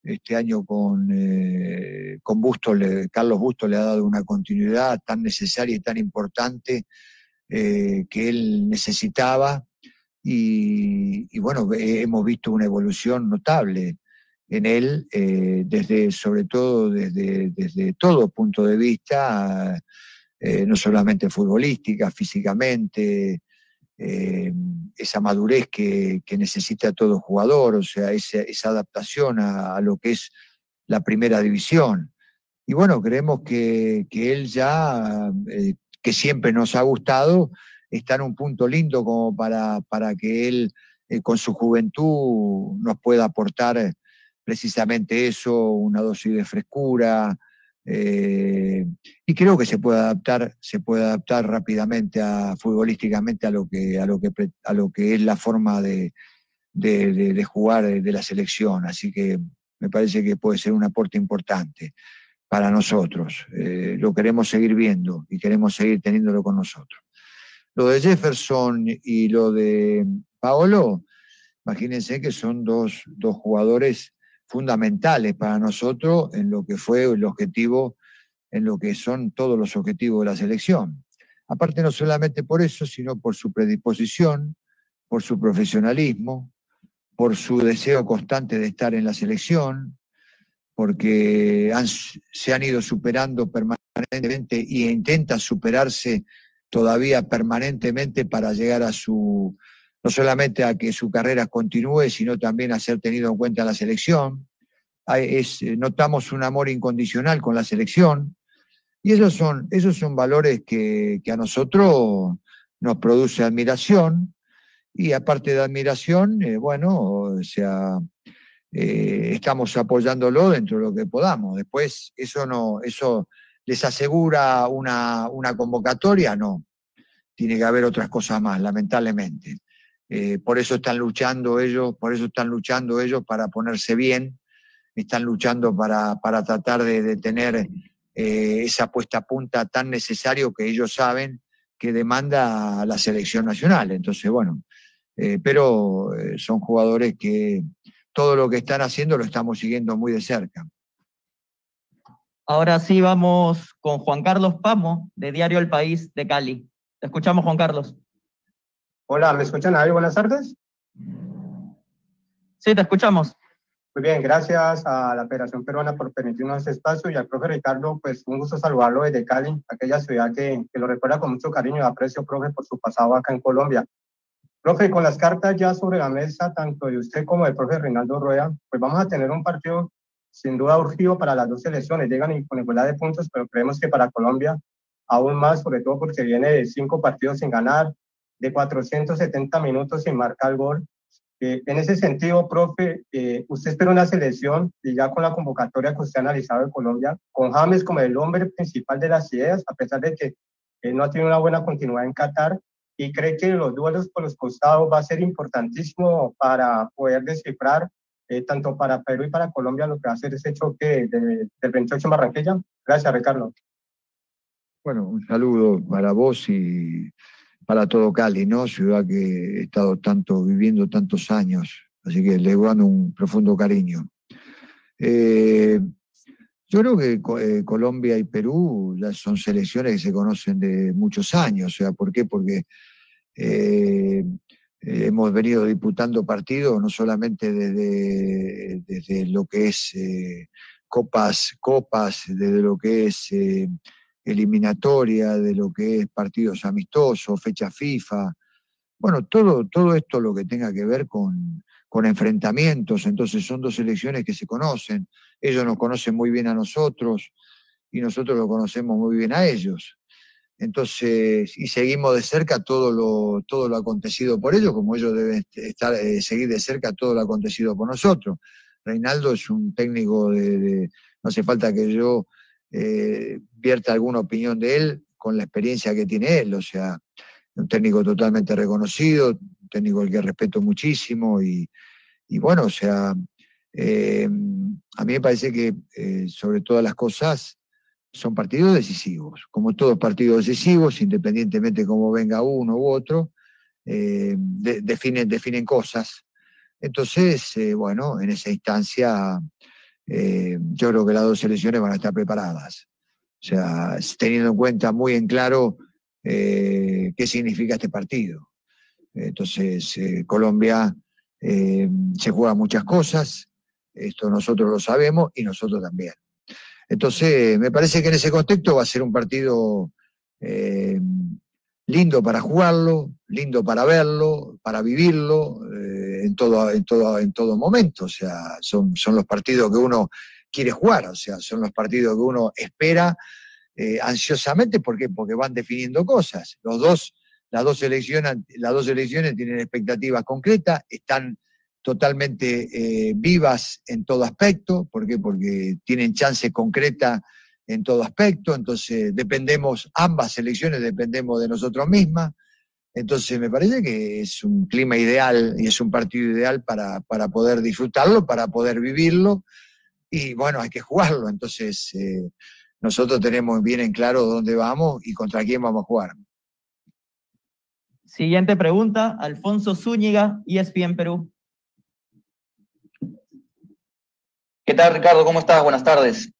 Este año con, eh, con Busto, Carlos Busto le ha dado una continuidad tan necesaria y tan importante eh, que él necesitaba. Y, bueno, hemos visto una evolución notable en él, eh, desde, sobre todo desde, desde todo punto de vista, no solamente futbolística, físicamente, eh, esa madurez que, necesita todo jugador, o sea, esa, adaptación a, lo que es la primera división. Y bueno, creemos que, él ya, eh, que siempre nos ha gustado, está en un punto lindo como para, para que él eh, con su juventud nos pueda aportar precisamente eso, una dosis de frescura, eh, y creo que se puede adaptar, se puede adaptar rápidamente a, futbolísticamente a lo que, a lo que, a lo que es la forma de, de, jugar de la selección. Así que me parece que puede ser un aporte importante para nosotros. Eh, lo queremos seguir viendo y queremos seguir teniéndolo con nosotros. Lo de Jefferson y lo de Paolo, imagínense que son dos, dos jugadores fundamentales para nosotros en lo que fue el objetivo, en lo que son todos los objetivos de la selección. Aparte no solamente por eso, sino por su predisposición, por su profesionalismo, por su deseo constante de estar en la selección, porque se han ido superando permanentemente e intentan superarse todavía permanentemente para llegar a su, no solamente a que su carrera continúe, sino también a ser tenido en cuenta en la selección. Es, eh, notamos un amor incondicional con la selección y esos son, esos son valores que, a nosotros nos produce admiración y aparte de admiración, eh, bueno, o sea, eh, estamos apoyándolo dentro de lo que podamos. Después, eso no, eso les asegura una, una convocatoria, no. Tiene que haber otras cosas más, lamentablemente. Eh, por eso están luchando ellos, por eso están luchando ellos para ponerse bien, están luchando para, para tratar de, tener eh, esa puesta a punta tan necesario que ellos saben que demanda la selección nacional. Entonces, bueno, eh, pero son jugadores que todo lo que están haciendo lo estamos siguiendo muy de cerca. Ahora sí vamos con Juan Carlos Pamo, de Diario El País de Cali. Te escuchamos, Juan Carlos. Hola, ¿me escuchan ahí? Buenas tardes. Sí, te escuchamos. Muy bien, gracias a la Federación Peruana por permitirnos este espacio y al profe Ricardo, pues un gusto saludarlo desde Cali, aquella ciudad que, que lo recuerda con mucho cariño y aprecio, profe, por su pasado acá en Colombia. Profe, con las cartas ya sobre la mesa, tanto de usted como del profe Reinaldo Rueda, pues vamos a tener un partido sin duda urgido para las dos selecciones. Llegan con igualdad de puntos, pero creemos que para Colombia aún más, sobre todo porque viene de cinco partidos sin ganar, de 470 minutos sin marcar gol. Eh, en ese sentido, profe, eh, usted espera una selección y ya con la convocatoria que usted ha analizado en Colombia, con James como el hombre principal de las ideas, a pesar de que eh, no ha tenido una buena continuidad en Qatar, y cree que los duelos por los costados va a ser importantísimo para poder descifrar tanto para Perú y para Colombia lo que va a ser ese choque del 28 en Barranquilla. Gracias, Ricardo. Bueno, un saludo para vos y para todo Cali, ¿no? Ciudad que he estado tanto viviendo tantos años. Así que le guardo un profundo cariño. Eh, yo creo que eh, Colombia y Perú ya son selecciones que se conocen de muchos años. O sea, ¿por qué? Porque eh, hemos venido disputando partidos no solamente desde, desde lo que es copas, copas, desde lo que es eliminatoria, de lo que es partidos amistosos, fecha FIFA. Bueno, todo, todo esto lo que tenga que ver con, con enfrentamientos, entonces son dos elecciones que se conocen, ellos nos conocen muy bien a nosotros y nosotros lo conocemos muy bien a ellos. Entonces, y seguimos de cerca todo lo, todo lo acontecido por ellos, como ellos deben estar, eh, seguir de cerca todo lo acontecido por nosotros. Reinaldo es un técnico de, no hace falta que yo eh, vierta alguna opinión de él con la experiencia que tiene él, o sea, un técnico totalmente reconocido, un técnico al que respeto muchísimo y, bueno, o sea, eh, a mí me parece que eh, sobre todas las cosas son partidos decisivos, como todos partidos decisivos, independientemente de cómo venga uno u otro, eh, definen, definen cosas. Entonces, bueno, en esa instancia yo creo que las dos selecciones van a estar preparadas. O sea, teniendo en cuenta muy en claro qué significa este partido. Entonces, eh, Colombia eh, se juega muchas cosas, esto nosotros lo sabemos y nosotros también. Entonces, me parece que en ese contexto va a ser un partido eh, lindo para jugarlo, lindo para verlo, para vivirlo en, todo, en, todo, en todo momento. O sea, son, son los partidos que uno quiere jugar, o sea, son los partidos que uno espera ansiosamente porque, porque van definiendo cosas. Los dos las dos elecciones, las dos elecciones tienen expectativas concretas, están totalmente eh, vivas en todo aspecto. ¿Por qué? Porque tienen chance concreta en todo aspecto. Entonces, dependemos, ambas elecciones dependemos de nosotros mismas. Entonces, me parece que es un clima ideal y es un partido ideal para, poder disfrutarlo, para poder vivirlo. Y bueno, hay que jugarlo. Entonces, eh, nosotros tenemos bien en claro dónde vamos y contra quién vamos a jugar. Siguiente pregunta, Alfonso Zúñiga, ESPN Perú. ¿Qué tal, Ricardo? ¿Cómo estás? Buenas tardes.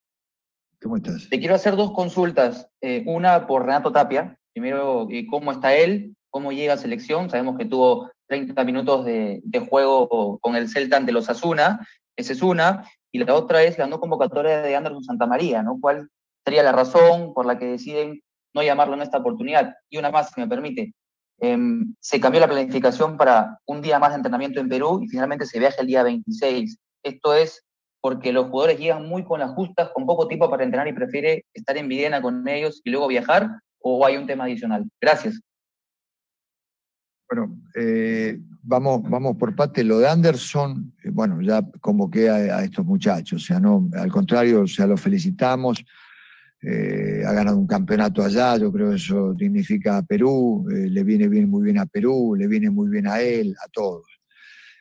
¿Cómo estás? Te quiero hacer dos consultas. Eh, una por Renato Tapia. Primero, eh, ¿cómo está él? ¿Cómo llega a selección? Sabemos que tuvo 30 minutos de, juego con el Celta ante los Asuna. Esa es una. Y la otra es la no convocatoria de Anderson Santamaría, ¿no? ¿Cuál sería la razón por la que deciden no llamarlo en esta oportunidad? Y una más, si me permite. Em, se cambió la planificación para un día más de entrenamiento en Perú y finalmente se viaja el día 26. Esto es porque los jugadores llegan muy con las justas, con poco tiempo para entrenar y prefiere estar en Videna con ellos y luego viajar, o hay un tema adicional. Gracias. Bueno, eh, vamos, vamos por parte. Lo de Anderson, eh, bueno, ya convoqué a, estos muchachos, o sea, no, al contrario, o sea, los felicitamos. Eh, ha ganado un campeonato allá, yo creo que eso dignifica a Perú, eh, le viene bien, muy bien a Perú, le viene muy bien a él, a todos.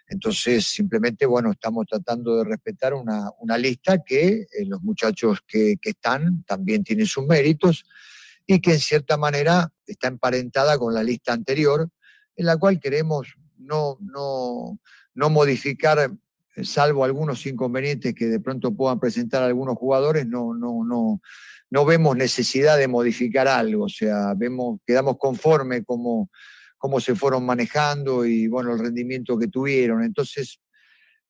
Entonces, simplemente, bueno, estamos tratando de respetar una, lista que eh, los muchachos que, están también tienen sus méritos y que en cierta manera está emparentada con la lista anterior, en la cual queremos no, no, no modificar, salvo algunos inconvenientes que de pronto puedan presentar algunos jugadores, no, no, no, no vemos necesidad de modificar algo, o sea, vemos, quedamos conformes como cómo se fueron manejando y bueno, el rendimiento que tuvieron. Entonces,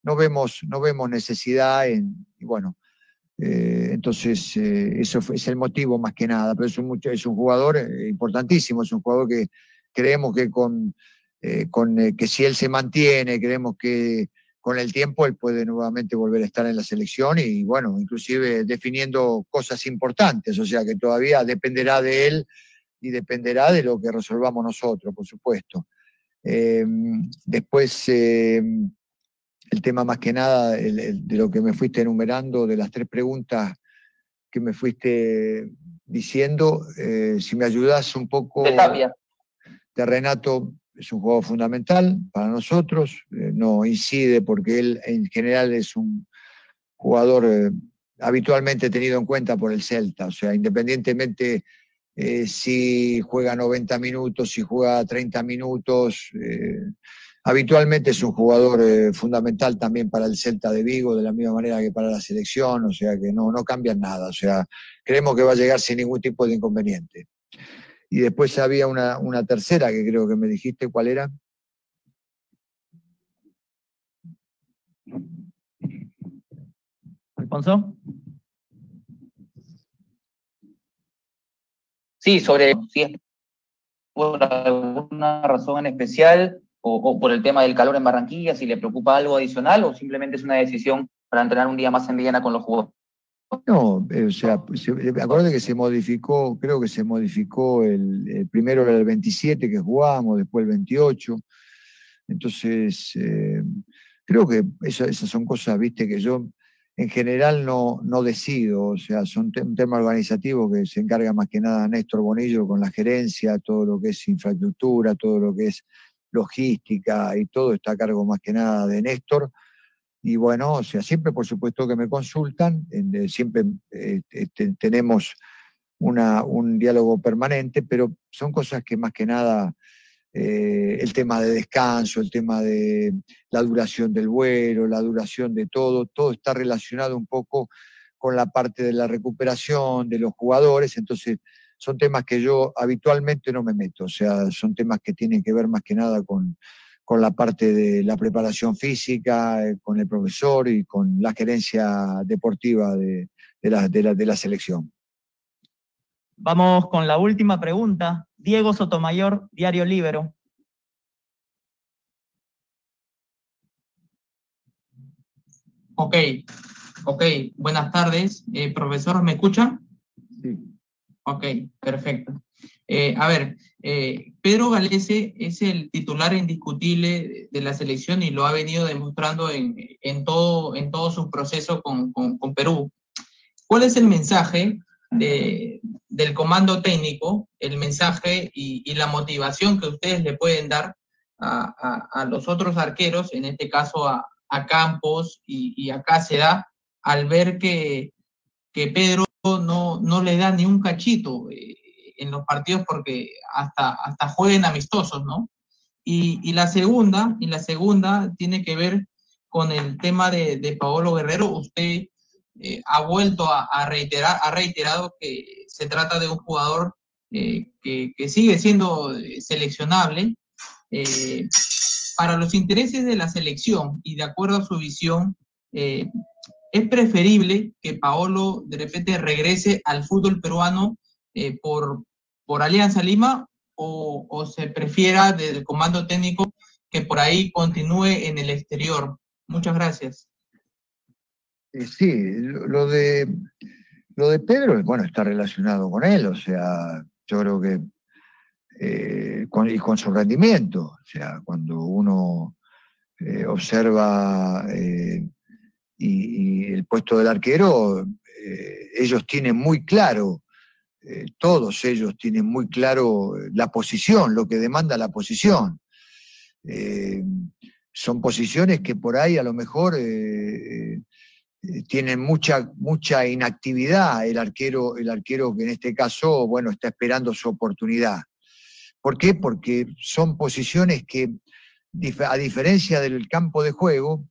no vemos, no vemos necesidad en, y bueno, eh, entonces eh, eso es el motivo más que nada, pero es un, es un jugador eh, importantísimo, es un jugador que creemos que con, con que si él se mantiene, creemos que con el tiempo él puede nuevamente volver a estar en la selección y bueno, inclusive definiendo cosas importantes, o sea que todavía dependerá de él y dependerá de lo que resolvamos nosotros, por supuesto. Em, después, em, el tema más que nada de lo que me fuiste enumerando, de las tres preguntas que me fuiste diciendo, eh, si me ayudas un poco... De. De Renato, es un juego fundamental para nosotros, eh, no incide porque él en general es un jugador eh, habitualmente tenido en cuenta por el Celta, o sea, independientemente eh, si juega 90 minutos, si juega 30 minutos, habitualmente es un jugador eh, fundamental también para el Celta de Vigo, de la misma manera que para la selección, o sea que no, no cambian nada, o sea, creemos que va a llegar sin ningún tipo de inconveniente. Y después había una, una tercera que creo que me dijiste, ¿cuál era? Alfonso. Sí, sobre si es por alguna razón en especial o, por el tema del calor en Barranquilla, si le preocupa algo adicional o simplemente es una decisión para entrenar un día más en Viena con los jugadores. No, eh, o sea, me acuerdo que se modificó, creo que se modificó el, primero era el 27 que jugábamos, después el 28. Entonces, eh, creo que esas son cosas, viste, que yo en general no, no decido, o sea, son un tema organizativo que se encarga más que nada Néstor Bonillo con la gerencia, todo lo que es infraestructura, todo lo que es logística y todo está a cargo más que nada de Néstor. Y bueno, o sea, siempre por supuesto que me consultan, siempre eh, este, tenemos una, un diálogo permanente, pero son cosas que más que nada eh, el tema de descanso, el tema de la duración del vuelo, la duración de todo, todo está relacionado un poco con la parte de la recuperación de los jugadores, entonces son temas que yo habitualmente no me meto, o sea, son temas que tienen que ver más que nada con, la parte de la preparación física, eh, con el profesor y con la gerencia deportiva de, la, de la selección. Vamos con la última pregunta. Diego Sotomayor, Diario Libero. Ok, ok, buenas tardes. Eh, profesor, ¿me escucha? Sí. Ok, perfecto. Eh, a ver, eh, Pedro Galese es el titular indiscutible de la selección y lo ha venido demostrando en, todo, en todo su proceso con, Perú. ¿Cuál es el mensaje del comando técnico, el mensaje y, la motivación que ustedes le pueden dar a, los otros arqueros, en este caso a, Campos y, a Cáceda, al ver que, Pedro no, no le da ni un cachito eh, en los partidos porque hasta, hasta jueguen amistosos, ¿no? Y, la segunda, y la segunda tiene que ver con el tema de, de Paolo Guerrero. Usted eh, ha vuelto a, reiterar, ha reiterado que se trata de un jugador eh, que, sigue siendo eh, seleccionable. para los intereses de la selección y de acuerdo a su visión, es preferible que Paolo de repente regrese al fútbol peruano por, por Alianza Lima o, o se prefiera del comando técnico que por ahí continúe en el exterior. Muchas gracias. Eh, sí, lo de, lo de Pedro, bueno, está relacionado con él, o sea, yo creo que, eh, y con su rendimiento, o sea, cuando uno eh, observa y, el puesto del arquero, ellos tienen muy claro, todos ellos tienen muy claro la posición, lo que demanda la posición. son posiciones que por ahí a lo mejor tienen mucha, mucha inactividad el arquero, el arquero que en este caso, bueno, está esperando su oportunidad. ¿Por qué? Porque son posiciones que, a diferencia del campo de juego,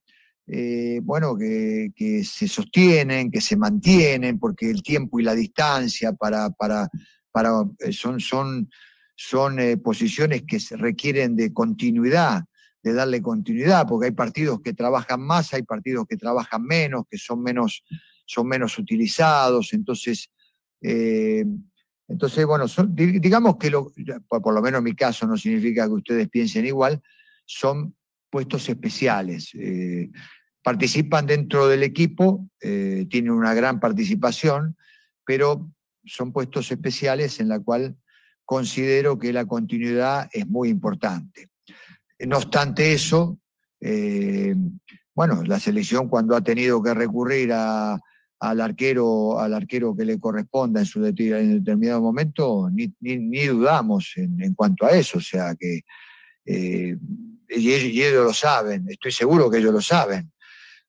eh, bueno, que, se sostienen, que se mantienen, porque el tiempo y la distancia para, para, para eh, son, son, son posiciones que requieren de continuidad de darle continuidad, porque hay partidos que trabajan más, hay partidos que trabajan menos, que son menos, son menos utilizados, entonces, eh, entonces bueno, digamos que lo, por, lo menos en mi caso no significa que ustedes piensen igual, son puestos especiales. Eh, participan dentro del equipo, eh, tienen una gran participación, pero son puestos especiales en la cual considero que la continuidad es muy importante. No obstante eso, eh, bueno, la selección cuando ha tenido que recurrir al arquero, al arquero que le corresponda en su en determinado momento, ni, dudamos en, cuanto a eso. O sea que eh, ellos, lo saben, estoy seguro que ellos lo saben.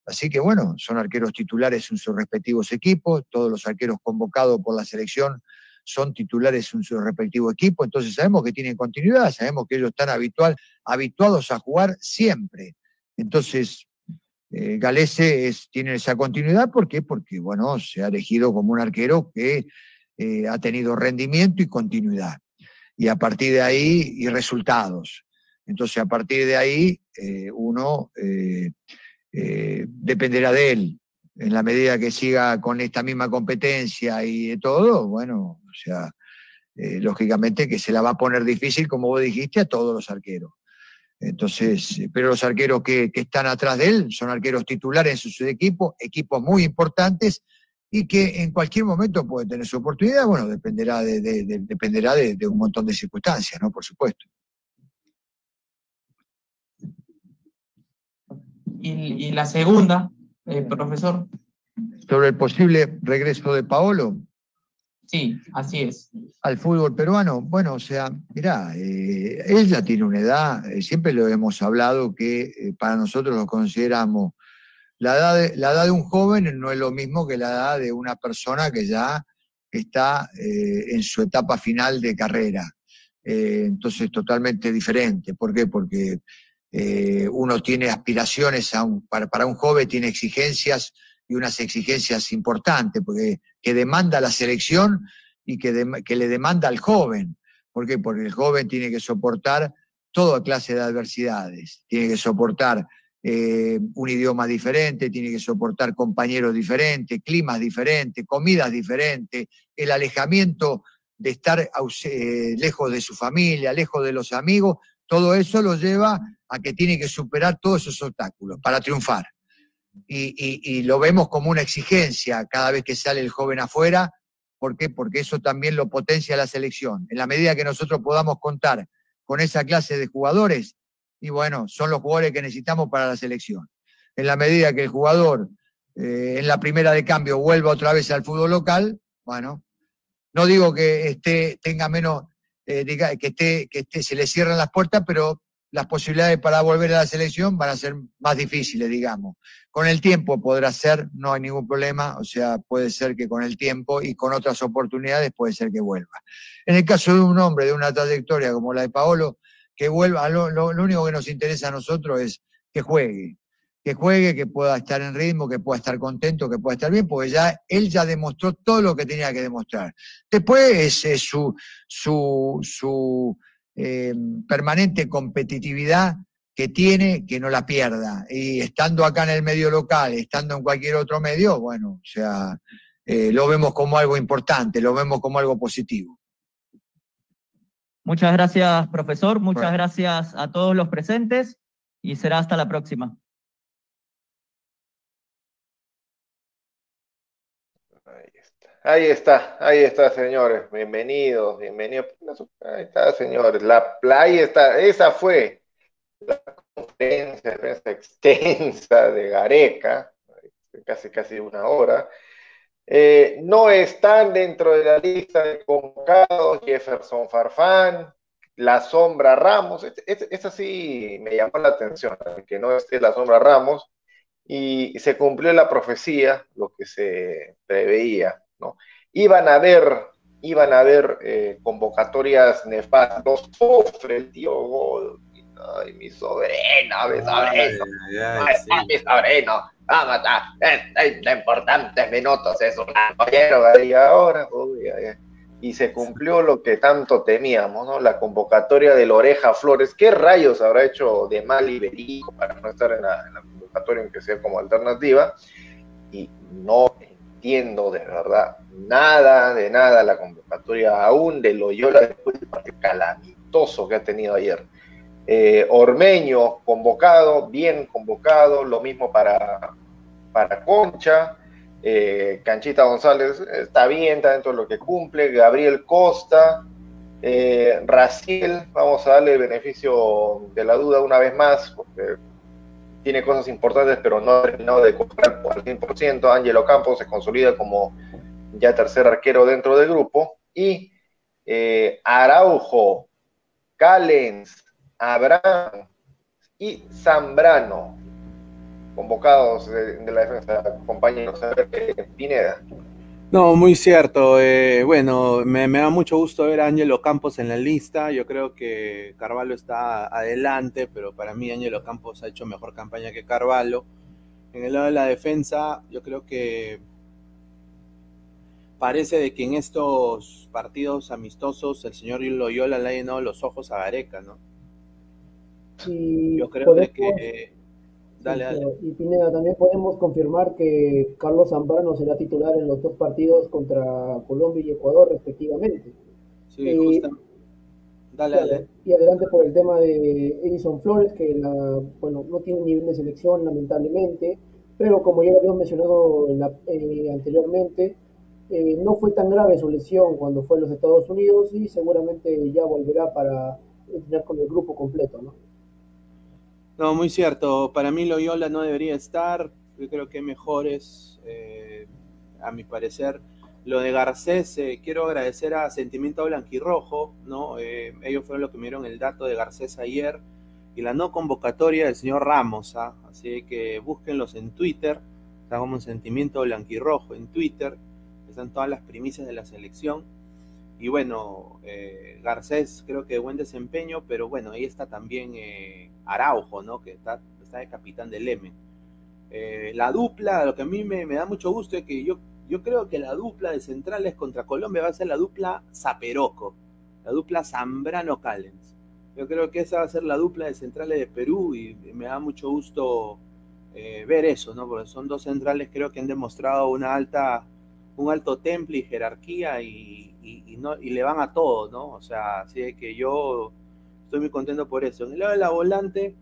Así que bueno, son arqueros titulares en sus respectivos equipos, todos los arqueros convocados por la selección son titulares en su respectivo equipo, entonces sabemos que tienen continuidad, sabemos que ellos están habitual, habituados a jugar siempre. Entonces, eh, Galese tiene esa continuidad, ¿por qué? Porque, bueno, se ha elegido como un arquero que eh, ha tenido rendimiento y continuidad. Y a partir de ahí, y resultados. Entonces, a partir de ahí, eh, uno dependerá de él. En la medida que siga con esta misma competencia y de todo, bueno, o sea, lógicamente que se la va a poner difícil, como vos dijiste, a todos los arqueros. Entonces, eh, pero los arqueros que, están atrás de él son arqueros titulares en su equipo, equipos muy importantes y que en cualquier momento pueden tener su oportunidad. Bueno, dependerá de, dependerá de, un montón de circunstancias, ¿no? Por supuesto. Y, la segunda, eh, profesor. Sobre el posible regreso de Paolo. Sí, así es. Al fútbol peruano, bueno, o sea, mirá, eh, ella tiene una edad, eh, siempre lo hemos hablado, que eh, para nosotros lo consideramos, la edad, de, la edad de un joven no es lo mismo que la edad de una persona que ya está en su etapa final de carrera. entonces, totalmente diferente. ¿Por qué? Porque uno tiene aspiraciones, a un, para, para un joven tiene exigencias y unas exigencias importantes, porque que demanda la selección y que, le demanda al joven. ¿Por qué? Porque el joven tiene que soportar toda clase de adversidades, tiene que soportar eh, un idioma diferente, tiene que soportar compañeros diferentes, climas diferentes, comidas diferentes, el alejamiento de estar eh, lejos de su familia, lejos de los amigos, todo eso lo lleva a que tiene que superar todos esos obstáculos para triunfar y, lo vemos como una exigencia cada vez que sale el joven afuera. ¿Por qué? Porque eso también lo potencia la selección. En la medida que nosotros podamos contar con esa clase de jugadores, y bueno, son los jugadores que necesitamos para la selección. En la medida que el jugador eh, en la primera de cambio vuelva otra vez al fútbol local, bueno, no digo que esté, tenga menos, eh, que, esté, que esté, se le cierran las puertas, pero las posibilidades para volver a la selección van a ser más difíciles, digamos. Con el tiempo podrá ser, no hay ningún problema, o sea, puede ser que con el tiempo y con otras oportunidades puede ser que vuelva. En el caso de un hombre de una trayectoria como la de Paolo, que vuelva, lo, único que nos interesa a nosotros es que juegue, que juegue, que pueda estar en ritmo, que pueda estar contento, que pueda estar bien, porque ya él ya demostró todo lo que tenía que demostrar. Después es, su, su, su eh, permanente competitividad que tiene, que no la pierda. Y estando acá en el medio local, estando en cualquier otro medio, bueno, o sea, eh, lo vemos como algo importante, lo vemos como algo positivo. Muchas gracias, profesor. Muchas gracias a todos los presentes y será hasta la próxima. Ahí está, ahí está, señores. Bienvenidos, bienvenidos. Ahí está, señores. La playa está, esa fue la conferencia extensa de Gareca, casi casi una hora. Eh, no están dentro de la lista de convocados Jefferson Farfán, La Sombra Ramos. Esa sí me llamó la atención, que no esté La Sombra Ramos. Y se cumplió la profecía, lo que se preveía. ¿No? Iban a haber, iban a haber eh, convocatorias nefastas. Sufre el tío. Ay, mi sobrino, mi sobrino. Ay, ay, mi sobrino. Vamos a de importantes minutos, es un y ahora, y se cumplió lo que tanto temíamos, ¿no? La convocatoria de Oreja Flores. ¿Qué rayos habrá hecho de mal Iberico para no estar en la, en la convocatoria, aunque sea como alternativa? Y no entiendo de verdad nada, de nada la convocatoria aún de Loyola después del partido calamitoso que ha tenido ayer. Eh, Ormeño convocado, bien convocado, lo mismo para, para Concha. Eh, Canchita González está bien, está dentro de lo que cumple. Gabriel Costa, eh, Raciel, vamos a darle el beneficio de la duda una vez más, porque tiene cosas importantes, pero no ha terminado de comprar al 100%. Ángelo Campos se consolida como ya tercer arquero dentro del grupo. Y eh, Araujo, Calens, Abraham y Zambrano, convocados de, la defensa, compañeros. Pineda. No, muy cierto. Eh, bueno, me, me da mucho gusto ver a Ángelo Campos en la lista. Yo creo que Carvalho está adelante, pero para mí Ángelo Campos ha hecho mejor campaña que Carvalho. En el lado de la defensa, yo creo que parece de que en estos partidos amistosos el señor Loyola le ha llenado los ojos a Gareca, ¿no? Y Yo creo de que... Dale, dale. Y Pineda, también podemos confirmar que Carlos Zambrano será titular en los dos partidos contra Colombia y Ecuador, respectivamente. Sí, Y- justa- Dale, dale. Y adelante por el tema de Edison Flores, que la- bueno, no tiene nivel de selección, lamentablemente, pero como ya lo habíamos mencionado en la- eh, anteriormente, eh, no fue tan grave su lesión cuando fue a los Estados Unidos y seguramente ya volverá para entrenar con el grupo completo, ¿no? No, muy cierto. Para mí Loyola no debería estar. Yo creo que mejores, eh, a mi parecer. Lo de Garcés, eh, quiero agradecer a Sentimiento Blanquirrojo, ¿no? Eh, ellos fueron los que me dieron el dato de Garcés ayer y la no convocatoria del señor Ramos, ¿ah? Así que búsquenlos en Twitter, está como Sentimiento Blanquirrojo en Twitter, están todas las primicias de la selección. Y bueno, eh, Garcés creo que buen desempeño, pero bueno, ahí está también eh, Araujo, ¿no? Que está, está de capitán del M. Eh, la dupla, lo que a mí me, me da mucho gusto es que yo, yo creo que la dupla de centrales contra Colombia va a ser la dupla Zaperoco, la dupla Zambrano Callens. Yo creo que esa va a ser la dupla de centrales de Perú y me da mucho gusto ver eso, ¿no? Porque son dos centrales creo que han demostrado una alta, un alto temple y jerarquía y, y- no, y le van a todo, ¿no? O sea, así que yo estoy muy contento por eso. En el lado de la volante,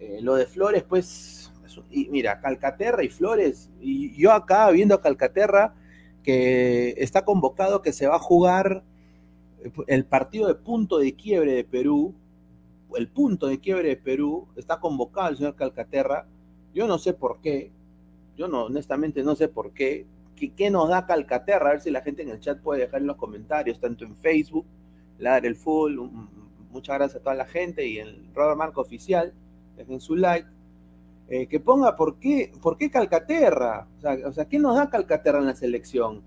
eh, lo de Flores, pues, y mira, Calcaterra y Flores, y yo acá viendo a Calcaterra que está convocado que se va a jugar el partido de punto de quiebre de Perú, el punto de quiebre de Perú, está convocado el señor Calcaterra, yo no sé por qué, yo no, honestamente no sé por qué, ¿qué, qué nos da Calcaterra? A ver si la gente en el chat puede dejar en los comentarios, tanto en Facebook, Ladre el Full, muchas gracias a toda la gente y en Robert Marco Oficial, dejen su like, eh, que ponga por qué, por qué Calcaterra, o sea, o sea, ¿qué nos da Calcaterra en la selección?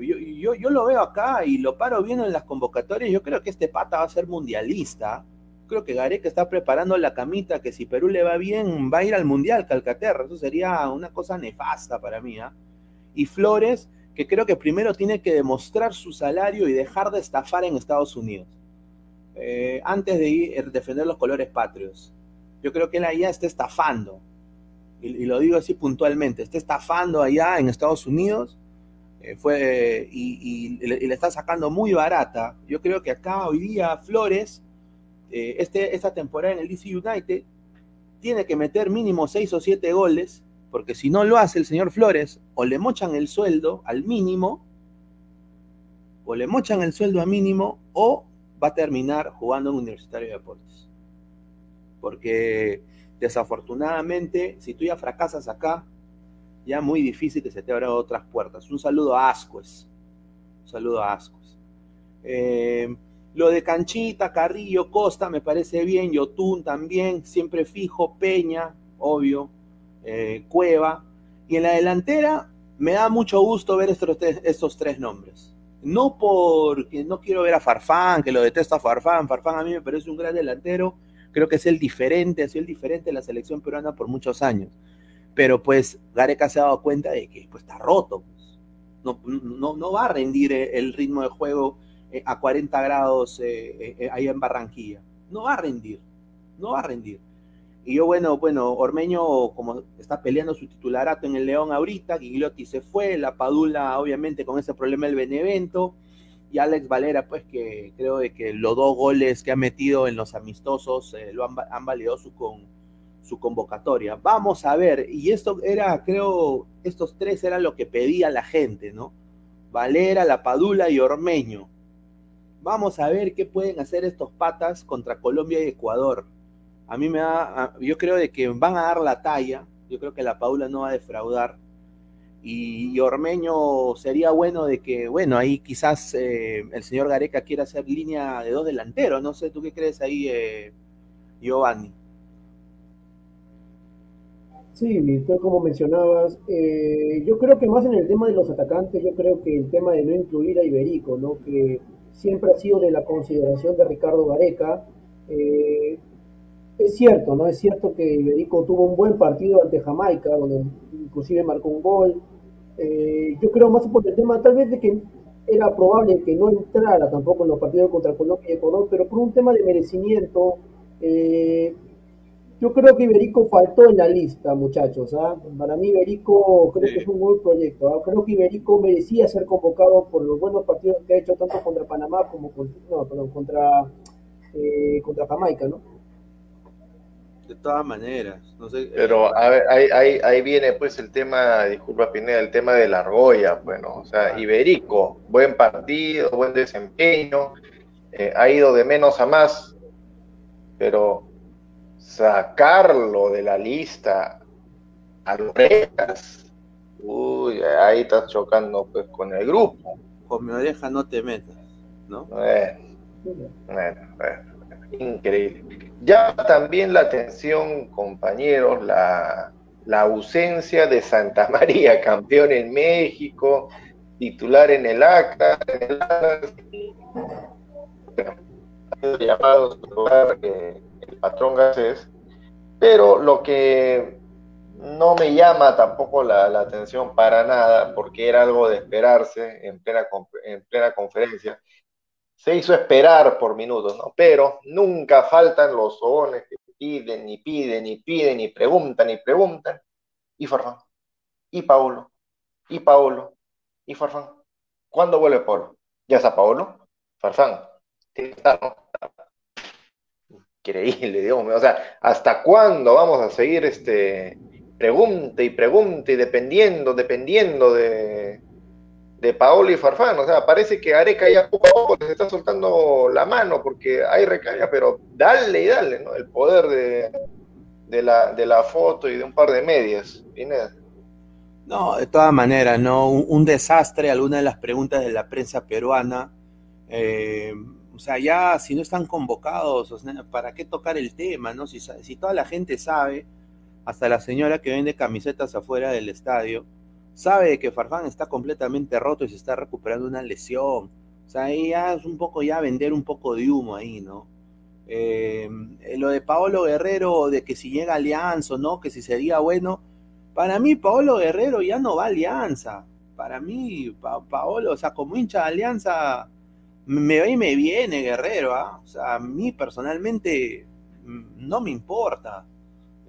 Yo, yo, yo lo veo acá y lo paro bien en las convocatorias, yo creo que este pata va a ser mundialista, creo que Gareca está preparando la camita que si Perú le va bien va a ir al mundial Calcaterra, eso sería una cosa nefasta para mí, ¿ah? Y Flores, que creo que primero tiene que demostrar su salario y dejar de estafar en Estados Unidos, eh, antes de ir a defender los colores patrios. Yo creo que él allá está estafando, y, lo digo así puntualmente, está estafando allá en Estados Unidos eh, fue, y, le, está sacando muy barata. Yo creo que acá hoy día Flores, eh, este, esta temporada en el DC United, tiene que meter mínimo 6 o 7 goles, porque si no lo hace el señor Flores, o le mochan el sueldo al mínimo, o le mochan el sueldo a mínimo, o va a terminar jugando en Universitario de Deportes. Porque desafortunadamente, si tú ya fracasas acá, ya muy difícil que se te abran otras puertas. Un saludo a Ascuez. Un saludo a Ascuez. Eh, lo de Canchita, Carrillo, Costa me parece bien, Yotun también, siempre fijo, Peña, obvio, eh, Cueva. Y en la delantera me da mucho gusto ver estos tres, estos tres nombres. No porque no quiero ver a Farfán, que lo detesto a Farfán. Farfán a mí me parece un gran delantero. Creo que es el diferente, ha sido el diferente de la selección peruana por muchos años. Pero pues Gareca se ha dado cuenta de que pues, está roto. Pues. No, no, no, va a rendir el ritmo de juego eh, a 40 grados eh, eh, ahí en Barranquilla. No va a rendir. No va a rendir. Y yo, bueno, bueno, Ormeño, como está peleando su titularato en el León ahorita, Gigliotti se fue, la Padula, obviamente, con ese problema del Benevento, y Alex Valera, pues que creo que los dos goles que ha metido en los amistosos eh, lo han, han validado su, con, su convocatoria. Vamos a ver, y esto era, creo, estos tres eran lo que pedía la gente, ¿no? Valera, La Padula y Ormeño. Vamos a ver qué pueden hacer estos patas contra Colombia y Ecuador. A mí me da, yo creo de que van a dar la talla, yo creo que La Padula no va a defraudar. Y, Ormeño sería bueno de que, bueno, ahí quizás eh, el señor Gareca quiera hacer línea de dos delanteros, no sé, ¿tú qué crees ahí, eh, Giovanni? Sí, como mencionabas, eh, yo creo que más en el tema de los atacantes, yo creo que el tema de no incluir a Iberico, ¿no? que siempre ha sido de la consideración de Ricardo Gareca, eh, es cierto, ¿no? Es cierto que Iberico tuvo un buen partido ante Jamaica, donde inclusive marcó un gol. Eh, yo creo más por el tema tal vez de que era probable que no entrara tampoco en los partidos contra Colombia y Ecuador, pero por un tema de merecimiento, eh, yo creo que Iberico faltó en la lista, muchachos. ¿ah? Para mí Iberico creo que es un buen proyecto. ¿ah? Creo que Iberico merecía ser convocado por los buenos partidos que ha hecho tanto contra Panamá como contra, eh, contra Jamaica, ¿no? De todas maneras. No sé, Pero a ver, ahí, ahí, viene pues el tema, disculpa Pineda, el tema de la argolla, bueno, o sea, Iberico, buen partido, buen desempeño, eh, ha ido de menos a más, pero sacarlo de la lista a los uy, ahí estás chocando pues con el grupo. Con mi oreja no te metas, ¿no? bueno, bueno increíble. Ya también la atención, compañeros, la, ausencia de Santa *laughs* María, campeón en México, titular en el ACA, en el llamado eh, el patrón Garcés, pero lo que no me llama tampoco la, atención para nada, porque era algo de esperarse en plena, en plena conferencia, se hizo esperar por minutos, ¿no? Pero nunca faltan los sones que piden y piden y piden y preguntan y preguntan. Y Farfán, y Paulo, y Paulo, y Farfán. ¿Cuándo vuelve Paulo? ¿Ya está Paulo? Farfán. Increíble, Dios mío. O sea, ¿hasta cuándo vamos a seguir este pregunte y pregunte y dependiendo, dependiendo de, de Paolo y Farfán. O sea, parece que Areca ya poco a poco les está soltando la mano porque hay recaña, pero dale y dale, ¿no? El poder de, la, de la foto y de un par de medias. No, de todas maneras, ¿no? Un, desastre, alguna de las preguntas de la prensa peruana. Eh, o sea, ya si no están convocados, ¿para qué tocar el tema, no? Si, si toda la gente sabe, hasta la señora que vende camisetas afuera del estadio, sabe que Farfán está completamente roto y se está recuperando una lesión. O sea, ahí ya es un poco ya vender un poco de humo ahí, ¿no? Eh, lo de Paolo Guerrero, de que si llega Alianza o no, que si sería bueno. Para mí, Paolo Guerrero ya no va a Alianza. Para mí, Paolo, o sea, como hincha de Alianza, me va y me viene Guerrero, ¿ah? O sea, a mí personalmente mm, no me importa.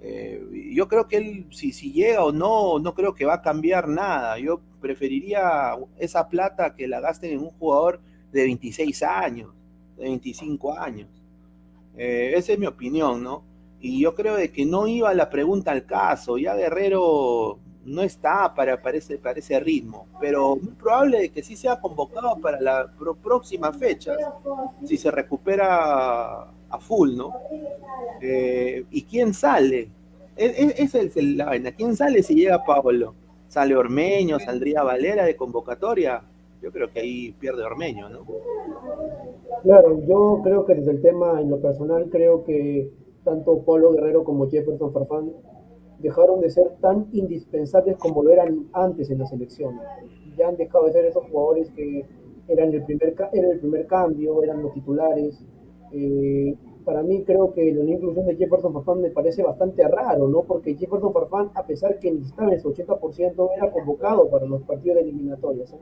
Eh, yo creo que él, si, si llega o no, no creo que va a cambiar nada. Yo preferiría esa plata que la gasten en un jugador de 26 años, de 25 años. Eh, esa es mi opinión, ¿no? Y yo creo de que no iba la pregunta al caso. Ya Guerrero no está para, para, ese, ritmo, pero muy probable de que sí sea convocado para la próxima fecha, si se recupera a full, ¿no? Eh, ¿Y quién sale? Esa es la vaina. ¿Quién sale si llega Pablo? ¿Sale Ormeño? ¿Saldría Valera de convocatoria? Yo creo que ahí pierde Ormeño, ¿no? Claro, yo creo que desde el tema, en lo personal, creo que tanto Pablo Guerrero como Jefferson Farfán dejaron de ser tan indispensables como lo eran antes en la selección. Ya han dejado de ser esos jugadores que eran el primer, el primer cambio, eran los titulares. Eh, para mí creo que la inclusión de Jefferson Farfán me parece bastante raro, ¿no? Porque Jefferson Farfán, a pesar que estaba en su 80%, era convocado para los partidos de eliminatorias.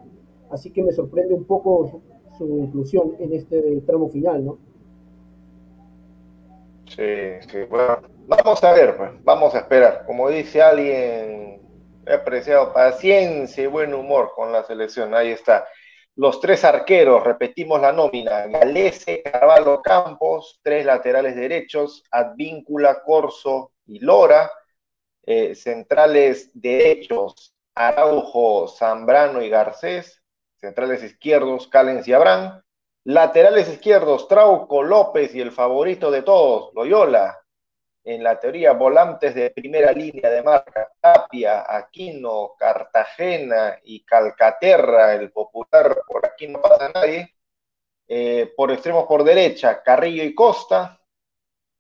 Así que me sorprende un poco su inclusión en este tramo final, ¿no? Sí, sí, bueno, vamos a ver, pues, vamos a esperar. Como dice alguien, he apreciado paciencia y buen humor con la selección, ahí está. Los tres arqueros, repetimos la nómina, Galese, Carvalho Campos, tres laterales derechos, Advíncula, Corso y Lora, eh, centrales derechos, Araujo, Zambrano y Garcés, centrales izquierdos, Calens y Abrán, laterales izquierdos, Trauco, López y el favorito de todos, Loyola, en la teoría volantes de primera línea de marca, Tapia, Aquino, Cartagena y Calcaterra, el popular, por aquí no pasa nadie. Eh, por extremos por derecha, Carrillo y Costa,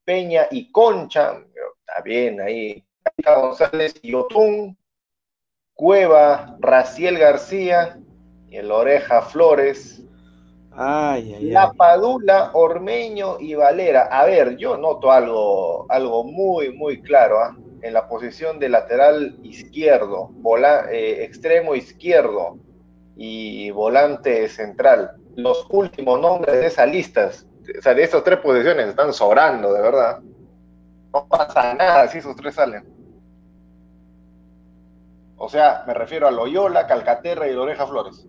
Peña y Concha, está bien ahí, González y Otún, Cueva, Raciel García y el Oreja Flores. La Padula, Ormeño y Valera. A ver, yo noto algo, algo muy, muy claro ¿ah? en la posición de lateral izquierdo, eh, extremo izquierdo y volante central. Los últimos nombres de esas listas, o sea, de esas tres posiciones están sobrando, de verdad. No pasa nada si esos tres salen. O sea, me refiero a Loyola, Calcaterra y Loreja Flores.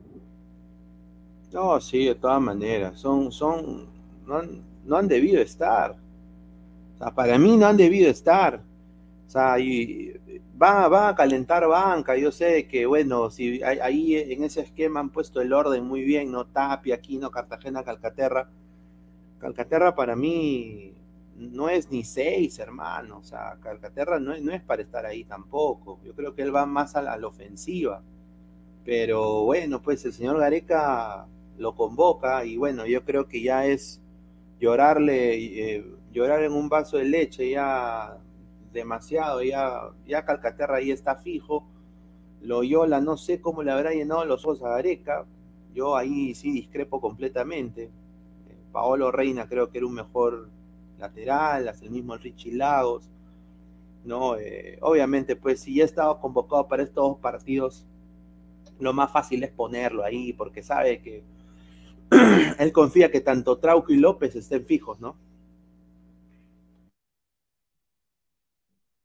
No, sí, de todas maneras. Son, son, no han, no han debido estar. O sea, para mí no han debido estar. O sea, y va, va a calentar banca. Yo sé que, bueno, si ahí en ese esquema han puesto el orden muy bien, ¿no? Tapia, Aquino, Cartagena, Calcaterra. Calcaterra para mí no es ni seis, hermano. O sea, Calcaterra no, no es para estar ahí tampoco. Yo creo que él va más a la, ofensiva. Pero bueno, pues el señor Gareca lo convoca y bueno, yo creo que ya es llorarle, eh, llorar en un vaso de leche ya demasiado, ya, ya Calcaterra ahí está fijo. Loyola, no sé cómo le habrá llenado los ojos a Gareca. Yo ahí sí discrepo completamente. Eh, Paolo Reina creo que era un mejor lateral, hace el mismo Richie Lagos. ¿no? Eh, obviamente, pues si ya estaba convocado para estos dos partidos, lo más fácil es ponerlo ahí, porque sabe que *clears throat* él confía que tanto Trauco y López estén fijos, ¿no?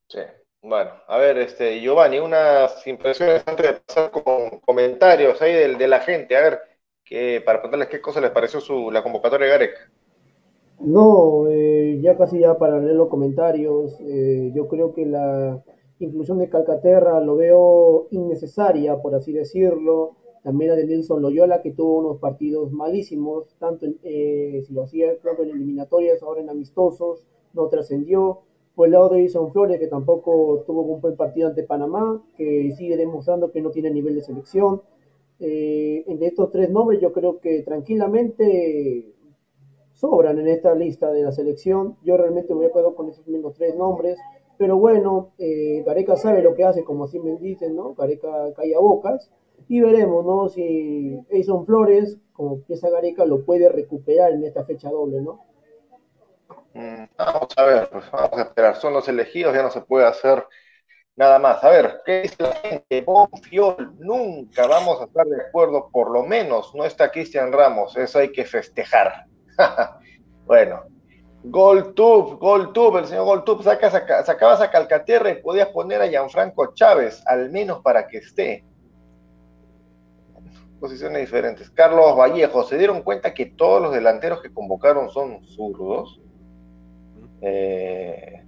Sí. Bueno, a ver, este, Giovanni, unas impresiones antes de pasar con comentarios ahí de, la gente, a ver, que, para preguntarles qué cosa les pareció su, la convocatoria de Gareca. No, eh, ya casi ya para leer los comentarios, eh, yo creo que la inclusión de Calcaterra lo veo innecesaria, por así decirlo. También la de Nelson Loyola, que tuvo unos partidos malísimos, tanto en, eh, si lo hacía creo en eliminatorias, ahora en amistosos, no trascendió. Por el lado de Edison Flores, que tampoco tuvo un buen partido ante Panamá, que sigue demostrando que no tiene nivel de selección. entre estos tres nombres, yo creo que tranquilamente sobran en esta lista de la selección. Yo realmente a acuerdo con esos mismos tres nombres. Pero bueno, eh, Gareca sabe lo que hace, como así me dicen, ¿no? Gareca calla bocas. Y veremos, ¿no? Si Eison Flores, como piensa Gareca, lo puede recuperar en esta fecha doble, ¿no? Mm, vamos a ver, pues vamos a esperar. Son los elegidos, ya no se puede hacer nada más. A ver, ¿qué dice la gente? Bonfiol, nunca vamos a estar de acuerdo, por lo menos no está Cristian Ramos, eso hay que festejar. *laughs* bueno, Goltub, Goltub, el señor Goltub, saca, sacabas a Calcaterra y podías poner a Gianfranco Chávez, al menos para que esté. Posiciones diferentes. Carlos Vallejo, ¿se dieron cuenta que todos los delanteros que convocaron son zurdos? Eh,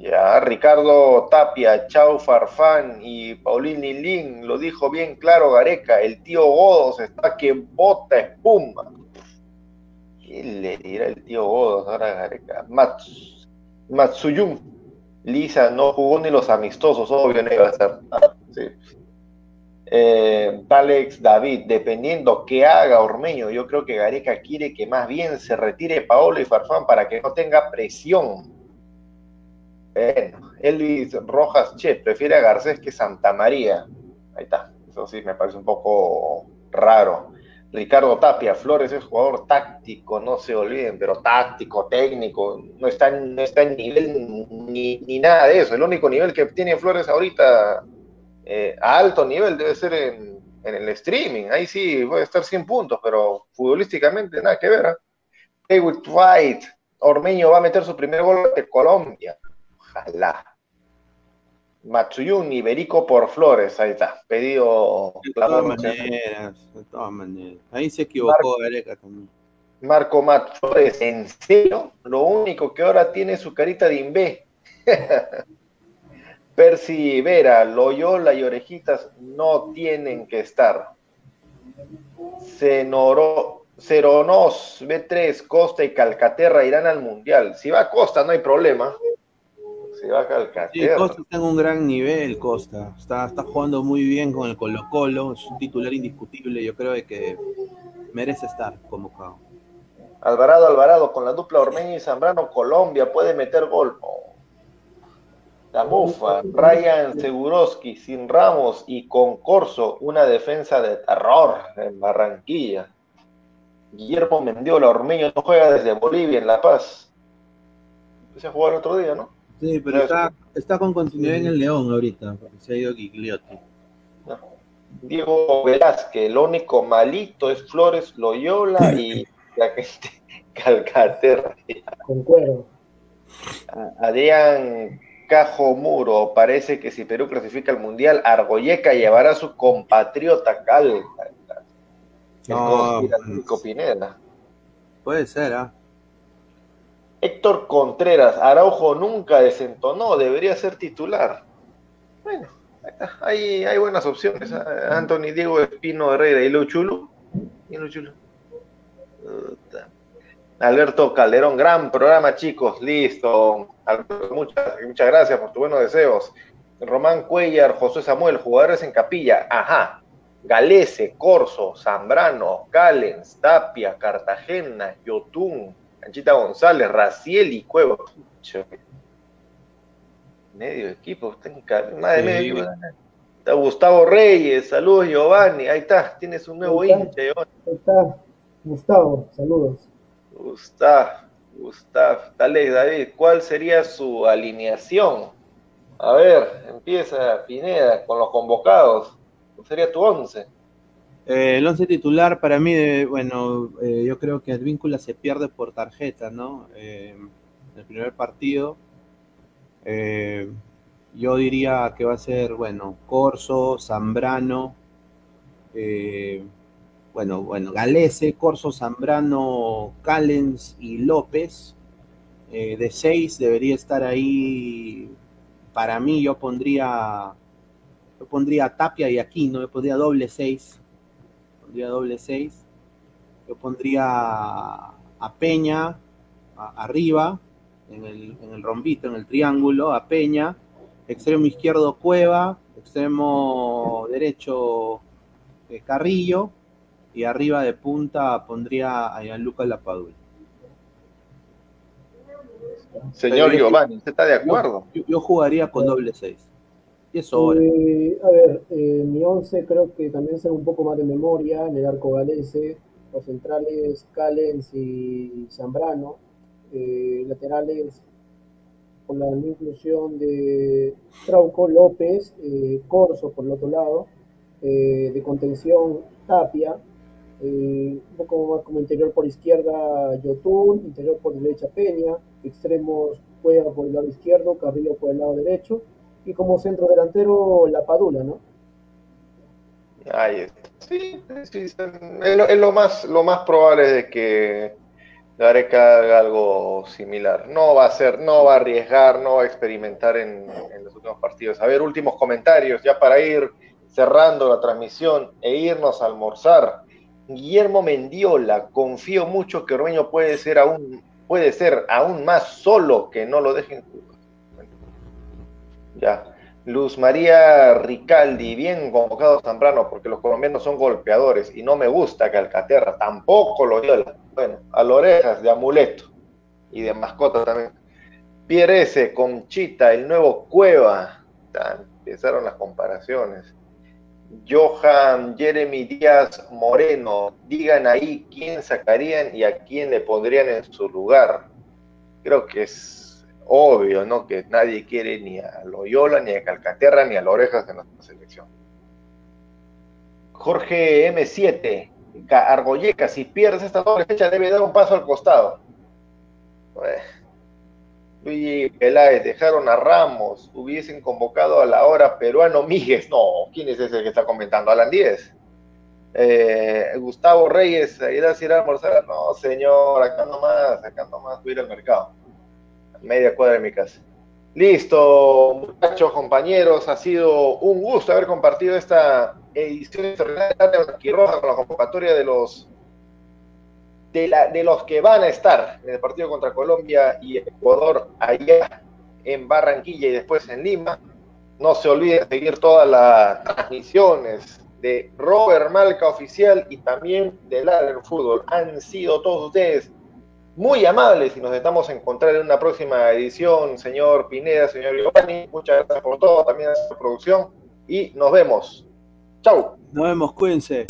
ya, Ricardo Tapia, Chau Farfán y Paulini Lin, lo dijo bien claro Gareca, el tío Godos está que bota espuma. ¿Qué le dirá el tío Godos ahora Gareca? Mats, Matsuyun, Lisa no jugó ni los amistosos, obvio no iba a ser. Ah, eh, Alex David, dependiendo qué haga Ormeño, yo creo que Gareca quiere que más bien se retire Paolo y Farfán para que no tenga presión bueno, Elvis Rojas, che, prefiere a Garcés que Santa María. Ahí está, eso sí me parece un poco raro. Ricardo Tapia, Flores es jugador táctico, no se olviden, pero táctico, técnico, no está, no está en nivel ni, nada de eso. El único nivel que tiene Flores ahorita eh, a alto nivel debe ser en, el streaming. Ahí sí puede estar 100 puntos, pero futbolísticamente nada que ver. ¿eh? David White, Ormeño va a meter su primer gol de Colombia. Ojalá. Matsuyun Iberico por Flores, ahí está. Pedido. De todas maneras, de todas maneras. Ahí se equivocó Gareca también. Marco Mat Flores, ¿en serio? Lo único que ahora tiene su carita de imbe. *laughs* Percy Vera, Loyola y Orejitas no tienen que estar. Cenoro, Ceronos, B3, Costa y Calcaterra irán al Mundial. Si va a Costa no hay problema se baja al Sí, Costa está en un gran nivel, Costa. Está, está jugando muy bien con el Colo Colo, es un titular indiscutible, yo creo que merece estar convocado. Alvarado, Alvarado, con la dupla Ormeño y Zambrano, Colombia puede meter gol. La mufa, Ryan Seguroski sin Ramos y con Corso, una defensa de terror en Barranquilla. Guillermo Mendiola, Ormeño no juega desde Bolivia en La Paz. Empecé a jugar el otro día, ¿no? Sí, pero está, está con continuidad en el León ahorita, porque se ha ido Gigliotti. Diego Velázquez, lo único malito es Flores Loyola y *laughs* la gente Calcaterra. Concuerdo. Adrián Cajo Muro, parece que si Perú clasifica al Mundial, Argoyeca llevará a su compatriota Cal. No. conspiranoico Pineda. Puede ser, ¿ah? Héctor Contreras, Araujo nunca desentonó, debería ser titular. Bueno, hay, hay buenas opciones. ¿ah? Anthony Diego Espino Herrera y Lu Chulo. Y Lu Chulo. Puta. Alberto Calderón, gran programa, chicos. Listo. Alberto, muchas, muchas gracias por tus buenos deseos. Román Cuellar, José Samuel, jugadores en capilla. Ajá. Galese, Corso, Zambrano, Callens, Tapia, Cartagena, Yotun, Canchita González, Raciel y Cueva. Medio equipo, más de medio equipo. bueno. Está Gustavo Reyes, saludos Giovanni, ahí está, tienes un nuevo hincha, Giovanni. Ahí está Gustavo, saludos. Gustav, Gustav, dale David, ¿cuál sería su alineación? A ver, empieza Pineda con los convocados. ¿Cuál sería tu once? Eh, el once titular para mí, bueno, eh, yo creo que Advíncula se pierde por tarjeta, ¿no? Eh, el primer partido, eh, yo diría que va a ser, bueno, Corso, Zambrano, bueno, bueno, Galese, Corso, Zambrano, Callens y López. Eh, de seis debería estar ahí, para mí yo pondría, yo pondría Tapia y Aquino, yo pondría doble seis pondría doble 6. Yo pondría a Peña arriba, en el, en el rombito, en el triángulo, a Peña. Extremo izquierdo Cueva, extremo derecho eh, Carrillo. Y arriba de punta pondría a Gianluca Lapadula. Señor Giovanni, ¿usted está de acuerdo? Yo, yo jugaría con doble 6. Y eso ahora. Eh, a ver, eh, mi 11 creo que también será un poco más de memoria, en el arco galese, los centrales Callens y Zambrano, eh, laterales con la no inclusión de Trauco López, eh, Corso por el otro lado, eh, de contención Tapia, eh, un poco más como interior por izquierda Yotun, interior por derecha Peña, extremos Cueva por el lado izquierdo, Carrillo por el lado derecho, y como centro delantero La Padula, ¿no? Ahí está. Sí, sí, es lo, más, lo más probable de que Gareca haga algo similar. No va a hacer, no va a arriesgar, no va a experimentar en, en los últimos partidos. A ver, últimos comentarios, ya para ir cerrando la transmisión e irnos a almorzar. Guillermo Mendiola, confío mucho que Ormeño puede ser aún, puede ser aún más solo que no lo dejen. Ya. Luz María Ricaldi, bien convocado Zambrano, porque los colombianos son golpeadores y no me gusta Calcaterra, tampoco lo viola. Bueno, a las orejas de amuleto y de mascota también. Pierre S, Conchita, el nuevo Cueva. Empezaron las comparaciones. Johan Jeremy Díaz Moreno, digan ahí quién sacarían y a quién le pondrían en su lugar. Creo que es obvio, ¿no? Que nadie quiere ni a Loyola, ni a Calcaterra, ni a las orejas de nuestra selección. Jorge M7, Ca- Argoyeca, si pierdes esta doble fecha, debe dar un paso al costado. Eh, Luigi Peláez, dejaron a Ramos, hubiesen convocado a la hora peruano Míguez. No, ¿quién es ese que está comentando? Alan 10. Eh, Gustavo Reyes, ir a ir a almorzar. No, señor, acá nomás, acá nomás, voy a ir al mercado. Media cuadra de mi casa. Listo, muchachos, compañeros, ha sido un gusto haber compartido esta edición de Blanquirroja con la convocatoria de los de, la, de los que van a estar en el partido contra Colombia y Ecuador allá en Barranquilla y después en Lima. No se olviden de seguir todas las transmisiones de Robert Malca Oficial y también de Ladder Fútbol. Han sido todos ustedes muy amables y nos estamos a encontrar en una próxima edición, señor Pineda, señor Giovanni. Muchas gracias por todo, también a su producción y nos vemos. Chau. Nos vemos, cuídense.